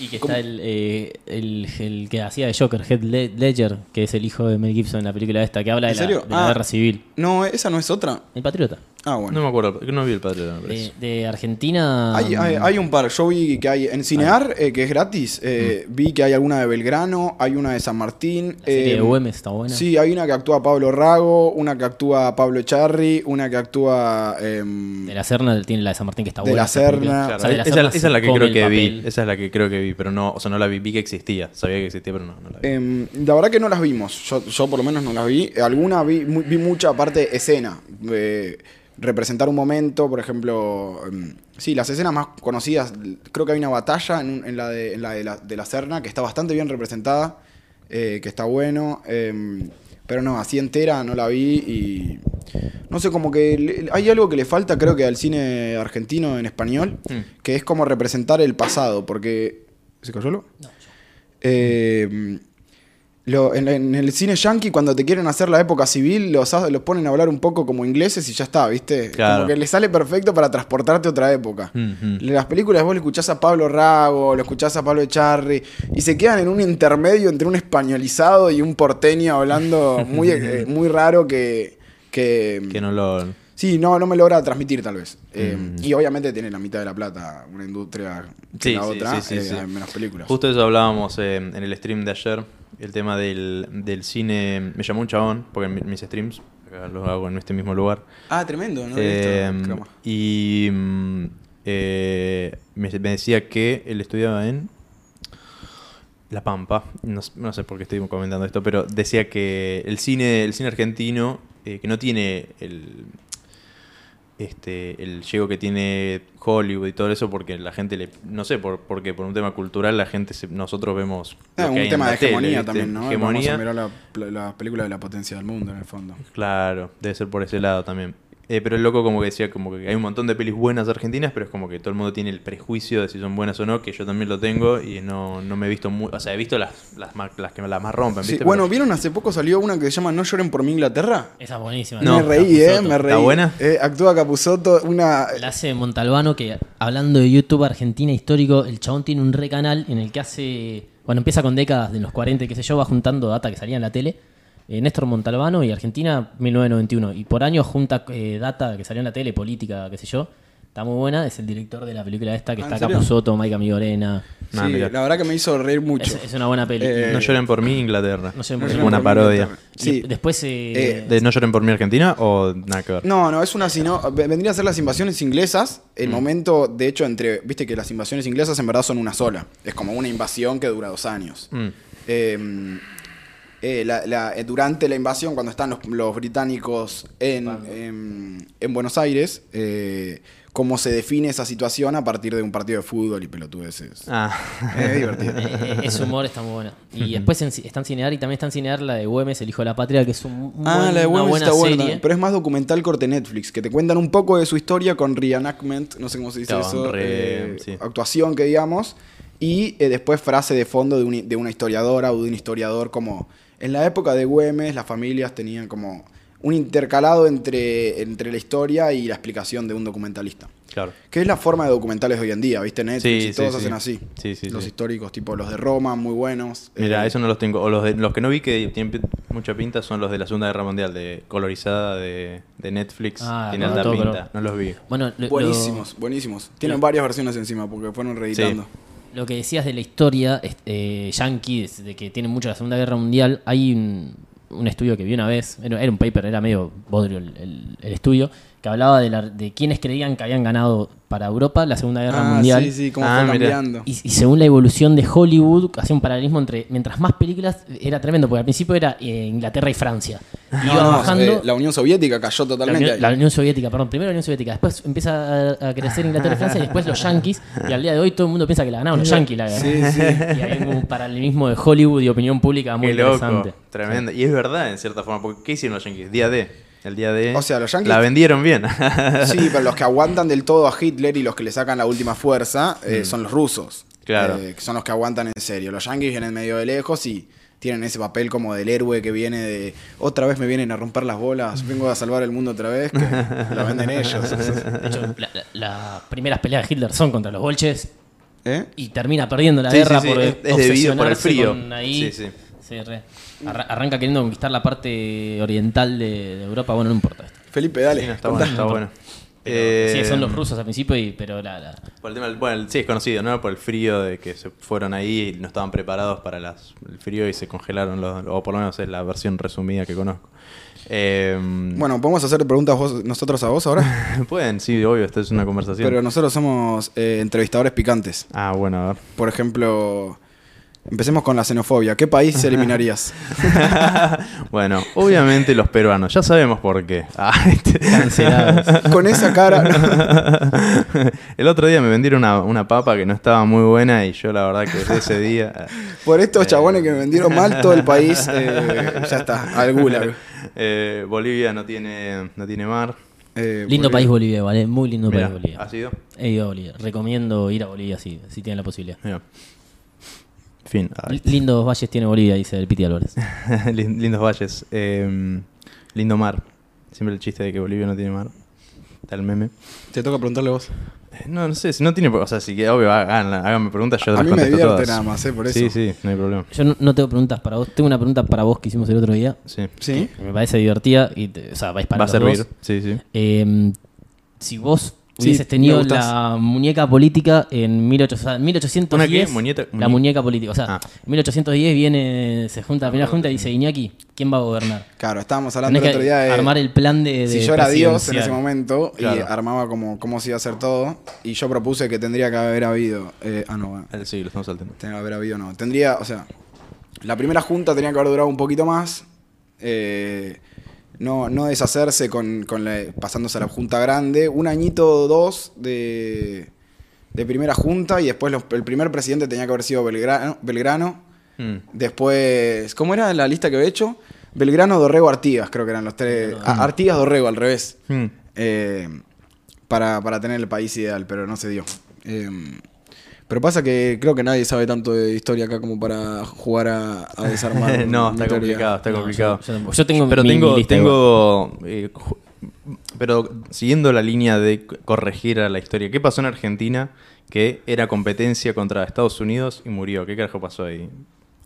Y que ¿Cómo? está el, eh, el, el que hacía de Joker, Heath Le- Ledger, que es el hijo de Mel Gibson en la película esta, que habla de ¿En la, Ah. guerra civil. no, esa no es otra. El Patriota. Ah, bueno. No me acuerdo, no vi el padre, me parece. De, de Argentina. Hay, hay, hay un par. Yo vi que hay en Cinear, eh, que es gratis. eh, Vi que hay alguna de Belgrano, hay una de San Martín. La serie eh, de Güemes está buena. Sí, hay una que actúa Pablo Rago, una que actúa Pablo Echarri, una que actúa. em, De la Serna tiene la de San Martín que está De buena. la esa película. Serna. Claro, O sea, de la esa, Serna esa es la que creo que vi. Esa es la que creo que vi, pero no, o sea, no la vi, vi que existía. Sabía que existía, pero no, no la vi. em, la verdad que no las vimos. Yo, yo por lo menos no las vi. Alguna vi, vi mucha aparte escena. eh, representar un momento, por ejemplo. em, sí, las escenas más conocidas. Creo que hay una batalla en, la, de, en la, de la de la Serna que está bastante bien representada. eh, que está bueno. em, pero no, así entera no la vi y. No sé, como que le- hay algo que le falta, creo que al cine argentino en español, Mm. que es como representar el pasado, porque. ¿Se cayó lo? Eh, lo- en, en el cine yankee, cuando te quieren hacer la época civil, los, los ponen a hablar un poco como ingleses y ya está, ¿viste? Claro. Como que le sale perfecto para transportarte a otra época. Ujú. Las películas vos le escuchás a Pablo Rago, lo escuchás a Pablo Echarri, y se quedan en un intermedio entre un españolizado y un porteño hablando muy, [laughs] eh, muy raro que, que, Que no lo. Sí, no, no me logra transmitir tal vez. Eh, Mm. Y obviamente tiene la mitad de la plata una industria que Sí, la sí, otra, sí, sí, eh, hay menos películas. Justo eso hablábamos eh, en el stream de ayer. El tema del, del cine. Me llamó un chabón, porque en mi- mis streams, acá los hago en este mismo lugar. Ah, tremendo, ¿no? Eh, Esto, y mm, eh, me, me decía que él estudiaba en La Pampa. No, sé por qué estoy comentando esto, pero decía que el cine, el cine argentino, eh, que no tiene el este el llego que tiene Hollywood y todo eso porque la gente le no sé por porque por un tema cultural la gente se- nosotros vemos Ah, un tema de hegemonía también, ¿no? hegemonía Vamos a mirar la, la película de la potencia del mundo, en el fondo. Claro, debe ser por ese lado también. Eh, pero el loco como que decía como que hay un montón de pelis buenas argentinas, pero es como que todo el mundo tiene el prejuicio de si son buenas o no, que yo también lo tengo y no, no me he visto muy... O sea, he visto las, las, más, las que las más rompen, Sí, ¿viste? bueno, Pero- ¿vieron hace poco salió una que se llama No lloren por mi Inglaterra? Esa es buenísima. No, me reí, eh, me reí. ¿Está buena? Eh, actúa Capusotto, una... La hace Montalbano, que hablando de YouTube Argentina histórico, el chabón tiene un re canal en el que hace. Bueno, empieza con décadas de los 40, y qué sé yo, va juntando data que salía en la tele. Eh, Néstor Montalbano y Argentina 1991. Y por año junta eh, data que salió en la tele, política, qué sé yo. Está muy buena. Es el director de la película esta, que Ah, ¿en está serio? Capusotto, Maika Migorena. Nah, sí, la verdad que me hizo reír mucho. Es, es una buena peli. Eh, No lloren por mí, Inglaterra. No lloren No por es mí. como una parodia. Sí. Después. eh, Eh, ¿De No lloren por mí, Argentina o nada que ver? No, no, es una sino. Vendría a ser las invasiones inglesas. Mm. El momento, de hecho, entre. Viste que las invasiones inglesas en verdad son una sola. Es como una invasión que dura dos años. Mm. Eh, eh, la- la- eh, durante la invasión, cuando están los, los británicos en, en- en Buenos Aires, eh, cómo se define esa situación a partir de un partido de fútbol y pelotudeces. Ah. Es divertido. [laughs] Ese humor está muy buena. Y después en- está en Cinear y también está en Cinear la de Güemes, El Hijo de la Patria, que es un, Ah, la de una Güemes buena está buena serie. también, pero es más documental corte Netflix, que te cuentan un poco de su historia con reenactment, no sé cómo se dice eso, re- eh, sí. actuación que digamos, y eh, después frase de fondo de, un- de una historiadora o de un historiador como... En la época de Güemes las familias tenían como un intercalado entre, entre la historia y la explicación de un documentalista. Claro. Que es la forma de documentales de hoy en día, ¿viste? Netflix Sí, y todos sí, hacen sí. así. Sí, sí, los sí. históricos, tipo los de Roma, muy buenos. Mira, Eh, eso no los tengo. O los, de, los que no vi que tienen mucha pinta son los de la Segunda Guerra Mundial, de colorizada de, de Netflix. Ah, Tienen no, alta pero- pinta. No los vi. Bueno, lo- Buenísimos, buenísimos. Tienen lo- varias versiones encima porque fueron reeditando. Lo, que decías de la historia eh, yankee, de, que tiene mucho la Segunda Guerra Mundial, hay un, estudio que vi una vez, era, un paper, era medio bodrio el, el- el estudio, que hablaba de, la- de quienes creían que habían ganado para Europa la Segunda Guerra Ah, Mundial. sí, sí, cómo Ah, fue cambiando. Y, y según la evolución de Hollywood, hacía un paralelismo entre. Mientras más películas, era tremendo, porque al principio era eh, Inglaterra y Francia. No, Iba no, bajando. eh, la Unión Soviética cayó la, totalmente. Unión, ahí. la Unión Soviética, perdón, primero la Unión Soviética, después empieza a, a crecer Inglaterra y Francia, y después los Yankees, y al día de hoy todo el mundo piensa que la ganaron los Yankees la guerra. Sí, sí. Y hay un paralelismo de Hollywood y opinión pública muy Qué loco. interesante. Tremendo. Y es verdad, en cierta forma. Porque ¿qué hicieron los Yankees? Día D. El día D. O sea, los Yankees- La vendieron bien. [laughs] Sí, pero los que aguantan del todo a Hitler y los que le sacan la última fuerza eh, son los rusos. Mm. Claro. Eh, que son los que aguantan en serio. Los yankees vienen medio de lejos y tienen ese papel como del héroe que viene de otra vez me vienen a romper las bolas, vengo a salvar el mundo otra vez, que [laughs] la venden ellos. De hecho, la- la- las primeras peleas de Hitler son contra los bolches ¿Eh? y termina perdiendo la Sí, guerra sí, sí, por es- es debido por el frío. con ahí. Sí, sí. Sí, re. Arra- arranca queriendo conquistar la parte oriental de, de Europa. Bueno, no importa. esto. Felipe, dale. Sí, no, está bueno, está bueno. Pero, Eh, sí, son los rusos al principio, y, pero la, la- Por el tema del- bueno, sí, es conocido, ¿no? Por el frío de que se fueron ahí y no estaban preparados para las- el frío y se congelaron, los, o por lo menos es la versión resumida que conozco. Eh, Bueno, podemos hacer preguntas vos- nosotros a vos ahora, [laughs] pueden, sí, obvio, esta es una conversación. pero nosotros somos eh, entrevistadores picantes. Ah, bueno, a ver. Por ejemplo, empecemos con la xenofobia. ¿Qué país eliminarías? [laughs] bueno, obviamente los peruanos, ya sabemos por qué. Ah, [laughs] este- cancelados. con esa cara. no. [laughs] el otro día me vendieron una, una papa que no estaba muy buena y yo la verdad que desde ese día... Por estos chabones que me vendieron mal todo el país, eh, ya está, al gulag. eh, Bolivia no tiene, no tiene mar. Eh, lindo Bolivia. país Bolivia, ¿vale? Muy lindo Mirá, país Bolivia. ¿Has ido? He ido a Bolivia. Recomiendo ir a Bolivia si, si tienen la posibilidad. Mira. Fin. Lindos valles tiene Bolivia, dice el Piti Álvarez. [laughs] Lin- Lindos valles. eh, lindo mar. Siempre el chiste de que Bolivia no tiene mar. Está el meme. Te toca preguntarle vos. Eh, No, no sé, si no tiene. O sea, si que obvio, hagan- háganme preguntas, yo A las mí me contesto divierte todas. nada más, eh, por Sí, eso. sí, no hay problema. Yo no, no tengo preguntas para vos. Tengo una pregunta para vos que hicimos el otro día. Sí. ¿Sí? que me parece divertida. Y te- o sea, vais para Va a servir. dos. Sí, sí. Eh, si vos hubieses tenido la muñeca política en 1800, 1810. ¿Una qué? Muñeca- la muñe- muñeca política. O sea, Ah. en 1810 viene, se junta la primera junta y dice: Iñaki, ¿quién va a gobernar? Claro, estábamos hablando Tenés el otro día de. armar el plan de. si de yo era Dios en ese momento y Claro. armaba como cómo se iba a hacer todo, y yo propuse que tendría que haber habido. eh, ah, no, bueno, Eh, Sí, lo estamos saltando. tenía que haber habido, no. Tendría, o sea, la primera junta tenía que haber durado un poquito más. eh, no, no deshacerse con, con la- pasándose a la junta grande. Un añito o dos de, de primera junta y después los- el primer presidente tenía que haber sido Belgrano. Belgrano Mm. Después, ¿cómo era la lista que había hecho? Belgrano, Dorrego, Artigas, creo que eran los tres. Ah, Artigas, Dorrego, al revés. Mm. Eh, para, para tener el país ideal, pero no se dio. Eh, pero pasa que creo que nadie sabe tanto de historia acá como para jugar a, a desarmar. [laughs] no, está teoría. complicado, está No, complicado. yo- yo. Yo tengo pero mi- tengo, mi lista tengo eh, pero siguiendo la línea de corregir a la historia, ¿qué pasó en Argentina que era competencia contra Estados Unidos y murió? ¿Qué carajo pasó ahí?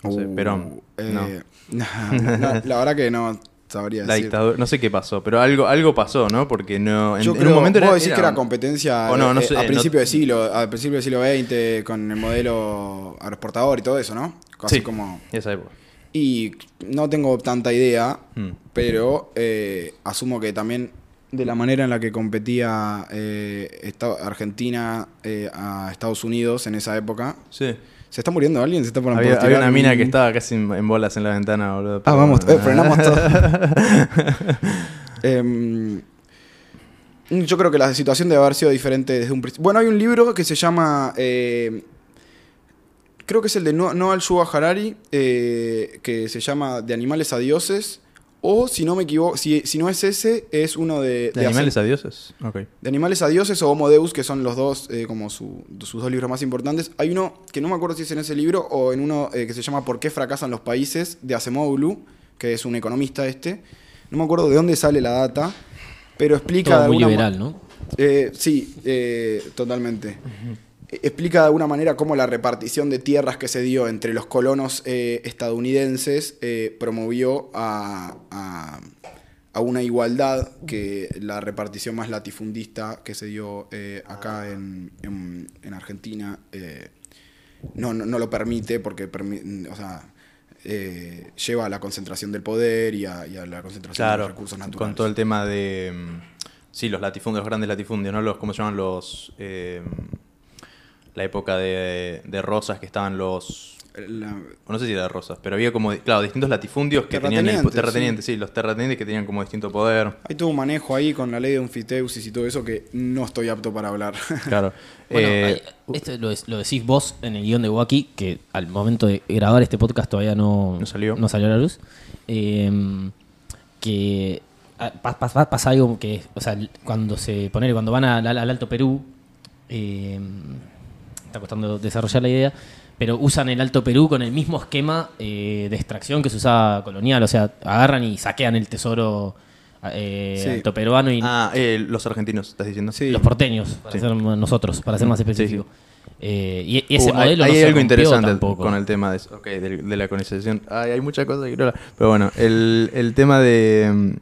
No sé, Uh, Perón. eh, no. [laughs] no, la verdad que no sabría La decir. dictadura, no sé qué pasó, pero algo, algo pasó, ¿no? Porque no. En, Yo en un momento vos era, decís que era competencia no, no eh, sé, a no- principio de siglo, a principio del siglo XX con el modelo aeroportador y todo eso, ¿no? Así Sí, como esa época. Y no tengo tanta idea, Mm. pero eh, asumo que también de la manera en la que competía eh, Argentina eh, a Estados Unidos en esa época. Sí. ¿Se está muriendo alguien? ¿Se está por Había, había tirar una mina que estaba casi en, en bolas en la ventana, boludo. Ah, vamos, eh, frenamos todo. [laughs] Em, yo creo que la situación debe haber sido diferente desde un principio. Bueno, hay un libro que se llama. eh, creo que es el de No- Noal Yuval Harari, eh, que se llama De animales a dioses. O si no me equivoco, si, si no es ese, es uno de. ¿De animales a dioses? De Animales a Dioses o Homo Deus, que son los dos, eh, como su- sus dos libros más importantes. Hay uno que no me acuerdo si es en ese libro o en uno eh, que se llama ¿Por qué fracasan los países? de Acemoglu, que es un economista este. No me acuerdo de dónde sale la data, pero explica Todo de muy liberal, ¿no? Eh, sí, eh, totalmente. E- Explica de alguna manera cómo la repartición de tierras que se dio entre los colonos eh, estadounidenses eh, promovió a, a- a una igualdad que la repartición más latifundista que se dio eh, acá en, en- en Argentina eh, no, no, no lo permite porque permi- o sea, eh, lleva a la concentración del poder y a, y a la concentración de los recursos naturales. con todo el tema de. mm, Sí, los latifundios, los grandes latifundios, ¿no? Los, ¿Cómo se llaman los. La época de, de Rosas que estaban los. La- o No sé si era de Rosas, pero había como, claro, distintos latifundios que tenían. El, Terratenientes, sí. los terratenientes que tenían como distinto poder. Hay todo un manejo ahí con la ley de Unfiteusis y todo eso que no estoy apto para hablar. [laughs] Claro. Bueno, Eh, hay- esto lo, lo decís vos en el guion de Wacky, que al momento de grabar este podcast todavía no, No salió. no salió a la luz. Eh, que ah, pa- pa- pa- pasa algo que, o sea, cuando se pone, cuando van al, al Alto Perú, eh, está costando desarrollar la idea, pero usan el Alto Perú con el mismo esquema eh, de extracción que se usaba colonial, o sea, agarran y saquean el tesoro eh, Sí. alto peruano y ah, eh, los argentinos, estás diciendo. Sí. los porteños, para Sí. ser nosotros, para ser más específico. Y, y ese Uh, hay- modelo hay, no se algo interesante tampoco. con el tema de, eso, ok, de, de la colonización. Ay, hay muchas cosas que. Pero bueno, el, el tema de.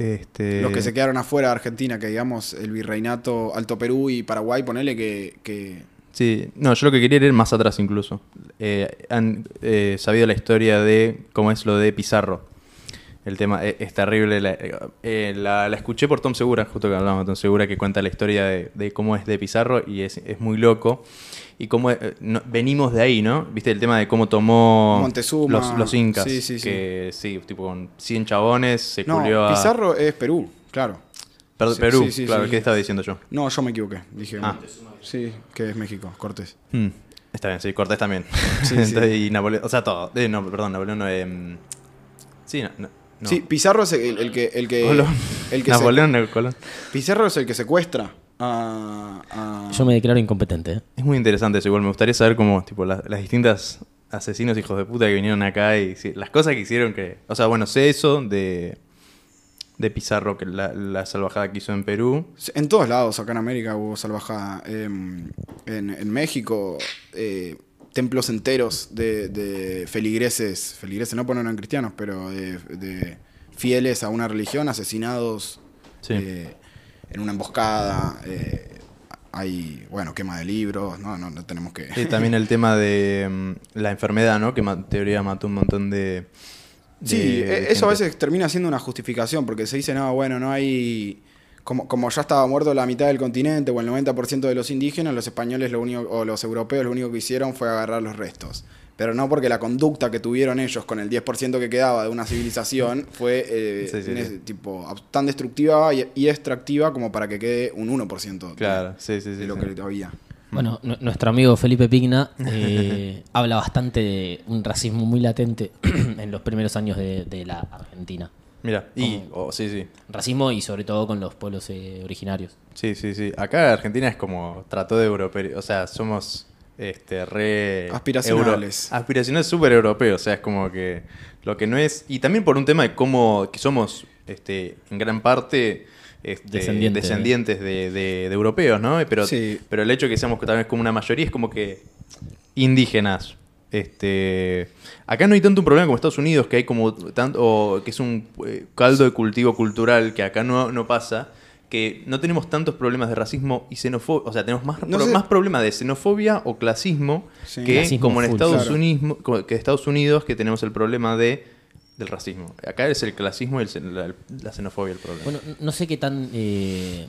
Este, Los que se quedaron afuera de Argentina, que digamos el virreinato Alto Perú y Paraguay, ponele que, que Sí, no, yo lo que quería era ir más atrás incluso. Eh, han eh, sabido la historia de cómo es lo de Pizarro. El tema es, terrible. La, eh, la- la escuché por Tom Segura, justo que hablamos de Tom Segura, que cuenta la historia de, de cómo es de Pizarro y es, es muy loco. Y cómo eh, no- venimos de ahí, ¿no? Viste el tema de cómo tomó Montezuma. los, los incas. Sí, sí, sí. que sí, tipo con 100 chabones se No, culió a... Pizarro es Perú, claro. Per- Sí, Perú, sí, sí, claro. ¿qué estaba diciendo yo? No, yo me equivoqué. Dije. Ah. Sí, que es México, Cortés. Hmm, Está bien, sí, Cortés también. Sí, sí. [laughs] y Napoleón, o sea, todo. Eh, no, perdón, Napoleón no. em, sí, no, no. Sí, Pizarro es el, el que. El que, Colón. el que [laughs] Napoleón, Colón. Pizarro es el que secuestra a. a- Yo me declaro incompetente. ¿eh? Es muy interesante eso, igual me gustaría saber cómo, tipo, las, las distintas asesinos hijos de puta que vinieron acá y sí, las cosas que hicieron que... O sea, bueno, sé eso de, de Pizarro, que la, la salvajada que hizo en Perú. En todos lados, acá en América hubo salvajada. Em, en, en México, eh, templos enteros de, de feligreses, feligreses no ponen cristianos, pero de, de fieles a una religión, asesinados Sí. eh, en una emboscada. eh, hay, bueno, quema de libros, no, no, no tenemos que... También el tema de mm, la enfermedad, ¿no? Que en teoría mató un montón de... de- Sí, eh, eso a veces termina siendo una justificación, porque se dice, no, bueno, no hay... Como, como ya estaba muerto la mitad del continente o el 90% de los indígenas, los españoles lo único, o los europeos lo único que hicieron fue agarrar los restos. Pero no porque la conducta que tuvieron ellos con el 10% que quedaba de una civilización [laughs] fue eh, Sí, sí, ne- sí. tipo tan destructiva y, y extractiva como para que quede un 1% de, Claro, sí, sí, sí. de lo sí. que había. Bueno, nu- nuestro amigo Felipe Pigna eh, [laughs] habla bastante de un racismo muy latente [clears throat] en los primeros años de, de la Argentina. Mira, y... oh, sí, sí. Racismo y sobre todo con los pueblos eh, originarios. Sí, sí, sí. Acá Argentina es como trató de europeo. O sea, somos este re Aspiracionales. euro- aspiracionales súper europeos. O sea, es como que lo que no es. Y también por un tema de cómo que somos este, en gran parte este, Descendiente. descendientes de, de- de europeos, ¿no? Pero, Sí. pero el hecho de que seamos también como una mayoría es como que indígenas. Este, acá no hay tanto un problema como Estados Unidos, que hay como tanto, o que es un eh, caldo de cultivo cultural que acá no, no pasa, que no tenemos tantos problemas de racismo y xenofobia, o sea, tenemos más, No pro- sé- más problemas de xenofobia o clasismo Sí. que Clasismo como en full, Estados claro. Unidos, que Estados Unidos que tenemos el problema de del racismo. Acá es el clasismo y el la, la xenofobia el problema. Bueno, no sé qué tan eh,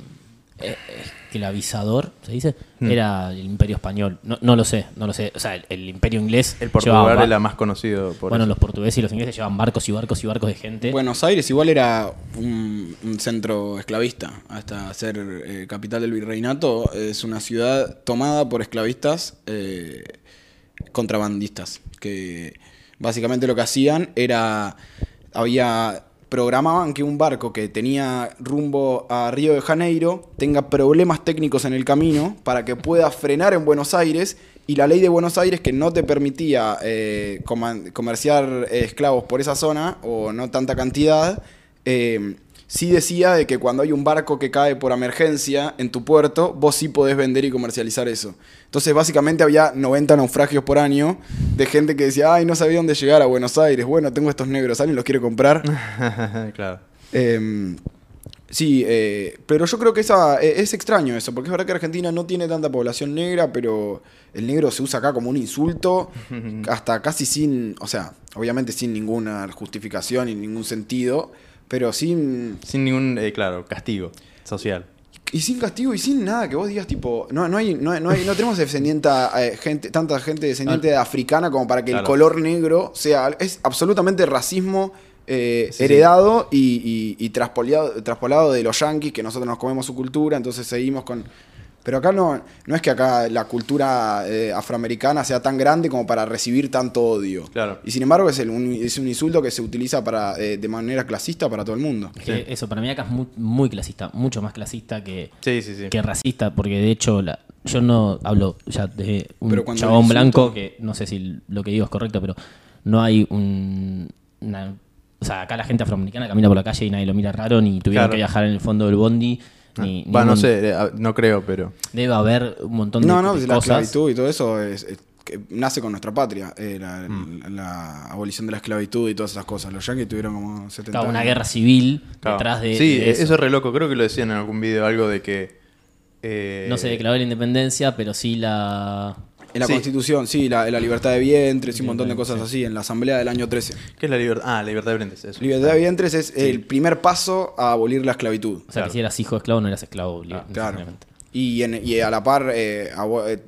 esclavizador, ¿se dice? Hmm. Era el imperio español. No, no lo sé, no lo sé. O sea, el, el imperio inglés el Portugal la más conocido por Bueno, eso. los portugueses y los ingleses llevaban barcos y barcos y barcos de gente. Buenos Aires igual era un, un centro esclavista hasta ser eh, capital del virreinato. Es una ciudad tomada por esclavistas eh, contrabandistas que básicamente lo que hacían era había programaban que un barco que tenía rumbo a Río de Janeiro tenga problemas técnicos en el camino para que pueda frenar en Buenos Aires y la ley de Buenos Aires que no te permitía eh, comerciar eh, esclavos por esa zona o no tanta cantidad eh, sí decía de que cuando hay un barco que cae por emergencia en tu puerto, vos sí podés vender y comercializar eso. Entonces, básicamente había 90 naufragios por año de gente que decía, ay, no sabía dónde llegar a Buenos Aires. Bueno, tengo estos negros, ¿alguien los quiere comprar? [laughs] claro. Em, sí, eh, pero yo creo que esa, eh, es extraño eso, porque es verdad que Argentina no tiene tanta población negra, pero el negro se usa acá como un insulto, [laughs] hasta casi sin, o sea, obviamente sin ninguna justificación y ningún sentido, pero sin... Sin ningún, eh, claro, castigo social. Y sin castigo y sin nada que vos digas, tipo, no, no, hay, no, no, hay- no tenemos descendiente, eh, gente, tanta gente descendiente africana como para que el color negro sea. Es absolutamente racismo eh, Sí, sí. heredado y, y, traspolado de los yanquis, que nosotros nos comemos su cultura, entonces seguimos con. Pero acá no, no es que acá la cultura eh, afroamericana sea tan grande como para recibir tanto odio. Claro. Y sin embargo es, el- un, es un insulto que se utiliza para, eh, de manera clasista para todo el mundo. Es que Eso, para mí acá es muy, muy clasista, mucho más clasista que, Sí, sí, sí. que racista, porque de hecho la- yo no hablo ya de un chabón blanco, que no sé si lo que digo es correcto, pero no hay un... una- o sea, acá la gente afroamericana camina por la calle y nadie lo mira raro, ni tuvieron Claro. que viajar en el fondo del bondi, ni... Va, no sé, no creo, pero. Debe haber un montón de, No, no, de la cosas. esclavitud y todo eso es, es- que nace con nuestra patria, eh, la, Mm. la abolición de la esclavitud y todas esas cosas. Los yanquis tuvieron como 70 Claro, una años. guerra civil Claro. detrás de, Sí, de eso. eso. es re loco. Creo que lo decían en algún video, algo de que. eh, No se declaró la independencia, pero sí la... En la Sí. Constitución, sí, la, la libertad de vientres y un montón de cosas así, en la Asamblea del año 13. ¿Qué es la libertad? Ah, la libertad de frentes. Eso. Libertad de vientres es el primer paso a abolir la esclavitud. O sea, Claro. que si eras hijo de esclavo, no eras esclavo. Ah, Claro. Y, en- y a la par eh,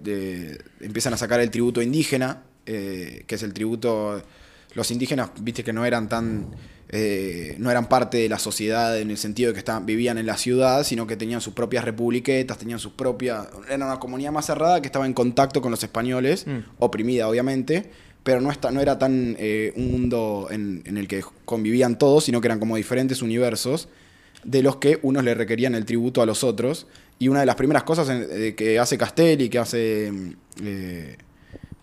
eh, empiezan a sacar el tributo indígena, eh, que es el tributo... Los indígenas, viste que no eran tan... eh, no eran parte de la sociedad en el sentido de que estaban, vivían en la ciudad, sino que tenían sus propias republiquetas, tenían sus propias... Era una comunidad más cerrada que estaba en contacto con los españoles, Mm. oprimida obviamente, pero no, está, no era tan eh, un mundo en, en el que convivían todos, sino que eran como diferentes universos de los que unos le requerían el tributo a los otros. Y una de las primeras cosas en- eh, que hace Castelli, que hace mm, eh,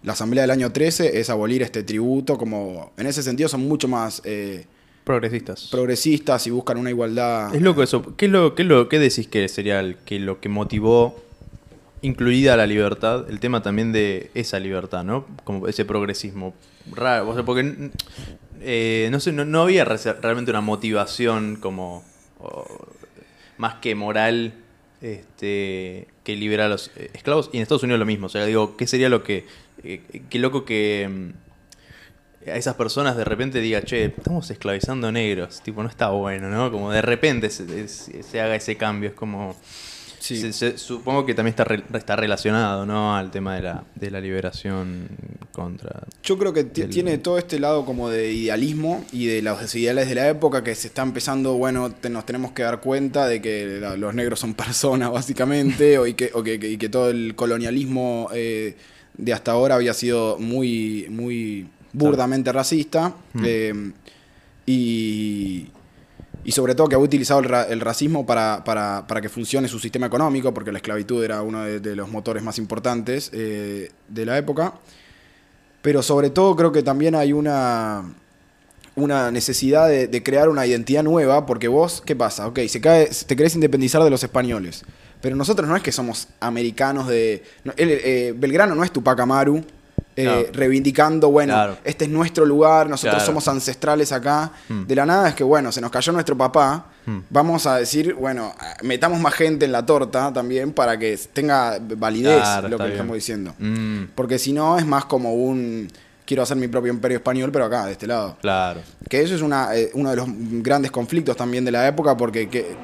la Asamblea del año 13, es abolir este tributo. Como en ese sentido son mucho más eh, Progresistas. progresistas y buscan una igualdad. Es loco eso. ¿Qué, es lo, qué, es lo, ¿Qué decís que sería el, que lo que motivó, incluida la libertad, el tema también de esa libertad, ¿no? Como ese progresismo. Raro, o sea, porque mm, eh, no sé, no, no había re- realmente una motivación como o, más que moral este, que liberar a los eh, esclavos. Y en Estados Unidos lo mismo. O sea, digo, ¿qué sería lo que... eh, qué loco que... a esas personas de repente diga, che, estamos esclavizando negros, tipo, no está bueno, ¿no? Como de repente se, se- se haga ese cambio, es como... Sí. se- se- supongo que también está, re- está relacionado, ¿no? Al tema de la, de la liberación contra... Yo creo que del- tiene todo este lado como de idealismo y de los ideales de la época que se está empezando, bueno, te- nos tenemos que dar cuenta de que la- los negros son [laughs] personas básicamente o y, que, o que- que- y que todo el colonialismo eh, de hasta ahora había sido muy, muy burdamente racista Mm. eh, y, y sobre todo que había utilizado el, ra- el racismo para, para- para que funcione su sistema económico, porque la esclavitud era uno de, de los motores más importantes eh, de la época. Pero sobre todo creo que también hay una, una necesidad de, de crear una identidad nueva, porque vos, ¿qué pasa? Ok, se cae, te querés independizar de los españoles, pero nosotros no es que somos americanos de... no, eh, Belgrano no es Tupac Amaru, eh, Claro. reivindicando, bueno, Claro. este es nuestro lugar, nosotros Claro. somos ancestrales acá. Hmm. De la nada es que, bueno, se nos cayó nuestro papá, Hmm. vamos a decir, bueno, metamos más gente en la torta también para que tenga validez lo que bien. estamos diciendo. Mm, Porque si no es más como un quiero hacer mi propio imperio español, pero acá, de este lado. claro. Que eso es una, eh, uno de los grandes conflictos también de la época, porque que,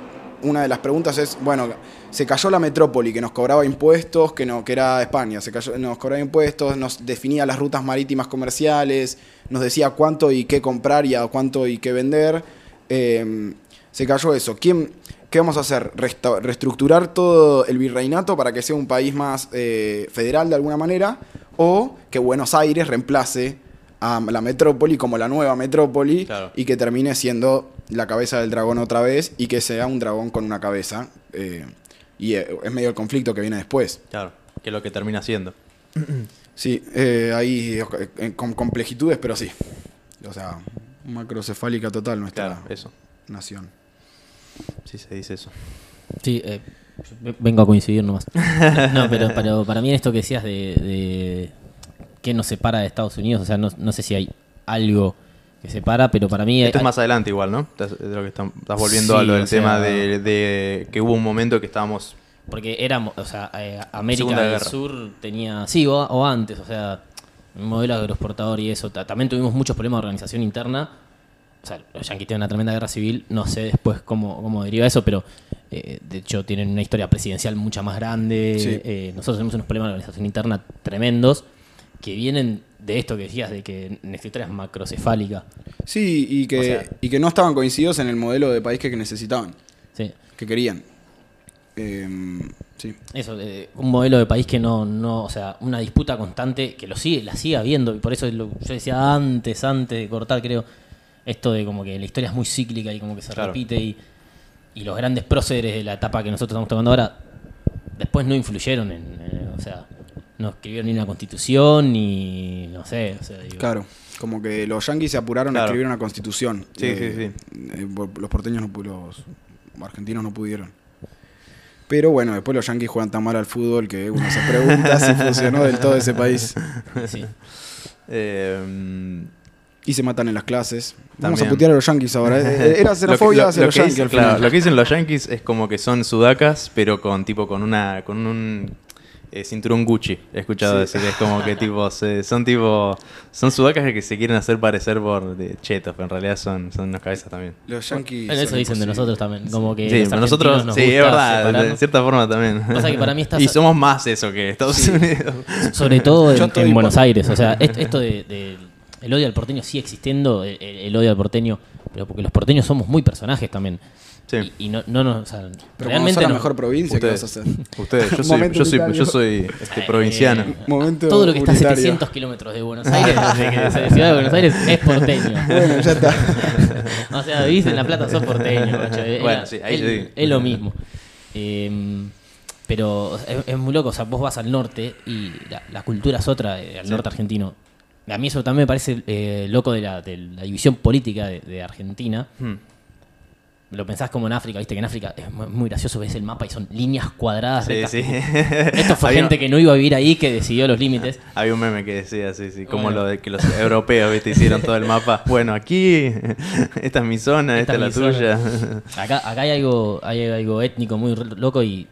una de las preguntas es, bueno, se cayó la metrópoli que nos cobraba impuestos, que no, que era España, se cayó, nos cobraba impuestos, nos definía las rutas marítimas comerciales, nos decía cuánto y qué comprar y a cuánto y qué vender. Eh, se cayó eso. ¿Quién, ¿Qué vamos a hacer? Resta- ¿Reestructurar todo el virreinato para que sea un país más eh, federal de alguna manera? ¿O que Buenos Aires reemplace a la metrópoli como la nueva metrópoli Claro. y que termine siendo la cabeza del dragón otra vez y que sea un dragón con una cabeza? eh, y eh, es medio el conflicto que viene después. Claro, que es lo que termina siendo. [clears throat] Sí, eh, ahí eh, con complejitudes, pero sí. O sea, macrocefálica total nuestra Claro, eso. nación. si se dice eso. Sí, eh, yo vengo a coincidir nomás. No, pero, pero para mí esto que decías de, de qué nos separa de Estados Unidos, o sea, no, no sé si hay algo que separa, pero para mí... Esto es más adelante igual, ¿no? Estás, de lo que estás, estás volviendo Sí, a lo del sea- tema de, de que hubo un momento que estábamos... Porque éramos, o sea, eh, América del. Sur tenía, sí, o, o antes, o sea, un modelo agroexportador y eso. Ta- También tuvimos muchos problemas de organización interna. O sea, los yanquis tienen una tremenda guerra civil, no sé después cómo, cómo deriva eso, pero eh, de hecho tienen una historia presidencial mucha más grande. Sí. Eh, nosotros tenemos unos problemas de organización interna tremendos que vienen de esto que decías, de que historia es macrocefálica. Sí, y que, O sea- y que no estaban coincididos en el modelo de país que necesitaban, Sí. que querían. Em, sí. Eso, eh, un modelo de país que no, no, o sea, una disputa constante que lo sigue, la sigue habiendo, y por eso lo- yo decía antes, antes de cortar, creo, esto de como que la historia es muy cíclica y como que se Claro. repite y, y los grandes próceres de la etapa que nosotros estamos tomando ahora, después no influyeron en, eh, o sea, no escribieron ni una constitución, ni, no sé, o sea, digo, Claro, como que los yanquis se apuraron Claro. a escribir una constitución. Sí, Eh, eh, los porteños no pu- los argentinos no pudieron. Pero bueno, después los yanquis juegan tan mal al fútbol que uno se pregunta si [laughs] funcionó del todo ese país. sí. eh, Y se matan en las clases. Vamos a putear a los yanquis ahora. Era [laughs] Lo que- xenofobia lo- lo que dicen- claro, final. lo que dicen los yankees es como que son sudacas, pero con tipo con una con un eh, cinturón Gucci. He escuchado Sí. decir, es como que tipo se- son tipo son sudacas que se quieren hacer parecer por de chetos, pero en realidad son son unas cabezas también. Los yanquis. Bueno, eso dicen de nosotros también, como que Sí, los nosotros nos sí, es verdad, de separarnos. cierta forma también. Pasa que para mí [laughs] estás- y somos más eso que Estados Unidos. Sobre todo [laughs] en, Buenos Aires. O sea, est- esto de, de- el odio al porteño sigue existiendo, el, el- el odio al porteño, pero porque los porteños somos muy personajes también. Sí. Y, y no, no, no, o sea, Pero como realmente sos la no- mejor provincia, ¿qué Ustedes, vas a hacer? ustedes, yo [laughs] soy, yo soy, unitario. yo soy este, Eh, provinciano. Momento todo lo que está a unitario. 700 kilómetros de Buenos Aires, [laughs] desde que de Ciudad de Buenos Aires, es porteño. Bueno, ya está. [laughs] O sea, vivís en La Plata, sos porteño. macho. Bueno, sí, ahí es, sí. es lo mismo. Eh, pero es, es muy loco. O sea, vos vas al norte y la, la cultura es otra, eh, al Sí. norte argentino. A mí eso también me parece eh, loco de la, de la división política de, de Argentina. Hmm. Lo pensás como en África, viste que en África es mu- muy gracioso, ves el mapa y son líneas cuadradas. Sí, rectas. sí. [laughs] Esto fue Había- gente que no iba a vivir ahí que decidió los límites. Había un meme que decía, sí, sí, como Bueno. lo de que los europeos, viste, hicieron todo el mapa. [laughs] Bueno, aquí, [laughs] esta es mi zona, esta, Esta es la tuya. Acá, acá hay algo, hay algo étnico muy loco y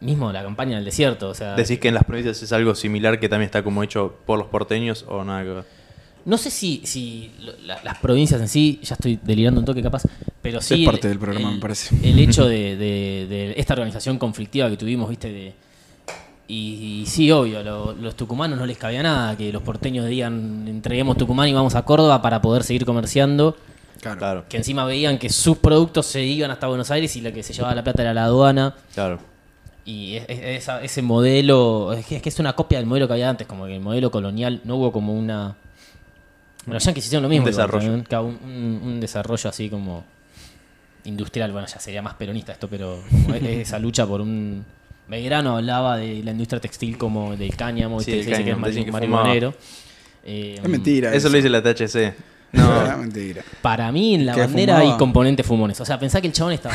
mismo la campaña del desierto. O sea, ¿Decís que en las provincias es algo similar que también está como hecho por los porteños o nada que ver? No sé si, si la- las provincias en sí, ya estoy delirando un toque capaz, pero sí. Es parte del programa, el- me parece. El hecho [laughs] de, de- de esta organización conflictiva que tuvimos, viste, de. Y, y sí, obvio, lo- los tucumanos no les cabía nada que los porteños digan entreguemos Tucumán y vamos a Córdoba para poder seguir comerciando. Claro. Claro, Que encima veían que sus productos se iban hasta Buenos Aires y la que se llevaba la plata era la aduana. claro. Y es- es- esa- ese modelo, es que, es que es una copia del modelo que había antes, como que el modelo colonial no hubo como una... Bueno, los yanquis hicieron lo mismo. Un desarrollo. también, claro, un, un- un desarrollo así como industrial, bueno, ya sería más peronista esto, pero como es- es esa lucha por un... Belgrano hablaba de la industria textil como del cáñamo, Sí, el se dice que es cáñamo, que marihuanero. Eh, Es mentira. Eso lo dice la THC. Es No, mentira. Para mí en la Que bandera fumaba. hay componentes fumones. O sea, pensá que el chabón estaba...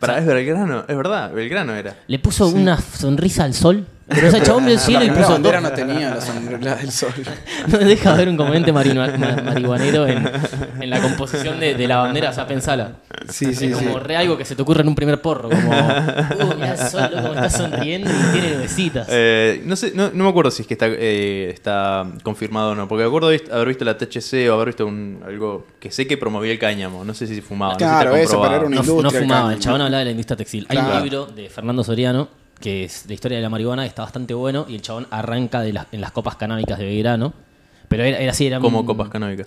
para, [laughs] es Belgrano, es verdad, Belgrano era. Le puso una sonrisa al sol. Pero ese chabón vio el [laughs] cielo y la puso bandera dos- no tenía la sombra del [laughs] sol. No deja de haber un componente marihuanero en, en la composición de, de la bandera, o sea, pensala. Sí, sí, es sí. como re algo que se te ocurre en un primer porro, como, uh, mirá el sol, loco, está sonriendo y tiene besitas. Eh, no sé, no, no me acuerdo si es que está, eh, está confirmado o no, porque me acuerdo de haber visto la THC o haber visto un, algo que sé que promovía el cáñamo, no sé si fumaba, Claro, no sé si está eso, pero era una no, industria, no fumaba, cáñamo. el chabón hablaba de la industria textil. Hay un Claro. libro de Fernando Soriano que es la historia de la marihuana, que está bastante bueno, y el chabón arranca de las, en las copas canábicas de Belgrano. Pero era, era así, era Como copas canábicas.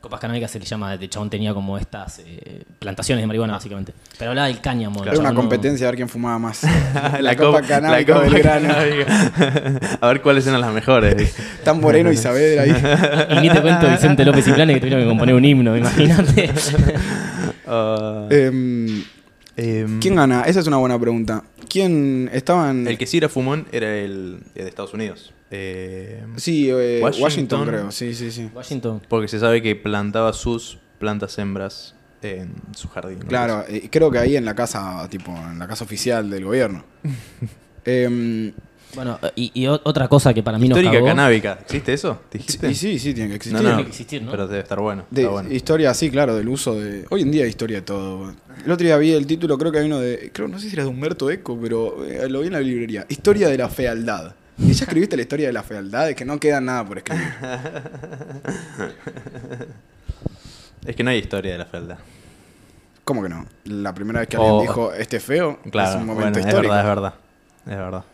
Copas canábicas se le llama, el chabón tenía como estas eh, plantaciones de marihuana, básicamente. Pero hablaba del cáñamo. el Era una no- competencia a ver quién fumaba más. [laughs] la, copa copa canábica la copa Belgrano. canábica. A ver cuáles eran las mejores. Tan Moreno y Saavedra ahí. Y ni te cuento Vicente López y Planes que tuvieron que componer un himno, [laughs] imagínate. Ah, Em, em, ¿Quién gana? Esa es una buena pregunta. ¿Quién estaban? El que sí era fumón era el de Estados Unidos. Eh, Sí, eh, Washington. Washington. creo. Sí, sí, sí. Washington. porque se sabe que plantaba sus plantas hembras en su jardín. ¿no? Claro, eh, creo que ahí en la casa, tipo, en la casa oficial del gobierno. [laughs] Em, Bueno, y, y otra cosa que para mí nos Histórica cagó... canábica. ¿Existe eso? ¿Dijiste? y sí, sí, tiene que existir. No, no, Tiene que existir, ¿no? Pero debe estar bueno. De está bueno. historia, sí, claro, del uso de. Hoy en día hay historia de todo. El otro día vi el título, creo que hay uno de. Creo, no sé si era de Humberto Eco, pero eh, lo vi en la librería. Historia de la fealdad. ¿Y ya escribiste la historia de la fealdad? Es que no queda nada por escribir. [laughs] Es que no hay historia de la fealdad. ¿Cómo que no? La primera vez que alguien dijo este es feo Claro, es un bueno, momento es histórico. verdad, es verdad. Es verdad.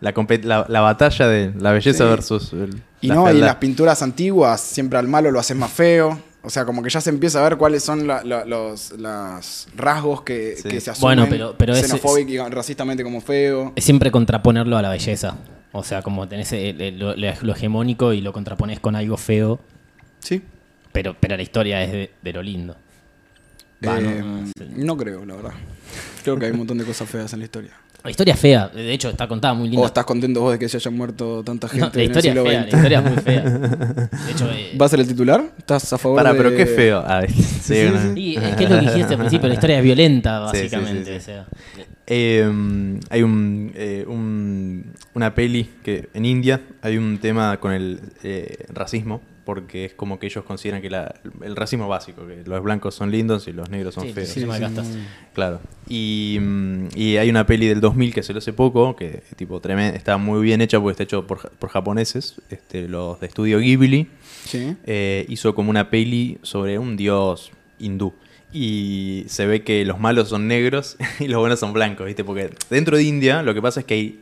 La, la, la batalla de la belleza Sí. versus el- Y la no, y las pinturas antiguas, siempre al malo lo haces más feo. O sea, como que ya se empieza a ver cuáles son la- la- los las rasgos que, Sí. que se asumen Bueno, pero- pero xenofóbico y racistamente como feo. Es siempre contraponerlo a la belleza. O sea, como tenés el- el- lo, lo hegemónico y lo contrapones con algo feo, Sí. pero, pero la historia es de, de lo lindo. Va, Eh, no creo, la verdad. Creo que hay un montón de cosas feas en la historia. La historia es fea, de hecho está contada muy linda. ¿O estás contento vos de que se hayan muerto tanta gente No, la en el historia es siglo fea, la historia es muy fea. [laughs] De hecho, eh, ¿Va a ser el titular? ¿Estás a favor Pará, de...? pero qué feo. Ah, sí, [laughs] sí, una- sí. y es que es lo que dijiste al principio, la historia es violenta, Sí, sí, sí, básicamente. sí. o sea. Eh, hay un, eh, un- una peli que en India hay un tema con el eh, racismo, porque es como que ellos consideran que la- el racismo básico, que los blancos son lindos y los negros son Sí, feos. sí, de castas. Claro. Y, mm, y hay una peli del 2000 que salió hace poco, que tipo tremenda, está muy bien hecha porque está hecho por, por japoneses, este, los de estudio Ghibli. Sí. eh, hizo como una peli sobre un dios hindú. Y se ve que los malos son negros [laughs] y los buenos son blancos, ¿viste? Porque dentro de India lo que pasa es que hay,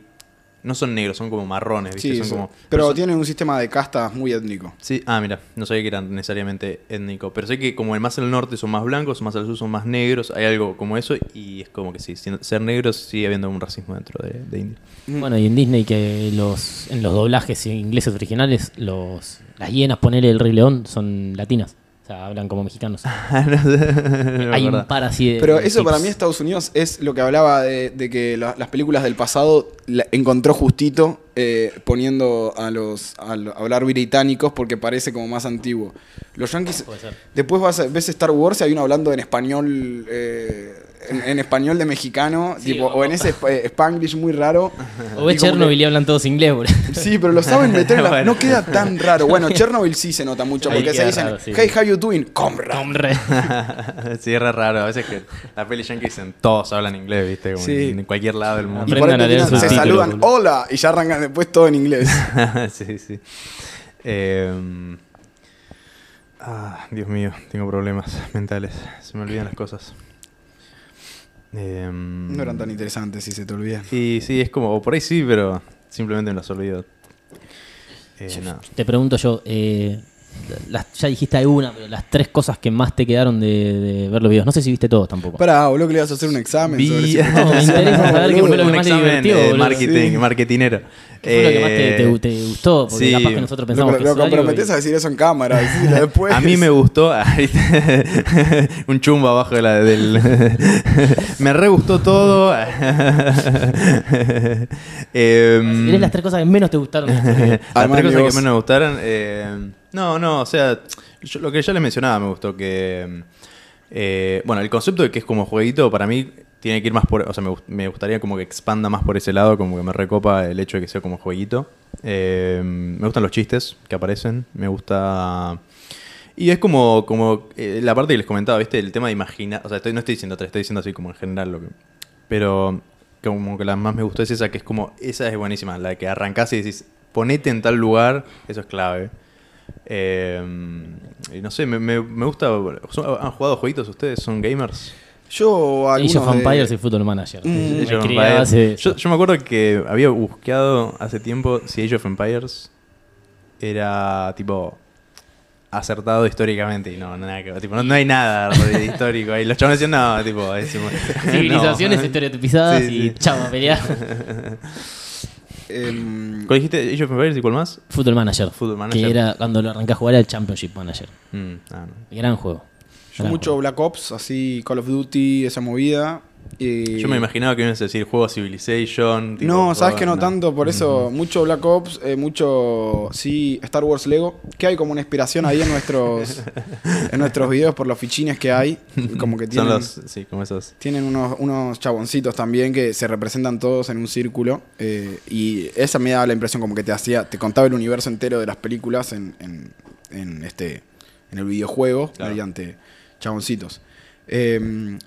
no son negros, son como marrones, ¿viste? Sí, son sí. como, pero son- tienen un sistema de castas muy étnico. Sí, ah, mira, no sabía que eran necesariamente étnicos, pero sé que como el más al norte son más blancos, más al sur son más negros, hay algo como eso y es como que sí, siendo- ser negros sigue habiendo un racismo dentro de, de India. Bueno, y en Disney que los en los doblajes ingleses originales, los las hienas, ponele el Rey León, son latinas. O sea, hablan como mexicanos. [laughs] [laughs] No me Hay un par así de. Pero de eso para mí Estados Unidos es lo que hablaba de, de que la- las películas del pasado la- encontró justito eh, poniendo a los a, hablar británicos porque parece como más antiguo. Los yankees después vas a- ves Star Wars y hay uno hablando en español eh, en, en español de mexicano Sí, tipo, o- o en ese eh, Spanglish muy raro. O como Chernobyl que- y hablan todos inglés, boludo. Sí, pero lo saben meter en la- [laughs] Bueno. No queda tan raro. Bueno, [laughs] Chernobyl sí se nota mucho porque se dicen, raro, sí. hey, how you doing? Comrade. Hombre. [laughs] sí, es raro. A veces que la peli yankee dicen todos hablan inglés, ¿viste? Como Sí. en cualquier lado del mundo. Y por ahí se saludan, hola, y ya arrancan después todo en inglés. sí, sí. Eh, ah, Dios mío, tengo problemas mentales. Se me olvidan las cosas. Eh, No eran tan interesantes si se te olvidan. Y sí, es como, o por ahí sí, pero simplemente me las olvido. Eh. Te pregunto yo, eh, las- ya dijiste alguna, pero las tres cosas que más te quedaron de, de ver los videos. No sé si viste todos tampoco. Pará, boludo, que le vas a hacer un examen Vi- sobre si- No, me interesa saber qué fue lo que más te divertió, de boludo. marketing, Sí. marketinero. ¿Qué fue lo que más te, Eh, te- te gustó? Porque sí. capaz que nosotros Lo, pensamos lo que es algo comprometés y- a decir eso en cámara. [laughs] después. A mí me gustó [laughs] un chumbo abajo de la, del... [laughs] me re gustó todo. Em, Eres las tres cosas que menos te gustaron. Las tres cosas que menos me gustaron. eh, no, no, o sea, yo- lo que ya les mencionaba me gustó que. eh, bueno, el concepto de que es como jueguito, para mí tiene que ir más por. O sea, me, me gustaría como que expanda más por ese lado, como que me recopa el hecho de que sea como jueguito. Eh, me gustan los chistes que aparecen, me gusta. Y es como, como eh, la parte que les comentaba, ¿viste? El tema de imaginar. O sea, estoy, no estoy diciendo tres, estoy diciendo así como en general lo que. Pero como que la más me gustó es esa, que es como. Esa es buenísima, la que arrancás y decís, ponete en tal lugar, eso es clave. Eh, no sé, me, me, me gusta. ¿son- ¿Han jugado jueguitos ustedes? ¿Son gamers? Yo, Age of de- Empires y Football Manager. Mm. Me yo, yo me acuerdo que había buscado hace tiempo si Age of Empires era tipo acertado históricamente y no, nada que ver, tipo, no, no hay nada de histórico ahí. Los chavales decían, no, tipo, es- [laughs] Civilizaciones no. estereotipizadas Sí, y sí. chao a pelear. [laughs] em, ¿Cuál dijiste? ¿Age of Empires y cuál más? Football Manager. Football Manager. Que era cuando lo arranqué a jugar era el Championship Manager. Mm, ah, no. Gran juego. yo Gran mucho juego. Black Ops, así Call of Duty, esa movida. Y- Yo me imaginaba que ibas a decir juego Civilization. tipo, No, sabes que no tanto, por eso mucho Black Ops, eh, mucho sí Star Wars Lego, que hay como una inspiración ahí en nuestros [laughs] en nuestros videos por los fichines que hay, como que [laughs] Son tienen los, sí, como esos. tienen unos, unos chaboncitos también que se representan todos en un círculo eh, y esa me da la impresión como que te hacía te contaba el universo entero de las películas en, en- en este en el videojuego Claro. mediante chaboncitos. Eh,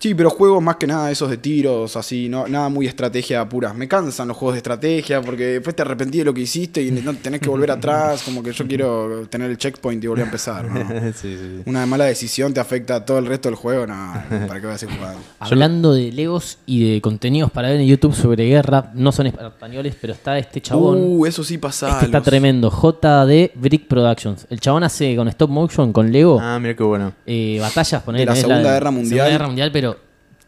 sí, pero juegos más que nada esos de tiros, así, no, nada muy estrategia pura. Me cansan los juegos de estrategia porque después te arrepentí de lo que hiciste y no tenés que volver atrás, como que yo quiero tener el checkpoint y volver a empezar. ¿no? [laughs] sí, sí, sí. Una mala decisión te afecta a todo el resto del juego, no, ¿para qué vas a seguir jugando? [laughs] Hablando de Legos y de contenidos para ver en YouTube sobre guerra, no son españoles, pero está este chabón. Uh, eso sí pasa. este está tremendo. JD Brick Productions. El chabón hace con stop motion, con Lego, Ah, mira qué bueno. eh, batallas, poner De la Segunda Guerra Mundial. Segunda Guerra Mundial, pero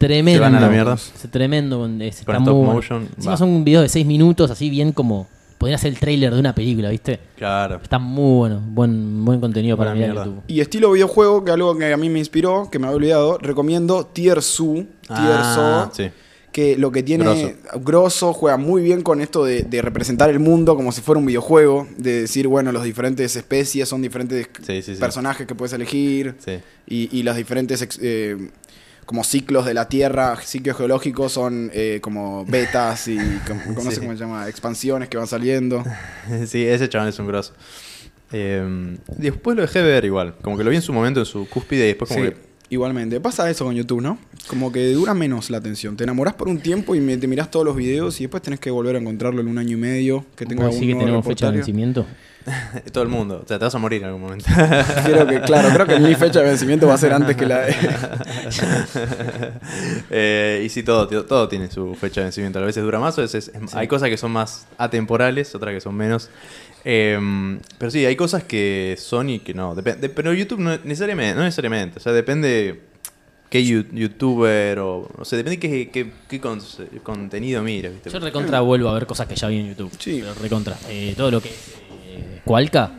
tremendo. Se van a la mierda. Es tremendo. es- Con está stop muy motion, Encima va. son videos de 6 minutos, así bien como. Podría ser el trailer de una película, ¿viste? Claro. Está muy bueno. Buen, buen contenido para mirar. YouTube. Y estilo videojuego, que algo que a mí me inspiró, que me había olvidado, recomiendo Tier Su, Ah, Tier sí. que lo que tiene Grosso. grosso. juega muy bien con esto de, de representar el mundo como si fuera un videojuego, de decir, bueno, las diferentes especies son diferentes Sí, sí, sí. personajes que puedes elegir Sí. y, y los diferentes eh, como ciclos de la Tierra, ciclos geológicos son eh, como betas y [laughs] como- no sé cómo se llama, expansiones que van saliendo. [laughs] sí, ese chabón es un grosso. Eh, después lo dejé ver igual. Como que lo vi en su momento, en su cúspide, y después como Sí, que... igualmente. Pasa eso con YouTube, ¿no? Como que dura menos la atención. Te enamorás por un tiempo y me- te mirás todos los videos y después tenés que volver a encontrarlo en un año y medio. Que tenga ¿Vos decís que nuevo tenemos fecha de vencimiento? [laughs] Todo el mundo. O sea, te vas a morir en algún momento. [laughs] Creo que, claro, creo que mi fecha de vencimiento va a ser antes que la de... [laughs] Eh, y sí, todo, todo tiene su fecha de vencimiento. A veces dura más, a veces es- hay cosas que son más atemporales, otras que son menos. Eh, pero sí, hay cosas que son y que no. Dep- de- pero YouTube no necesariamente, no necesariamente. O sea, depende qué you- youtuber o... O sea, depende qué, qué, qué con- contenido mira, ¿viste? Yo recontra vuelvo a ver cosas que ya vi en YouTube. Sí. Recontra. Eh, todo lo que eh, Cualca.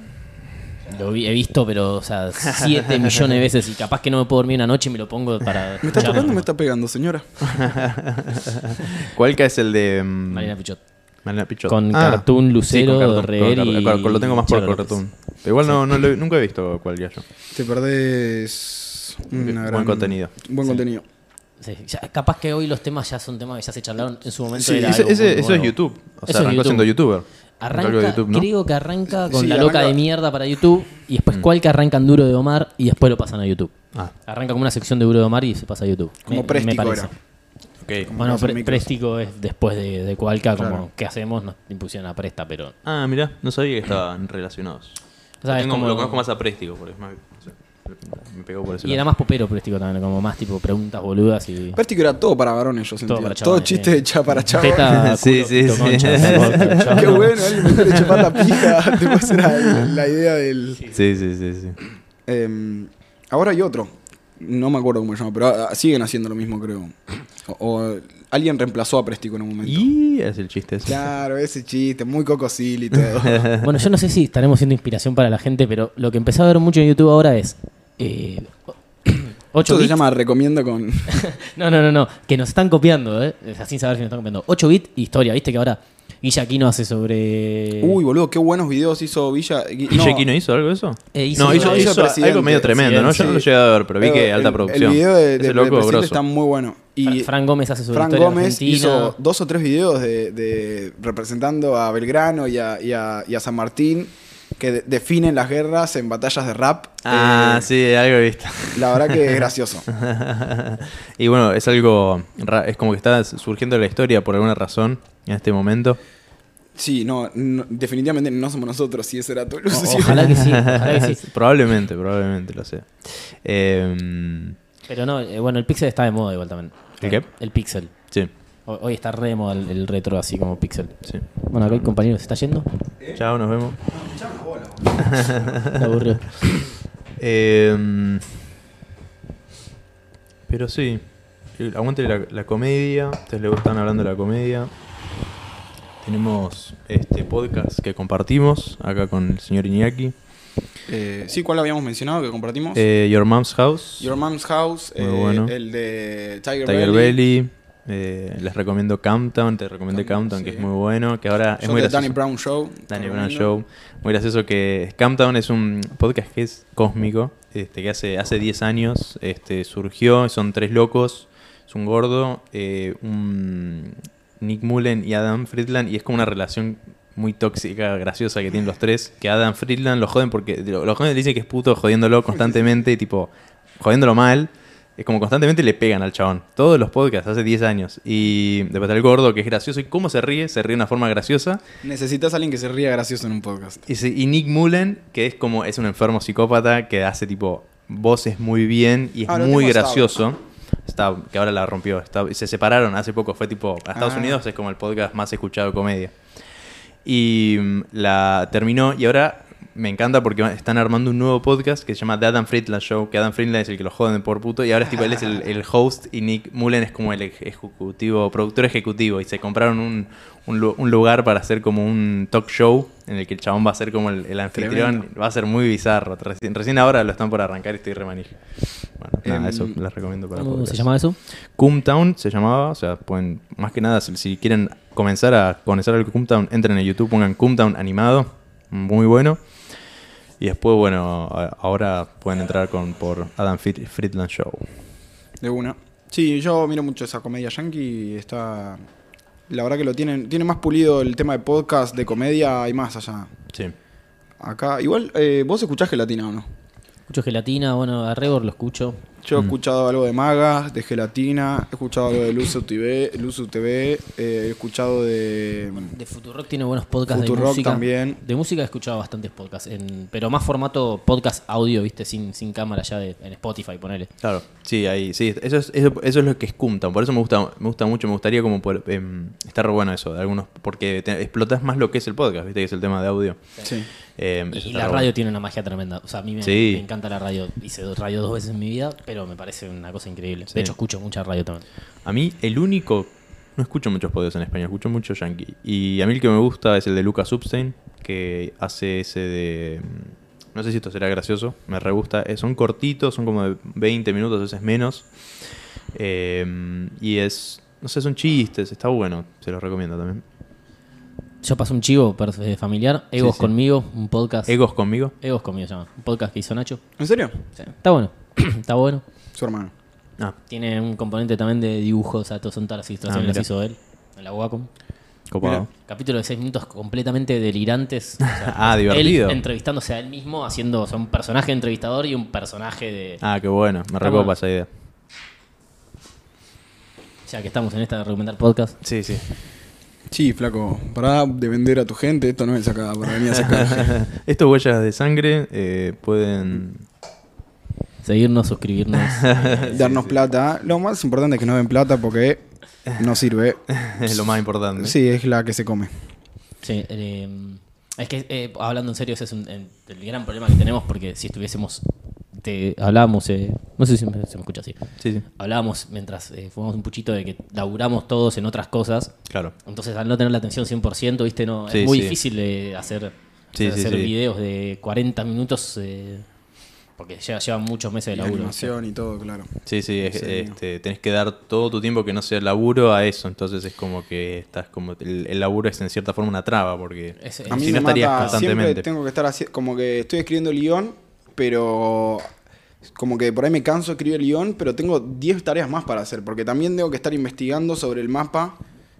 Lo vi- he visto, pero, o sea, 7 [laughs] millones de veces. Y capaz que no me puedo dormir una noche y me lo pongo para. [laughs] ¿Me está escucharlo. tocando o me está pegando, señora? [laughs] ¿Cuál que es el de... mm, Marina Pichot. Marina Pichot? Con Ah, Cartoon, Lucero, con Cartoon, Rever y con- con- Lo tengo más por Charo López. Cartoon. Pero igual no, no lo- nunca he visto cuál que yo. Te perdés una Buen gran- contenido. Buen contenido. Sí, ya- capaz que hoy los temas ya son temas que ya se charlaron en su momento. Sí, era Ese- algo ese- muy eso es nuevo. YouTube. O Eso sea, es arrancó YouTube. siendo youtuber. Arranca, Algo de YouTube, ¿no? creo que arranca con Sí, la arranca- loca de mierda para YouTube y después Mm. Cualca arranca en Duro de Omar y después lo pasan a YouTube. Ah, Arranca como una sección de Duro de Omar y se pasa a YouTube. Como Préstico parece. era. ok. Bueno, Pre-. Préstico es después de, de Cualca, como. ¿qué hacemos? Nos impusieron a Presta, pero... Ah, mira, no sabía que estaban relacionados. O sea, Lo es tengo- como- Lo conozco más a Préstico, porque es más. no sé, me pegó por ese Y era lado. más popero Préstico también, como más tipo preguntas boludas y... Vértigo era todo para varones, yo sentía. para Todo chabones, chiste sí. hecha para chavos. Teta, [laughs] Sí, culo, sí, sí. Qué no. bueno, alguien me quiere la pija. [laughs] Tipo, esa era la, la idea del... Sí, sí, sí, sí. Eh, ahora hay otro. No me acuerdo cómo se llama, pero ah, siguen haciendo lo mismo, creo. O, o alguien reemplazó a Préstico en un momento. Y es el chiste ese. Claro, ese chiste, muy cocosil y [laughs] todo. Bueno, yo no sé si estaremos siendo inspiración para la gente, pero lo que empecé a ver mucho en YouTube ahora es... Eh, 8 [clears throat] Esto se llama Recomiendo con... [laughs] No, no, no, no. Que nos están copiando, ¿eh? O sea, sin saber si nos están copiando. 8 bits, historia. ¿Viste que ahora Guilla Aquino hace sobre. Uy, boludo, qué buenos videos hizo Villa. ¿Y no, hizo algo de eso? Eh, hizo- no, hizo, no, hizo hizo presidente. algo medio tremendo, ¿no? Yo no lo llegué a ver, pero vi que el- alta producción. El video de, de, loco, está muy bueno. Y Fra- Fran Gómez hace sobre Fran Gómez argentina. hizo dos o tres videos de, de- representando a Belgrano y a, y a- y a San Martín que de- definen las guerras en batallas de rap. Ah, Eh, sí, algo he visto. La verdad que es [laughs] gracioso. y bueno, es algo. Es como que está surgiendo la historia por alguna razón en este momento. Sí, no, no, definitivamente no somos nosotros, si esa era tu O- ilusión. ojalá que sí, [laughs] ojalá que sí. probablemente, probablemente lo sé. Eh, Pero no, eh, bueno, el Pixel está de moda igual también. ¿El qué? El Pixel. sí, Ho- Hoy está re de moda el, el retro así como Pixel. sí. Bueno, acá el compañero se está yendo. Chao, nos vemos. Aburrió. [laughs] Eh, pero sí, aguante la, la comedia. Ustedes les están hablando de la comedia. Tenemos este podcast que compartimos acá con el señor Iñaki. Eh, sí, ¿cuál habíamos mencionado que compartimos? Eh, Your Mom's House. Your Mom's House, Muy eh, bueno. el de Tiger, Tiger Belly. Belly. eh, les recomiendo Countdown, te recomiendo Countdown, Countdown, que sí. es muy bueno, que ahora es muy de gracioso. Danny Brown Show. Danny Brown. Show. Muy gracioso que Countdown es un podcast que es cósmico, este, que hace, hace 10 años este, surgió, son tres locos, es un gordo, eh, un Nick Mullen y Adam Friedland, y es como una relación muy tóxica, graciosa que tienen los tres, que Adam Friedland lo joden porque, lo, lo joden, le dicen que es puto jodiéndolo constantemente, tipo, jodiéndolo mal. Es como constantemente le pegan al chabón. Todos los podcasts, hace 10 años. Y después está el gordo, que es gracioso. ¿Y cómo se ríe? Se ríe de una forma graciosa. Necesitas a alguien que se ría gracioso en un podcast. Y, Nick Mullen, que es como es un enfermo psicópata que hace tipo voces muy bien y es Ah, muy gracioso. Está, que ahora la rompió. Está- se separaron hace poco. Fue tipo. A Estados Ah. Unidos es como el podcast más escuchado de comedia. Y mm, la terminó. Y ahora me encanta porque están armando un nuevo podcast que se llama The Adam Friedland Show. Que Adam Friedland es el que lo joden por puto. Y ahora es tipo, él es el, el host y Nick Mullen es como el ej- ejecutivo, productor ejecutivo. Y se compraron un, un lu- un lugar para hacer como un talk show en el que el chabón va a ser como el, el anfitrión. Tremendo. Va a ser muy bizarro. Recién, recién ahora lo están por arrancar y estoy remanije. Bueno, nada, Em, eso les recomiendo para ¿Cómo se podcast. llama eso? Coomtown se llamaba, o sea, pueden, más que nada, si, si quieren comenzar a conocer al Coomtown, entren en YouTube, pongan Coomtown animado, muy bueno. Y después, bueno, ahora pueden entrar con por Adam Fried- Friedland Show. De una. Sí, yo miro mucho esa comedia yankee y está. La verdad que lo tienen. Tiene más pulido el tema de podcast, de comedia y más allá. Sí. Acá. Igual, eh, ¿vos escuchás gelatina o no? Escucho gelatina, bueno, a Rebor lo escucho. Yo he Mm. escuchado algo de Magas, de Gelatina, he escuchado algo de Luzu TV, Luzu TV eh, he escuchado de De Futurock tiene buenos podcasts de Futurock música. también. De música he escuchado bastantes podcasts, en- pero más formato podcast audio, viste, sin, sin cámara ya de, en Spotify, ponele. Claro, sí, ahí, sí, eso es, eso, eso es lo que es Coomtown, por eso me gusta, me gusta mucho, me gustaría como poder, em, estar bueno eso, de algunos, porque te- explotas más lo que es el podcast, viste, que es el tema de audio. Sí. Em, Y, la radio bueno. tiene una magia tremenda. O sea, a mí me, Sí. me encanta la radio. Hice radio dos veces en mi vida, pero me parece una cosa increíble. Sí. De hecho, escucho mucha radio también. A mí, el único. No escucho muchos podcasts en español, escucho mucho yankee. Y a mí el que me gusta es el de Lucas Upstein, que hace ese de. mm, No sé si esto será gracioso, me re gusta. Eh, son cortitos, son como de 20 minutos, a veces menos. Eh, y es. No sé, son chistes, está bueno, se los recomiendo también. Yo paso un chivo eh, familiar, Egos sí. conmigo, un podcast. Egos conmigo. Egos conmigo se llama. Un podcast que hizo Nacho. ¿En serio? Sí, Está bueno. [clears throat] Está bueno. Su hermano. Ah, Tiene un componente también de dibujos, o sea, todas son todas las ilustraciones Ah, las hizo él, en la Wacom. copado. Capítulo de 6 minutos completamente delirantes. [laughs] o sea, Ah, divertido. Él entrevistándose a él mismo, haciendo o sea, un personaje entrevistador y un personaje de. Ah, qué bueno, me recopa esa idea. Ya que estamos en esta de recomendar podcast. Sí, sí. Sí, flaco, pará de vender a tu gente, esto no es acá para venir a sacar. [laughs] Estos huellas de sangre eh, pueden. Seguirnos, suscribirnos. [laughs] darnos plata. Lo más importante es que no den plata porque no sirve. [laughs] es lo más importante. Sí, es la que se come. Sí, eh, es que eh, hablando en serio, ese es un- el, gran problema que tenemos porque si estuviésemos. Te, hablábamos, eh, no sé si me- se me escucha así. sí, sí. Hablábamos mientras eh, fumamos un puchito de que laburamos todos en otras cosas. Claro. Entonces, al no tener la atención 100%, ¿viste? No, Sí, es muy sí. difícil de hacer, Sí, sí, hacer sí. videos de 40 minutos eh, porque lleva, llevan muchos meses de la laburo. animación y todo, claro. Sí, sí, es- este, tenés que dar todo tu tiempo que no sea laburo a eso, entonces es como que estás como el, el laburo es en cierta forma una traba porque Es- A mí si no me estarías mata, constantemente. siempre tengo que estar así, como que estoy escribiendo el guion, pero como que por ahí me canso de escribir el guion, pero tengo 10 tareas más para hacer, porque también tengo que estar investigando sobre el mapa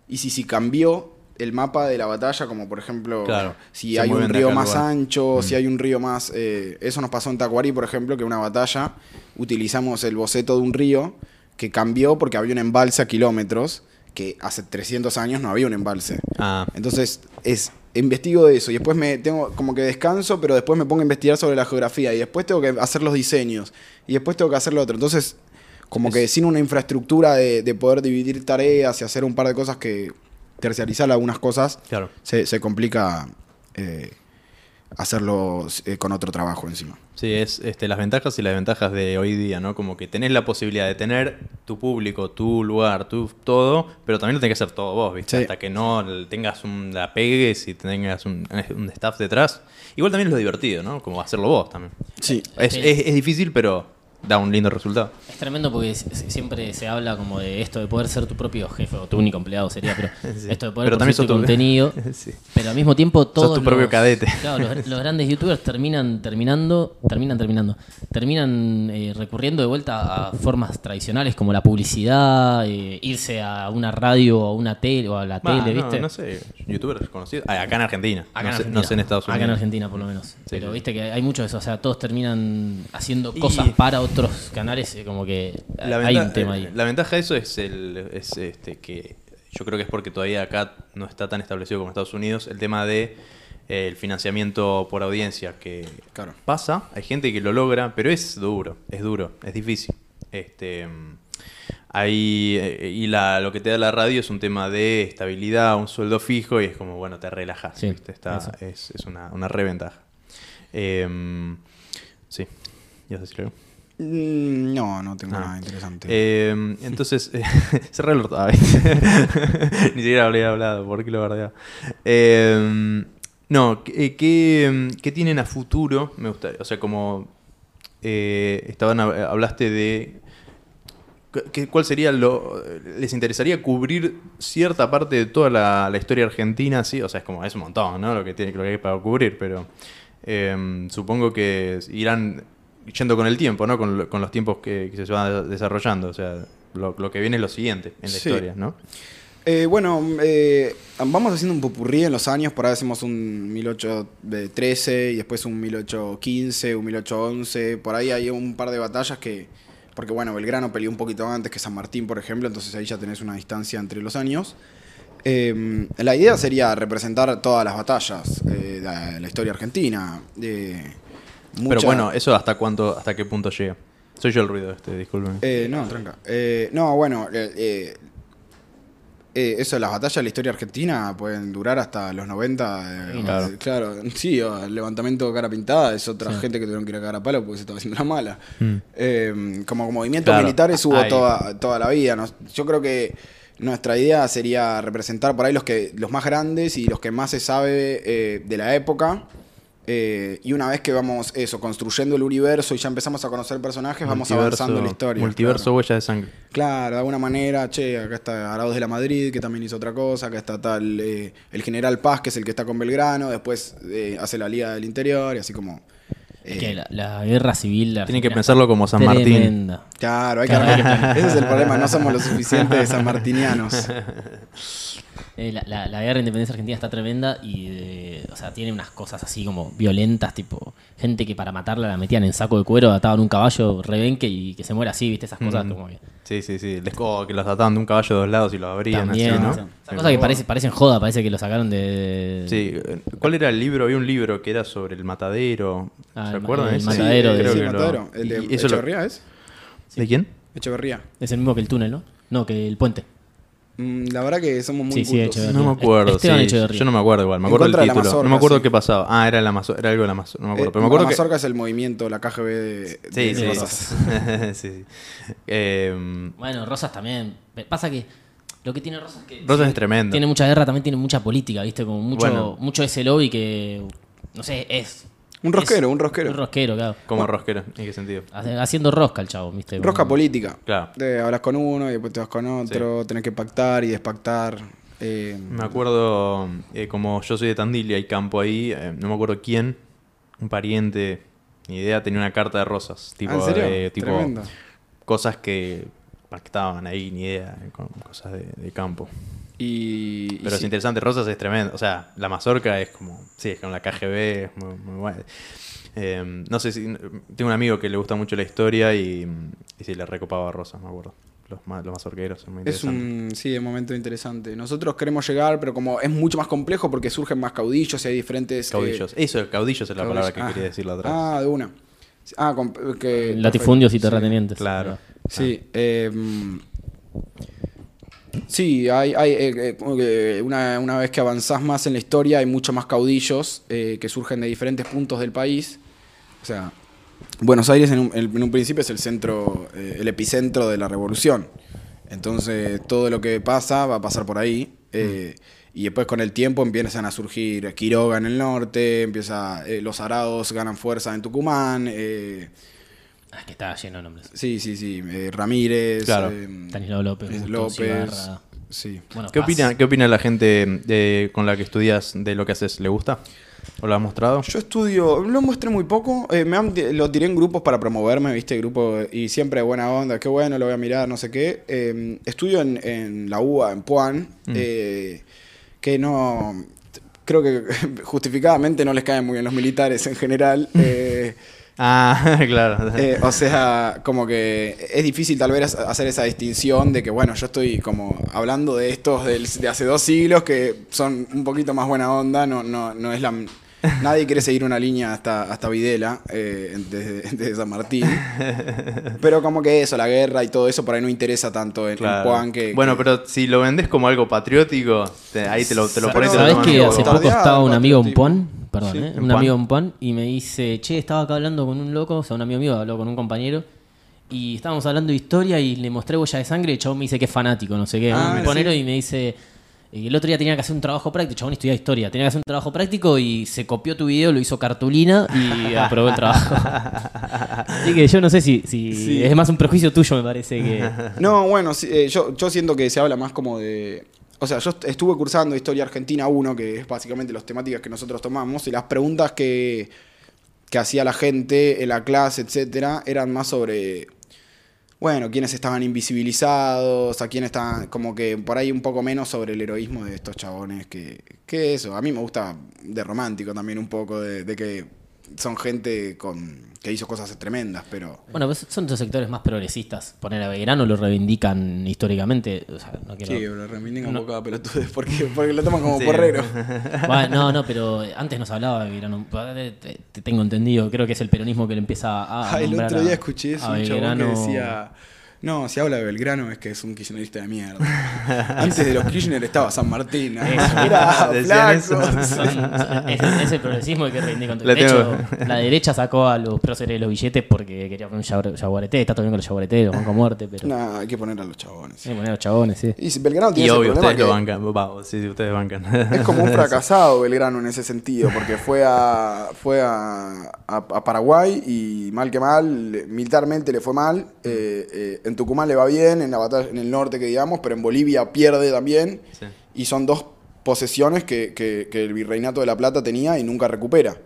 y si, si cambió el mapa de la batalla, como por ejemplo, Claro, si hay un río más lugar. ancho, Mm. si hay un río más... eh, eso nos pasó en Tacuarí, por ejemplo, que una batalla utilizamos el boceto de un río que cambió porque había un embalse a kilómetros, que hace 300 años no había un embalse. Ah, Entonces, es investigo de eso y después me tengo como que descanso, pero después me pongo a investigar sobre la geografía y después tengo que hacer los diseños y después tengo que hacer lo otro. Entonces, como que sin una infraestructura de, de poder dividir tareas y hacer un par de cosas que terciarizar algunas cosas, claro. se, se complica eh, hacerlo eh, con otro trabajo encima. Sí, es este, las ventajas y las desventajas de hoy día, ¿no? Como que tenés la posibilidad de tener tu público, tu lugar, tu todo, pero también lo tenés que hacer todo vos, ¿viste? Sí. Hasta que no tengas un, la pegues y tengas un, un staff detrás. Igual también es lo divertido, ¿no? Como hacerlo vos también. Sí. Es, Sí. es- es difícil, pero da un lindo resultado. Es tremendo porque siempre se habla como de esto de poder ser tu propio jefe o tu único empleado sería, pero [laughs] Sí. esto de poder Pero también tu sos tu- contenido. [laughs] Sí. Pero al mismo tiempo todos tu propio los- cadete. [laughs] Claro, los, los grandes youtubers terminan terminando, terminan terminando, terminan eh, recurriendo de vuelta a formas tradicionales como la publicidad, eh, irse a una radio o a una tele o a la Bah, tele, ¿viste? no sé, youtubers conocidos. Acá en Argentina. Acá no, sé, Argentina. no sé en Estados Unidos. Acá en Argentina, por lo menos. Pero viste que hay mucho de eso. O sea, todos terminan haciendo Y- cosas para otros canales. eh, Como que La, hay venta- un tema ahí. la ventaja de eso es el es este que yo creo que es porque todavía acá no está tan establecido como en Estados Unidos el tema de eh, el financiamiento por audiencia que Claro. pasa, hay gente que lo logra, pero es duro, es duro, es difícil. Este ahí eh, y la, lo que te da la radio es un tema de estabilidad, un sueldo fijo y es como bueno, te relajas, Sí, ¿viste? Está, es, es una, una reventaja. Em, sí, ¿ya algo? Mm, No, no tengo Ah. nada interesante. Eh, [laughs] entonces, [laughs] eh, cerré el orto. [laughs] Ni siquiera habría hablado, ¿por qué lo verdad? no, ¿qué, qué, qué tienen a futuro? Me gusta, o sea, como eh, estaban hab- hablaste de ¿qué- qué- ¿Cuál sería lo. ¿Les interesaría cubrir cierta parte de toda la, la historia argentina? Sí, o sea, es como, es un montón, ¿no? Lo que, tiene, lo que hay para cubrir, pero eh, supongo que irán yendo con el tiempo, ¿no? Con, con los tiempos que, que se van desarrollando. O sea, lo, lo que viene es lo siguiente en la Sí. historia, ¿no? Eh, bueno, eh, vamos haciendo un popurrí en los años. Por ahí hacemos un 1813 y después un 1815, un 1811. Por ahí hay un par de batallas que. Porque bueno, Belgrano peleó un poquito antes que San Martín, por ejemplo. Entonces ahí ya tenés una distancia entre los años. Eh, la idea sería representar todas las batallas eh, de la, la historia argentina. Pero bueno, ¿eso hasta cuánto, hasta qué punto llega? Soy yo el ruido este, disculpen. Eh, no, tranca. Eh, no, bueno, eh, eh, eso, las batallas de la historia argentina pueden durar hasta los 90. eh, Sí, claro. eh, claro, sí, o el levantamiento de cara pintada es otra Sí. gente que tuvieron que ir a cara a palo porque se estaba haciendo la mala. Mm. Eh, como movimientos Claro, militares hubo ahí. toda, toda la vida. ¿no? Yo creo que nuestra idea sería representar por ahí los, que, los más grandes y los que más se sabe eh, de la época. Eh, y una vez que vamos eso, construyendo el universo y ya empezamos a conocer personajes, vamos avanzando la historia. Multiverso claro. huella de sangre. Claro, de alguna manera, che, acá está Arauz de la Madrid, que también hizo otra cosa, acá está tal eh, el general Paz, que es el que está con Belgrano, después eh, hace la Liga del Interior y así como... Es eh, que la, la guerra civil. la Tienen que pensarlo como San Martín. Claro, hay que, Claro, hay que- ese es el problema, no somos lo [laughs] suficiente sanmartinianos. Eh, la, la- la guerra de independencia argentina está tremenda y, eh, o sea, tiene unas cosas así como violentas, tipo gente que para matarla la metían en saco de cuero, ataban un caballo rebenque y que se muera así, ¿viste? Esas cosas Mm. como que... Sí, sí, sí. Les co- que los ataban de un caballo de dos lados y los abrían También, así, ¿no? o sea, esas cosas que parece, parecen joda, parece que lo sacaron de... Sí, ¿cuál era el libro? Había un libro que era sobre el matadero. Ah, ¿Se el- acuerdan? el ese? matadero sí, de- creo sí, que el lo- matadero. El de eso lo- Echeverría es. ¿De quién? Echeverría. Es el mismo que el túnel, ¿no? No, que el puente. Mm, la verdad que somos muy Sí, sí, cultos. Echeverría. No me acuerdo. Esteban sí, Echeverría. yo no me acuerdo igual. Me En acuerdo el contra de la título. mazorca, no me acuerdo sí. qué pasaba. Ah, era, la mazo- era algo de la mazorca. No me acuerdo. Eh, pero me acuerdo la que. Mazorca es el movimiento, la KGB de, Sí, de sí. Rosas. [laughs] sí, sí. Eh, Bueno, Rosas también. Pasa que lo que tiene Rosas es que... Rosas es tremendo. Tiene mucha guerra, también tiene mucha política, ¿viste? Como mucho, Bueno. mucho ese lobby que, no sé, es... Un rosquero, es- un rosquero. Un rosquero, claro. como rosquero. ¿En qué sentido? Haciendo rosca el chavo, ¿viste? Rosca política. Claro. De, hablas con uno y después te vas con otro, tenés que pactar y despactar. eh, Me acuerdo, eh, como yo soy de Tandil y hay campo ahí, eh, no me acuerdo quién, un pariente, ni idea, tenía una carta de rosas. Tipo, ¿Ah, ¿En serio? tipo Tremendo. cosas que pactaban ahí, ni idea, con cosas de, de campo. Y, y Pero es sí. interesante, Rosas es tremendo. O sea, la mazorca es como. Sí, es con la KGB, es muy, muy buena. Eh, no sé si. Tengo un amigo que le gusta mucho la historia y, y sí, le recopaba a Rosas, me acuerdo. Los, los mazorqueros son muy Es un, sí, un momento interesante. Nosotros queremos llegar, pero como es mucho más complejo porque surgen más caudillos y hay diferentes... eh, Caudillos. Eso, caudillos es la palabra que caudillos. quería Ah. decir la otra vez. Ah, de una. Ah, con- que... Latifundios y sí. terratenientes. Claro. Sí, eh, mm, Sí, hay, hay eh, eh, una, una vez que avanzás más en la historia hay mucho más caudillos eh, que surgen de diferentes puntos del país. O sea, Buenos Aires en un, en un principio es el centro, eh, el epicentro de la revolución. Entonces todo lo que pasa va a pasar por ahí. eh, Y después con el tiempo empiezan a surgir Quiroga en el norte, empieza, los arados ganan fuerza en Tucumán. Eh, Ah, es que estaba lleno de nombres. sí, sí, sí. eh, Ramírez. Claro. eh, Stanislao López, eh, Justo López. Sí. Bueno, ¿Qué Paz. opina, ¿Qué opina la gente de- con la que estudias de lo que haces? ¿Le gusta? ¿O lo has mostrado? Yo estudio, lo mostré muy poco, eh, me han- lo tiré en grupos para promoverme, viste, grupo, y siempre buena onda, qué bueno, lo voy a mirar, no sé qué. Eh, estudio en, en la UBA, en Puan, Mm. eh, que no, creo que [laughs] justificadamente no les caen muy bien los militares en general. [laughs] Ah, [laughs] claro. eh, o sea, como que es difícil tal vez hacer esa distinción de que, bueno, yo estoy como hablando de estos del- de hace dos siglos que son un poquito más buena onda, no, no, no es la... Nadie quiere seguir una línea hasta, hasta Videla, eh, desde, [laughs] desde San Martín. Pero como que eso, la guerra y todo eso por ahí no interesa tanto en, en Claro. Juan que... bueno, que- pero si lo vendes como algo patriótico, te- ahí te lo, te lo pones ¿Sabés que hace poco estaba un amigo en patriotismo. Perdón, Sí, ¿eh? Un amigo en Puan y me dice, che, estaba acá hablando con un loco, o sea, un amigo mío habló con un compañero. Y estábamos hablando de historia y le mostré huella de sangre y el chabón me dice que es fanático, no sé qué. Ah, un ponero sí. y me dice. Y el otro día tenía que hacer un trabajo práctico, chabón estudia historia, tenía que hacer un trabajo práctico y se copió tu video, lo hizo cartulina y [laughs] aprobó el trabajo. Así que yo no sé si, si Sí. es más un prejuicio tuyo, me parece que. [laughs] No, bueno, sí, eh, yo, yo siento que se habla más como de... O sea, yo est- estuve cursando Historia Argentina 1, que es básicamente las temáticas que nosotros tomamos, y las preguntas que, que hacía la gente en la clase, etcétera, eran más sobre, bueno, quiénes estaban invisibilizados, a quién estaban, como que por ahí un poco menos sobre el heroísmo de estos chabones, que, que eso, a mí me gusta de romántico también un poco, de que son gente con que hizo cosas tremendas, pero... Bueno, pues son dos sectores más progresistas. Poner a Belgrano lo reivindican históricamente. O sea, no quiero. Sí, pero reivindican No. un poco a pelotudes porque, porque lo toman como Sí. porrero. [laughs] Bueno, no, no, pero antes nos hablaba de Belgrano. Te- te- te Tengo entendido, creo que es el peronismo que le empieza a. Ah, el otro a- día escuché eso, a un chabón que Belgrano. decía... No, si habla de Belgrano es que es un kirchnerista de mierda. [laughs] Antes de los Kirchner estaba San Martín. [laughs] es, es el progresismo el que reivindica. La De hecho, tengo. la derecha sacó a los próceres de los billetes porque quería poner un yaguar- yaguareté. Está todo bien con los yaguaretés, los bancos muerte, pero. No, hay que poner a los chabones. Sí, poner a los chabones, sí. Y si Belgrano Y tiene ese obvio, problema ustedes lo que bancan. Va, sí, sí, ustedes bancan. es como un [laughs] fracasado Belgrano en ese sentido, porque fue a fue a, a- a Paraguay y mal que mal, militarmente le fue mal. eh, eh, en Tucumán le va bien, en la batalla en el norte que digamos, pero en Bolivia pierde también. Sí. Y son dos posesiones que, que- que el Virreinato de la Plata tenía y nunca recupera.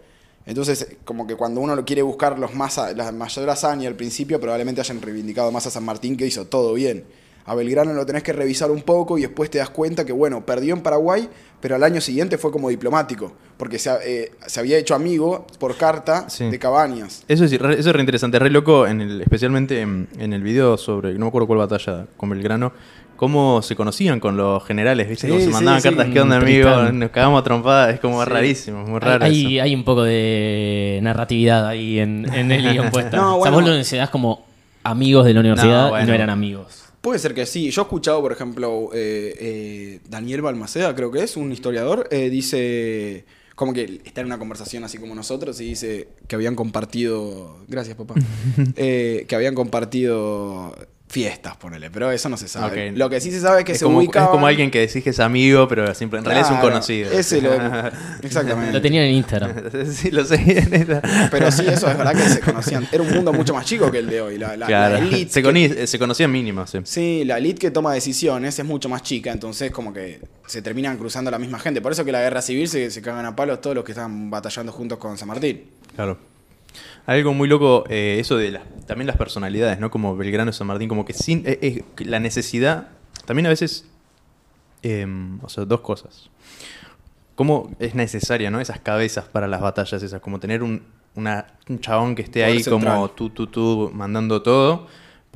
Entonces, como que cuando uno lo quiere buscar los más a- la mayor hazaña al principio, probablemente hayan reivindicado más a San Martín que hizo todo bien. A Belgrano lo tenés que revisar un poco y después te das cuenta que, bueno, perdió en Paraguay, pero al año siguiente fue como diplomático, porque se, ha- eh, se había hecho amigo por carta Sí. de Cabañas. Eso es, re- eso es re interesante, re loco, en el, especialmente en, en el video sobre, no me acuerdo cuál batalla con Belgrano, cómo se conocían con los generales, ¿viste? Sí, Cómo se sí, mandaban sí. cartas, ¿qué onda, Mm, amigo? Nos cagamos a trompadas, es como Sí. rarísimo, muy raro hay, eso. hay un poco de narratividad ahí en, en el guion puesto. [laughs] No, o sea, bueno. vos lo das como amigos de la universidad No, y bueno. no eran amigos. Puede ser que sí. Yo he escuchado, por ejemplo, eh, eh, Daniel Balmaceda, creo que es, un historiador, eh, dice, como que está en una conversación así como nosotros, y dice que habían compartido, gracias papá, [laughs] que habían compartido fiestas, ponele, pero eso no se sabe. Lo que sí se sabe es que es, se como, es como alguien que decís que es amigo, pero siempre en realidad es un conocido. Ese lo, [laughs] exactamente. Lo tenían en Instagram. [laughs] sí, lo sé. [laughs] Pero sí, eso es verdad que se conocían. Era un mundo mucho más chico que el de hoy. La, la- la claro. elite se, que- se conocían mínimo, sí. Sí, la elite que toma decisiones es mucho más chica, entonces como que se terminan cruzando la misma gente. Por eso que la guerra civil se, se cagan a palos todos los que están batallando juntos con San Martín. Claro. Algo muy loco, eh, eso de las, también las personalidades, ¿no? Como Belgrano y San Martín, como que sin eh, eh, la necesidad, también a veces, eh, o sea, dos cosas. Cómo es necesaria, ¿no? Esas cabezas para las batallas esas, como tener un, una- un chabón que esté Poder ahí como tú, tú, tú, mandando todo,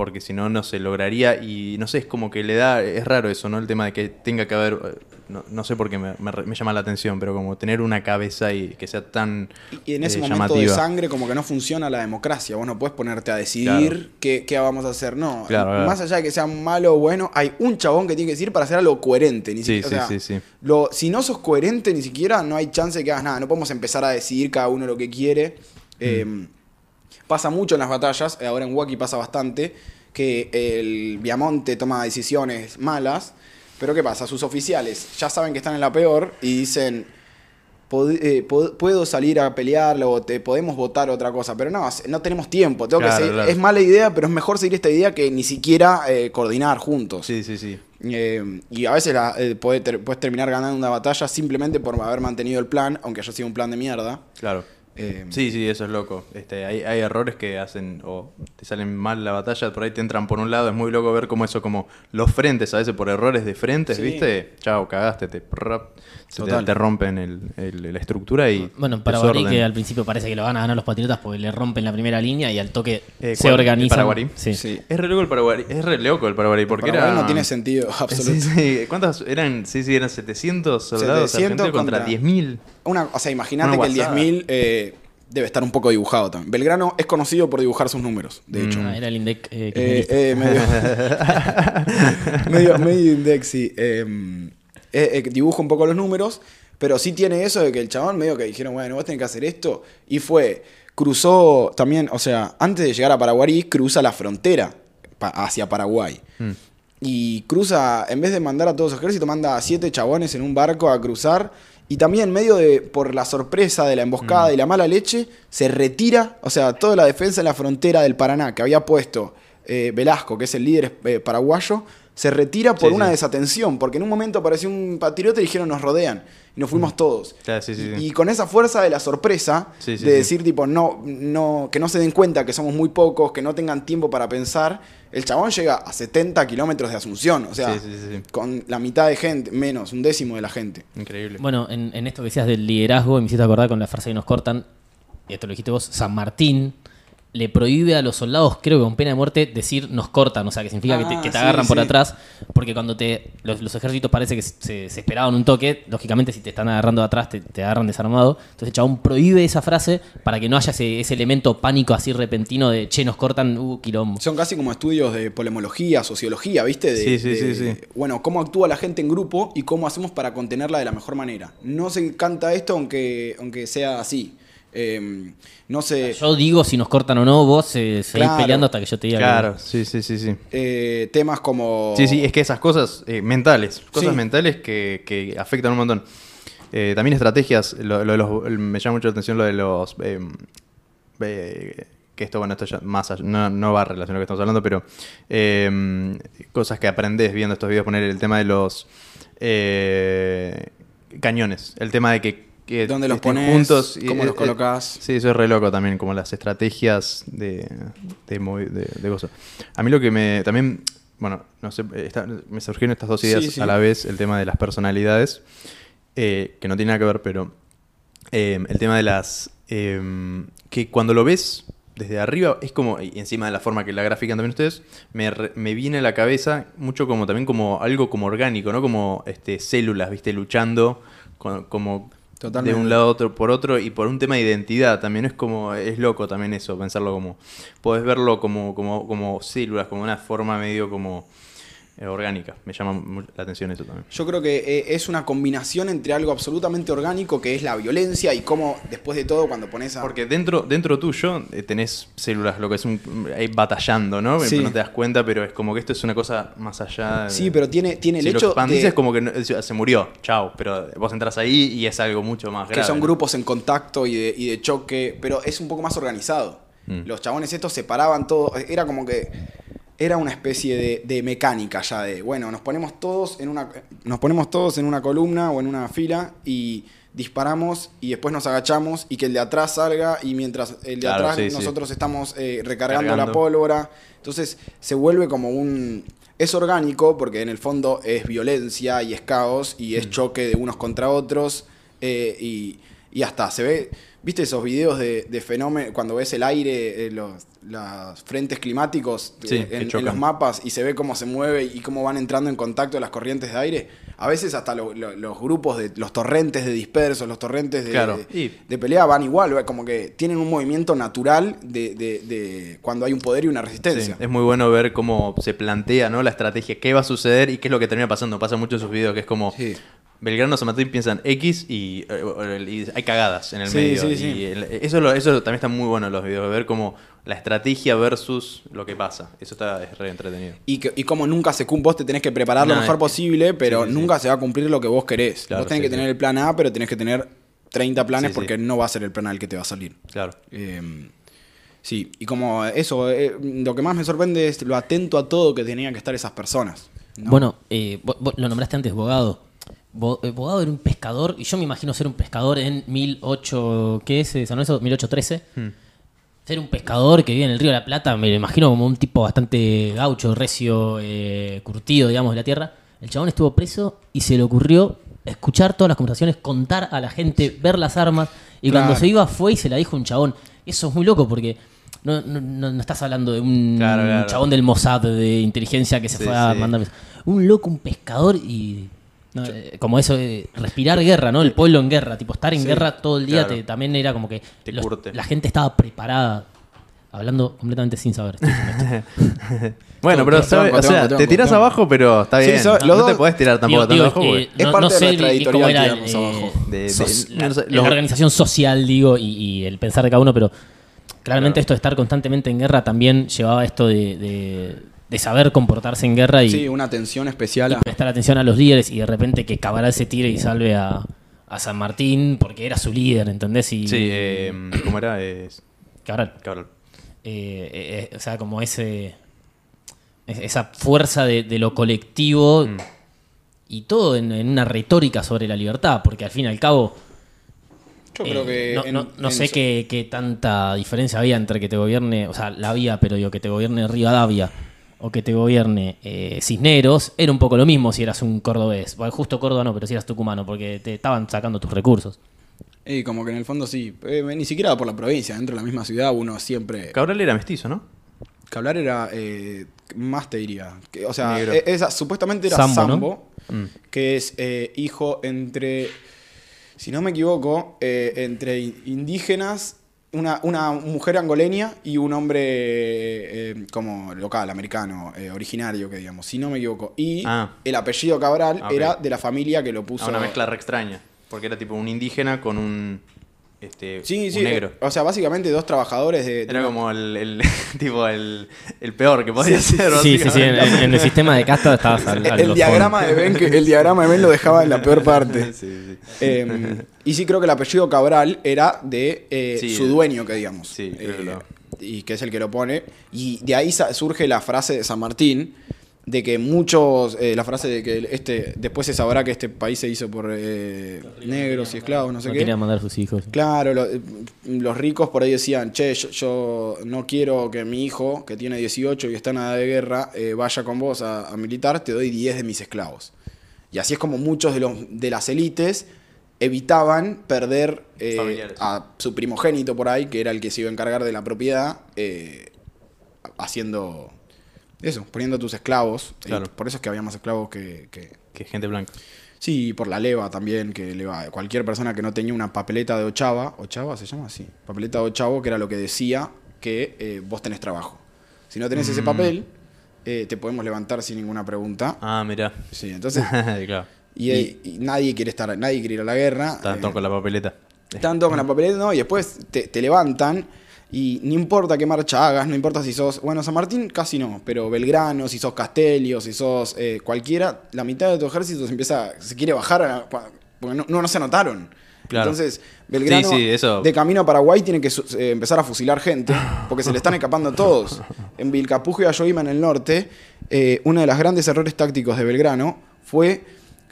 porque si no, no se lograría y no sé, es como que le da, es raro eso, ¿no? El tema de que tenga que haber, eh, no, no sé por qué me, me llama la atención, pero como tener una cabeza y que sea tan Y en ese eh, momento llamativa. de sangre como que no funciona la democracia. Vos no puedes ponerte a decidir Claro. qué, qué vamos a hacer. No, Claro, claro. más allá de que sea malo o bueno, hay un chabón que tiene que decir para hacer algo coherente. Ni Sí, siquiera- sí, o sea, sí, sí. Lo, si no sos coherente ni siquiera, no hay chance de que hagas nada. No podemos empezar a decidir cada uno lo que quiere. Eh, pasa mucho en las batallas, eh, ahora en Wacky pasa bastante, que el Viamonte toma decisiones malas, pero ¿qué pasa? Sus oficiales ya saben que están en la peor y dicen, "Pod- eh, puedo salir a pelearlo o te podemos votar otra cosa, pero no, no tenemos tiempo, tengo que Claro, seguir- claro. es mala idea, pero es mejor seguir esta idea que ni siquiera eh, coordinar juntos. Sí, sí, sí. Eh, y a veces la- ter- puedes terminar ganando una batalla simplemente por haber mantenido el plan, aunque haya sido un plan de mierda. Claro. Eh, Sí, sí, eso es loco. Este, hay, hay errores que hacen o te salen mal la batalla, por ahí te entran por un lado. Es muy loco ver cómo eso, como los frentes, a veces por errores de frentes, Sí. ¿viste? Chao, cagaste, te, prrap, se te, Total. te rompen el- el- la estructura y. Bueno, Paraguarí desorden. que al principio parece que lo van a ganar los patriotas porque le rompen la primera línea y al toque Eh, se. ¿El Paraguarí? Sí. Sí. Es re loco el Paraguay, es re loco el Paraguay, porque Paraguay era. no tiene sentido [laughs] absoluto. Sí, sí. ¿Cuántas eran? Sí, sí, eran 700 soldados 700 argentinos contra, contra- 10.000. Una, o sea, imagínate que el guasada. 10.000 eh, debe estar un poco dibujado también. Belgrano es conocido por dibujar sus números, de hecho. Ah, era el INDEC eh, Eh, eh, medio, [laughs] [laughs] medio, medio indexi. Eh, eh, dibuja un poco los números, pero sí tiene eso de que el chabón medio que dijeron, bueno, vos tenés que hacer esto. Y fue, cruzó también, o sea, antes de llegar a Paraguay, cruza la frontera pa- hacia Paraguay. Mm. Y cruza, en vez de mandar a todos los ejércitos, manda a siete chabones en un barco a cruzar. Y también, medio de, por la sorpresa de la emboscada y la mala leche, se retira, o sea, toda la defensa en la frontera del Paraná que había puesto eh, Velasco, que es el líder eh, paraguayo, se retira por Sí, una sí. desatención, porque en un momento apareció un patriota y dijeron nos rodean, y nos fuimos todos. Claro, sí, sí, Y- sí. Y con esa fuerza de la sorpresa, Sí, sí, de sí. decir tipo, no, no, que no se den cuenta que somos muy pocos, que no tengan tiempo para pensar, el chabón llega a 70 kilómetros de Asunción, o sea, Sí, sí, sí, sí. con la mitad de gente, menos, un décimo de la gente. Increíble. Bueno, en, en esto que decías del liderazgo, me hiciste acordar con la frase que nos cortan, y esto lo dijiste vos, San Martín le prohíbe a los soldados, creo que con pena de muerte, decir nos cortan, o sea, que significa que te, Ah, que te sí, agarran por atrás, porque cuando te los, los ejércitos parece que se, se esperaban un toque, lógicamente si te están agarrando de atrás te, te agarran desarmado, entonces el chabón prohíbe esa frase para que no haya ese, ese elemento pánico así repentino de, che, nos cortan, uh, quilombo. Son casi como estudios de polemología, sociología, ¿viste? De, Sí, sí, de- sí, sí. Bueno, cómo actúa la gente en grupo y cómo hacemos para contenerla de la mejor manera. No se canta esto aunque, aunque sea así. Eh, no se... Yo digo si nos cortan o no, vos eh, seguís Claro. peleando hasta que yo te diga que- Claro, sí, sí, sí, sí. eh, temas como... Sí, sí, es que esas cosas eh, mentales, cosas Sí. mentales que, que afectan un montón. Eh, también estrategias, lo, lo de los- el- me llama mucho la atención lo de los... eh, eh, que esto, bueno, esto ya más allá- no, no va a relación a lo que estamos hablando, pero eh, cosas que aprendes viendo estos videos, poner el tema de los eh, cañones, el tema de que, que ¿Dónde los pones? juntos y- ¿Cómo los colocas? Sí, eso es re loco también, como las estrategias de, de, de, de cosas. A mí lo que me también, bueno, no sé, está- me surgieron estas dos ideas Sí, sí. a la vez, el tema de las personalidades, eh, que no tiene nada que ver, pero eh, el tema de las... eh, que cuando lo ves desde arriba es como, y encima de la forma que la grafican también ustedes, me, me viene a la cabeza mucho como también como algo como orgánico, ¿no? Como este, células, ¿viste? Luchando con- como De un lado a otro por otro y por un tema de identidad también es como es loco también eso pensarlo como podés verlo como como como células como una forma medio como orgánica me llama la atención eso también Yo creo que eh, es una combinación entre algo absolutamente orgánico que es la violencia y cómo después de todo cuando pones a... porque dentro dentro tuyo eh, tenés células lo que es un ahí batallando no Sí. no te das cuenta pero es como que esto es una cosa más allá de- Sí, pero tiene, tiene el lo hecho expandís de es como que se murió chao pero vos entras ahí y es algo mucho más grave que son grupos en contacto y de, y de choque, pero es un poco más organizado. Mm. Los chabones estos separaban todo, era como que era una especie de, de mecánica ya de, bueno, nos ponemos todos en una nos ponemos todos en una columna o en una fila y disparamos y después nos agachamos y que el de atrás salga y mientras el de Claro, atrás sí, sí. nosotros estamos eh, recargando la pólvora. Entonces se vuelve como un... Es orgánico porque en el fondo es violencia y es caos y Mm. es choque de unos contra otros eh, y, y hasta se ve... ¿Viste esos videos de, de fenómeno cuando ves el aire, eh, los, las frentes climáticos eh, Sí, en, los mapas y se ve cómo se mueve y cómo van entrando en contacto las corrientes de aire, a veces hasta lo- lo- los grupos de los torrentes de dispersos, los torrentes de, Claro. de, pelea van igual, como que tienen un movimiento natural de, de- de cuando hay un poder y una Sí, resistencia. es muy bueno ver cómo se plantea ¿no? la estrategia, qué va a suceder y qué es lo que termina pasando. Pasa mucho en sus videos, que es como Sí. Belgrano San Martín piensan X y, eh, y hay cagadas en el Sí, medio. sí, y sí. el- eso, lo- eso también está muy bueno en los videos, ver cómo la estrategia versus lo que pasa. Eso está es re entretenido. Y, que- y como nunca se cumple, vos te tenés que preparar lo mejor es- posible, pero sí, sí, sí. nunca se va a cumplir lo que vos querés. Claro, vos tenés sí, que sí. tener el plan A, pero tenés que tener 30 planes Sí, sí. porque no va a ser el plan A el que te va a salir. Claro. Eh, sí, y como eso, eh, lo que más me sorprende es lo atento a todo que tenían que estar esas personas. ¿no? Bueno, eh, vos- vos lo nombraste antes, Bogado. Eh, Bogado era un pescador, y yo me imagino ser un pescador en 1008, ¿qué es? ¿San Lorenzo? 1813. Ser un pescador que vive en el Río de la Plata, me lo imagino como un tipo bastante gaucho, recio, eh, curtido, digamos, de la tierra. El chabón estuvo preso y se le ocurrió escuchar todas las conversaciones, contar a la gente, ver las armas. Y cuando se iba fue y se la dijo un chabón. Eso es muy loco porque no, no- no- no estás hablando de un Claro, claro. chabón del Mossad de inteligencia que se Sí, fue a sí. mandar. Un loco, un pescador y. no, eh, como eso, de respirar guerra, ¿no? El pueblo en guerra, tipo estar en Sí, guerra todo el día claro. te- también era como que Te los- curte. la gente estaba preparada, hablando completamente sin saber. [laughs] Bueno, pero te o sea, tirás abajo, pero está Sí, bien. so- no, los no te dos- podés tirar tampoco Digo- tan digo, abajo. eh, Es parte no de sé nuestra el- editorial cómo era tirarnos eh, abajo. De- de- sos- la, organización social, digo, y, y el pensar de cada uno, pero claramente Claro. esto de estar constantemente en guerra también llevaba esto de, de- saber comportarse en guerra y, Sí, una atención especial y a... prestar atención a los líderes y de repente que Cabral se tire y salve a, a San Martín porque era su líder, ¿entendés? Y, Sí, eh, ¿cómo era? Es- Cabral. Cabral. Eh, eh, eh, o sea, como ese es- esa fuerza de, de lo colectivo Mm. y todo en, en una retórica sobre la libertad, porque al fin y al cabo Yo eh, creo que... no, en- no- no en sé qué, qué tanta diferencia había entre que te gobierne, o sea, la había, pero digo, que te gobierne Rivadavia o que te gobierne eh, Cisneros, era un poco lo mismo si eras un cordobés. Bueno, justo Córdoba no, pero si eras tucumano, porque te estaban sacando tus recursos. Y como que en el fondo sí, eh, ni siquiera por la provincia, dentro de la misma ciudad uno siempre... Cabral era mestizo, ¿no? Que hablar era eh, más te diría. Que, o sea, e- esa, supuestamente era Sambo, Sambo, ¿no? Mm. que es eh, hijo entre, si no me equivoco, eh, entre in- indígenas, una, una mujer angoleña y un hombre eh, como local, americano, eh, originario, que digamos, si no me equivoco. Y Ah. el apellido Cabral Ah, era de la familia que lo puso. Ah, una mezcla re extraña. Porque era tipo un indígena con un. Este, Sí, un sí. negro. eh, O sea, básicamente dos trabajadores de. Era como el, el- [laughs] tipo el, el peor que podía ser. Sí, sí, sí, en, el sistema de casta estabas al, [laughs] al el, diagrama de ben, que, el diagrama de Ben lo dejaba en la peor [laughs] parte. Sí, sí. Eh, y sí creo que el apellido Cabral era de eh, Sí, su dueño, que digamos. Sí, creo que Eh, lo- Y que es el que lo pone. Y de ahí surge la frase de San Martín, de que muchos, eh, la frase de que este después se sabrá que este país se hizo por eh, negros y esclavos, no sé No qué. quería mandar a sus hijos. Claro, lo- los ricos por ahí decían, che, yo, yo no quiero que mi hijo, que tiene 18 y está en edad de guerra, eh, vaya con vos a, a militar, te doy 10 de mis esclavos. Y así es como muchos de, los, de las élites evitaban perder eh, a su primogénito por ahí, que era el que se iba a encargar de la propiedad, eh, haciendo eso, poniendo tus esclavos. Claro. por eso es que había más esclavos que- que, Que gente blanca. Sí, por la leva también, que leva, cualquier persona que no tenía una papeleta de ochava, ochava se llama así, papeleta de ochavo, que era lo que decía que eh, vos tenés trabajo. Si no tenés ese Mm. papel, eh, te podemos levantar sin ninguna pregunta. Ah, mirá. Sí, entonces, [laughs] claro. y, y nadie quiere estar, nadie quiere ir a la guerra. Tanto eh, con la papeleta. tanto con la papeleta, no, y después te, te levantan y no importa qué marcha hagas, no importa si sos, bueno, San Martín casi no, pero Belgrano, si sos Castelio, si sos eh, cualquiera, la mitad de tu ejército se empieza, se quiere bajar, a- porque no, no, no se anotaron. Claro. Entonces, Belgrano Sí, sí, eso. de camino a Paraguay tiene que eh, empezar a fusilar gente, porque se le están escapando todos. En Vilcapugio y Ayoima en el norte, eh, uno de los grandes errores tácticos de Belgrano fue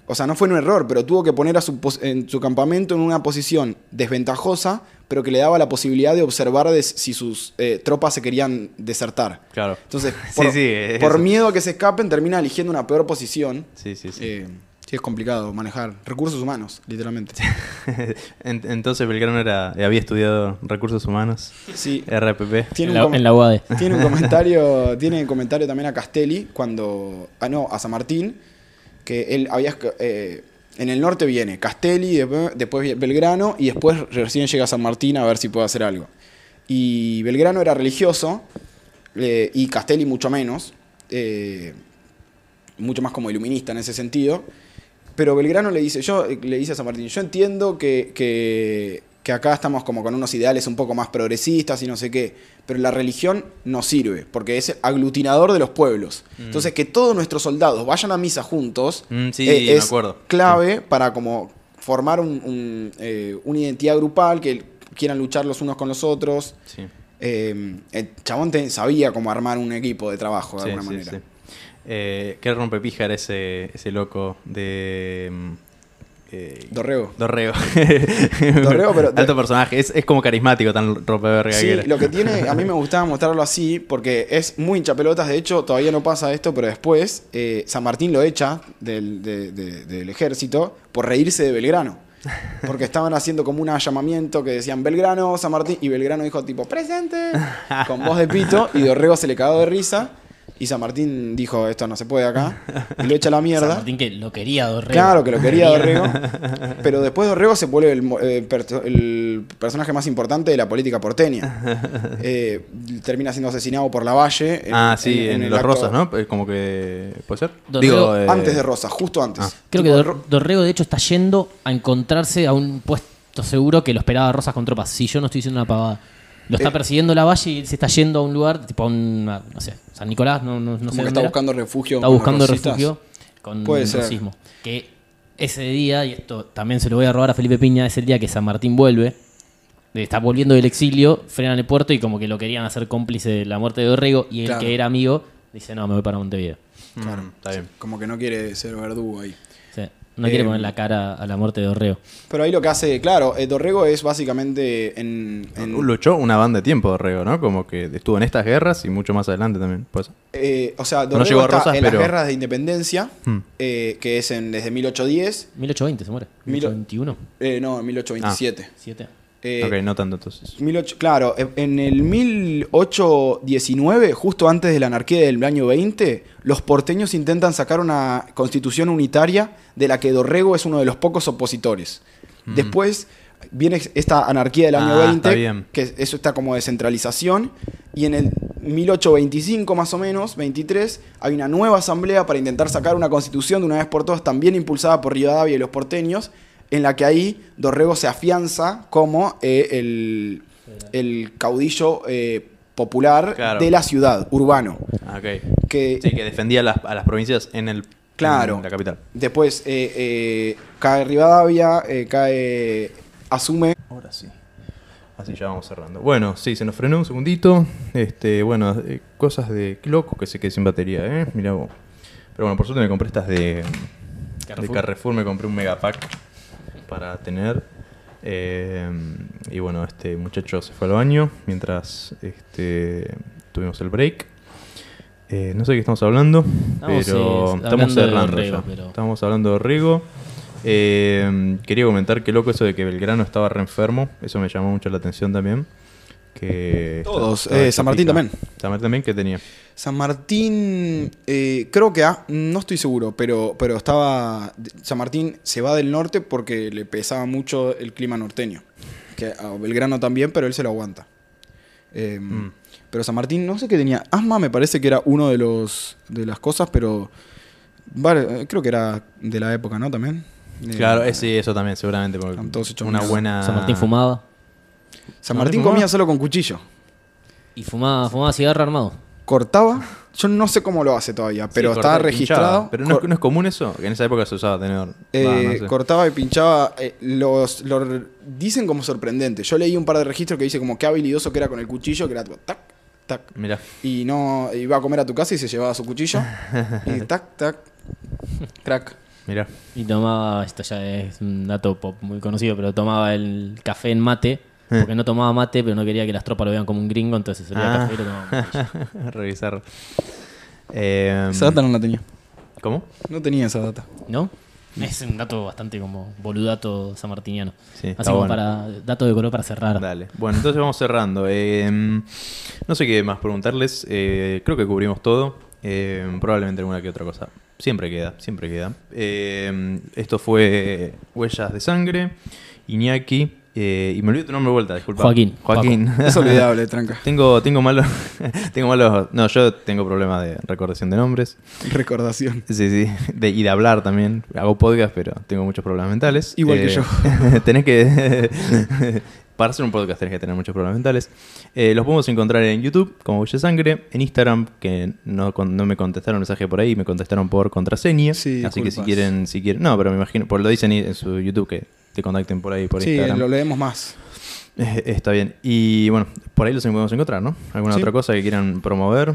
o sea, no fue un error, pero tuvo que poner a su, pos- en su campamento en una posición desventajosa, pero que le daba la posibilidad de observar de si sus eh, tropas se querían desertar. Claro. Entonces, [laughs] por, sí, es por eso. miedo a que se escapen, termina eligiendo una peor posición. Sí, sí, sí. Eh, Sí, es complicado manejar recursos humanos, literalmente. [laughs] En- Entonces Belgrano era, había estudiado recursos humanos, Sí. RPP. Tiene en, un la, en la UAD. Tiene un [laughs] comentario, tiene un comentario también a Castelli cuando, ah no, a San Martín, que él había eh, en el norte viene Castelli, después, Belgrano y después recién llega San Martín a ver si puede hacer algo. Y Belgrano era religioso eh, y Castelli mucho menos, eh, mucho más como iluminista en ese sentido. Pero Belgrano le dice, yo le dice a San Martín, yo entiendo que, que acá estamos como con unos ideales un poco más progresistas y no sé qué, pero la religión no sirve, porque es aglutinador de los pueblos. Entonces, que todos nuestros soldados vayan a misa juntos Mm, sí, eh, me es acuerdo. clave para como formar un- un, eh, una identidad grupal, que quieran luchar los unos con los otros. Sí. Eh, el chabón te- sabía cómo armar un equipo de trabajo de alguna manera. Eh, ¿Qué rompepija era ese, ese loco de. Eh, Dorrego. Dorrego. [laughs] Dorrego, pero- Alto personaje. Es, es como carismático, tan rompeverga que Sí, era. lo que tiene, a mí me [laughs] gustaba mostrarlo así porque es muy hinchapelotas. De hecho, todavía no pasa esto, pero después eh, San Martín lo echa del, de- de- del ejército por reírse de Belgrano. Porque estaban haciendo como un llamamiento que decían Belgrano, San Martín, y Belgrano dijo tipo, presente, con voz de pito, y Dorrego se le cagó de risa, y San Martín dijo, esto no se puede acá, y lo echa a la [laughs] mierda. San Martín que lo quería Dorrego. Claro que lo quería [laughs] Dorrego. Pero después Dorrego se vuelve el, eh, personaje más importante de la política porteña. [laughs] Eh, termina siendo asesinado por la Valle. en- ah, sí, en, Los acto- Rosas, ¿no? Eh, Como que. ¿Puede ser? Dorrego- Digo, eh, Antes de Rosa, justo antes. Ah. Creo que Dor- Dorrego, de hecho, está yendo a encontrarse a un puesto seguro que lo esperaba Rosas con tropas. Si yo no estoy diciendo una pavada. Lo está Eh. persiguiendo la valle y él se está yendo a un lugar, tipo a un, no sé, San Nicolás, no, no, no como sé que está era. buscando refugio. Está los buscando refugio con Puede el ser. rosismo. Que ese día, y esto también se lo voy a robar a Felipe Piña, es el día que San Martín vuelve. Está volviendo del exilio, frenan el puerto y como que lo querían hacer cómplice de la muerte de Dorrego. Y el Claro. que era amigo dice: No, me voy para Montevideo. mm, Claro. Está bien. Como que no quiere ser verdugo ahí. No quiere Eh, poner la cara a la muerte de Dorrego. Pero ahí lo que hace, claro, eh, Dorrego es básicamente en... en- Luchó una banda de tiempo, Dorrego, ¿no? Como que estuvo en estas guerras y mucho más adelante también. Pues. eh, o sea, No Dorrego llegó a está en pero- las guerras de independencia, Hmm. eh, que es en, desde 1810, 1820 se muere. Mil- 1821. eh, no, en 1827. 7. Eh, ok, no tanto entonces. 18 claro, e- en el 1819, justo antes de la anarquía del año 20, los porteños intentan sacar una constitución unitaria de la que Dorrego es uno de los pocos opositores. Después viene esta anarquía del año Ah, 20, está bien. que eso está como descentralización, y en el 1825 más o menos, 23, hay una nueva asamblea para intentar sacar una constitución de una vez por todas, también impulsada por Rivadavia y los porteños, en la que ahí Dorrego se afianza como eh, el, el caudillo eh, popular Claro. de la ciudad, urbano. Ah, ok. Que Sí, que defendía a las, a las provincias en el Claro. en la capital. después eh, eh, cae Rivadavia, eh, cae. asume. Ahora sí. Así ya vamos cerrando. Bueno, sí, se nos frenó un segundito. Este, bueno, eh, cosas de qué loco que se quede sin batería, ¿eh? Mirá vos. Pero bueno, por suerte me compré estas de Carrefour. de Carrefour, me compré un megapack para tener. Eh, y bueno, este muchacho se fue al baño mientras este, tuvimos el break. Eh, no sé de qué estamos hablando, pero sí, estamos hablando de cerrando Dorrego, ya. pero- Estamos hablando de Rigo. Eh, quería comentar que loco eso de que Belgrano estaba re enfermo. Eso me llamó mucho la atención también. Que Todos, eh, San Martín también. San Martín también, ¿qué tenía? San Martín, eh, creo que ah, no estoy seguro, pero, pero estaba. San Martín se va del norte porque le pesaba mucho el clima norteño. Que a Belgrano también, pero él se lo aguanta. Eh, Mm. Pero San Martín, no sé qué tenía. Asma me parece que era uno de los de las cosas, pero. vale, eh, creo que era de la época, ¿no? También. Eh, Claro, eh, sí, eso también, seguramente. porque Están todos hechos una buena. San Martín fumaba. San ¿No Martín comía solo con cuchillo. Y fumaba, fumaba cigarro armado. Cortaba. Yo no sé cómo lo hace todavía, Sí, pero cortaba está pinchaba. registrado. Pero no, Cor- es- no es común eso, que en esa época se usaba tenedor. Eh, Va, no sé. Cortaba y pinchaba. eh, los, los dicen como sorprendente. Yo leí un par de registros que dice como qué habilidoso que era con el cuchillo, que era tipo, tac, tac. Mirá. Y no iba a comer a tu casa y se llevaba su cuchillo. [laughs] y tac, tac. Crack. Mirá. Y tomaba, esto ya es un dato pop muy conocido, pero tomaba el café en mate. Porque no tomaba mate, pero no quería que las tropas lo vean como un gringo, entonces se servía Ah. café y lo tomaba. [laughs] Revisar. Eh, Esa data no la tenía. ¿Cómo? No tenía esa data. ¿No? Es un dato bastante como boludato sanmartiniano. Sí, está Así como bueno. para dato de color para cerrar. Dale. Bueno, entonces vamos cerrando. Eh, no sé qué más preguntarles. Eh, creo que cubrimos todo. Eh, probablemente alguna que otra cosa. Siempre queda, siempre queda. Eh, esto fue Huellas de Sangre, Iñaki. Eh, y me olvidé tu nombre de vuelta, disculpa. Joaquín, Joaquín. Es olvidable, [laughs] tranca. tengo, tengo malos. [laughs] tengo malos. No, yo tengo problemas de recordación de nombres. Recordación. Sí, sí. De, y de hablar también. Hago podcast, pero tengo muchos problemas mentales. Igual que Eh, yo. [laughs] tenés que. para hacer un podcast tenés que tener muchos problemas mentales. Eh, los podemos encontrar en YouTube como Bulle Sangre, en Instagram, que no, con- no me contestaron mensaje por ahí, me contestaron por contraseña. Sí, Así que si quieren, si quieren. No, pero me imagino, por lo dicen en su YouTube que te contacten por ahí por Sí, Instagram. lo leemos más. Eh, está bien. Y bueno, por ahí los podemos encontrar, ¿no? ¿Alguna Sí. otra cosa que quieran promover?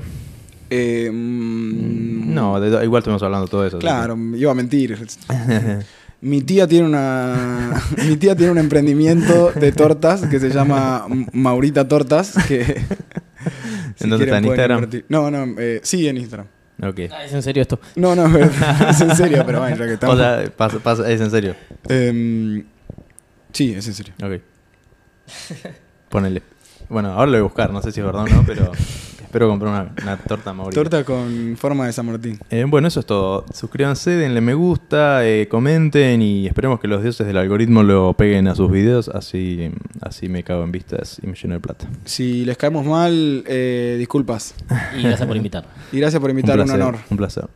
Eh, mm, No, de- igual estuvimos hablando de todo eso. Claro, iba a mentir. [laughs] Mi tía tiene una [laughs] mi tía tiene un emprendimiento de tortas que se llama Maurita Tortas que [laughs] si ¿En dónde está? ¿En Instagram? invertir. No, no, eh, sí en Instagram. Ok. Ah, ¿Es en serio esto? No, no, es en serio, pero bueno, ya que estamos. O sea, pasa- pasa- es en serio. Em, sí, es en serio. Ok. [laughs] Ponele. Bueno, ahora lo voy a buscar, no sé si es verdad o no, pero [laughs] espero comprar una, una torta Maurita. Torta con forma de San Martín. Eh, bueno, eso es todo. Suscríbanse, denle me gusta, eh, comenten y esperemos que los dioses del algoritmo lo peguen a sus videos, así, así me cago en vistas y me lleno de plata. Si les caemos mal, eh, disculpas. Y gracias por invitar. Y gracias por invitar, un, placer, honor. Un placer.